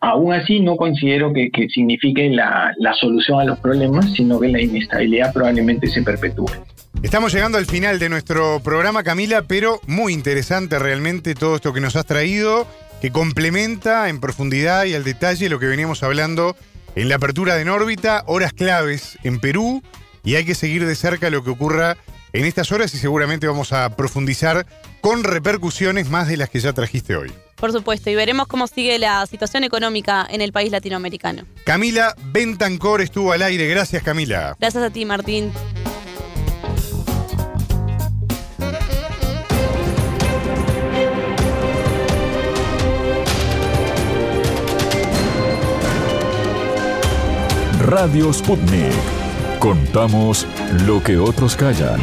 aún así no considero que, que signifique la, la solución a los problemas, sino que la inestabilidad probablemente se perpetúe. Estamos llegando al final de nuestro programa, Camila, pero muy interesante realmente todo esto que nos has traído, que complementa en profundidad y al detalle lo que veníamos hablando en la apertura de órbita, horas claves en Perú, y hay que seguir de cerca lo que ocurra en estas horas y seguramente vamos a profundizar con repercusiones más de las que ya trajiste hoy. Por supuesto, y veremos cómo sigue la situación económica en el país latinoamericano. Camila Bentancor estuvo al aire. Gracias, Camila. Gracias a ti, Martín. Radio Sputnik. Contamos lo que otros callan.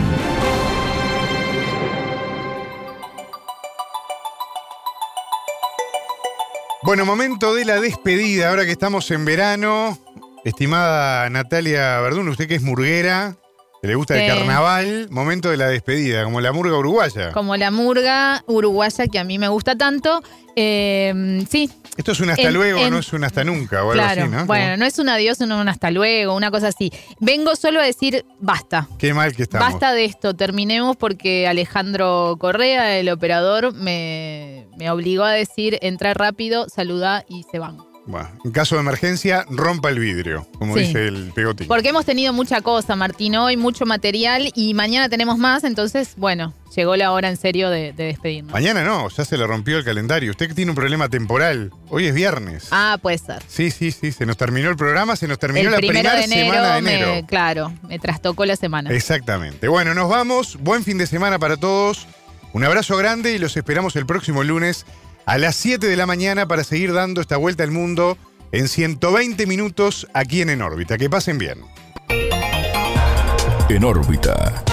Bueno, momento de la despedida, ahora que estamos en verano. Estimada Natalia Verdún, usted que es murguera, le gusta el carnaval, momento de la despedida, como la murga uruguaya. Como la murga uruguaya que a mí me gusta tanto. Eh, sí. Esto es un hasta En- luego, en- no es un hasta nunca o algo Claro, así, ¿no? bueno, no es un adiós, sino un hasta luego, una cosa así. Vengo solo a decir basta. Qué mal que estamos. Basta de esto, terminemos porque Alejandro Correa, el operador, me, me obligó a decir entra rápido, saluda y se van. Bueno, en caso de emergencia, rompa el vidrio, como Sí. dice el pegotín. Porque hemos tenido mucha cosa, Martín, hoy mucho material y mañana tenemos más, entonces, bueno, llegó la hora en serio de, de despedirnos. Mañana no, ya se le rompió el calendario. Usted que tiene un problema temporal. Hoy es viernes. Ah, puede ser. Sí, sí, sí, se nos terminó el programa, se nos terminó el la primera de enero, semana de enero. Me, claro, me trastocó la semana. Exactamente. Bueno, nos vamos. Buen fin de semana para todos. Un abrazo grande y los esperamos el próximo lunes a las 7 de la mañana para seguir dando esta vuelta al mundo en 120 minutos aquí en En órbita. Que pasen bien. En órbita.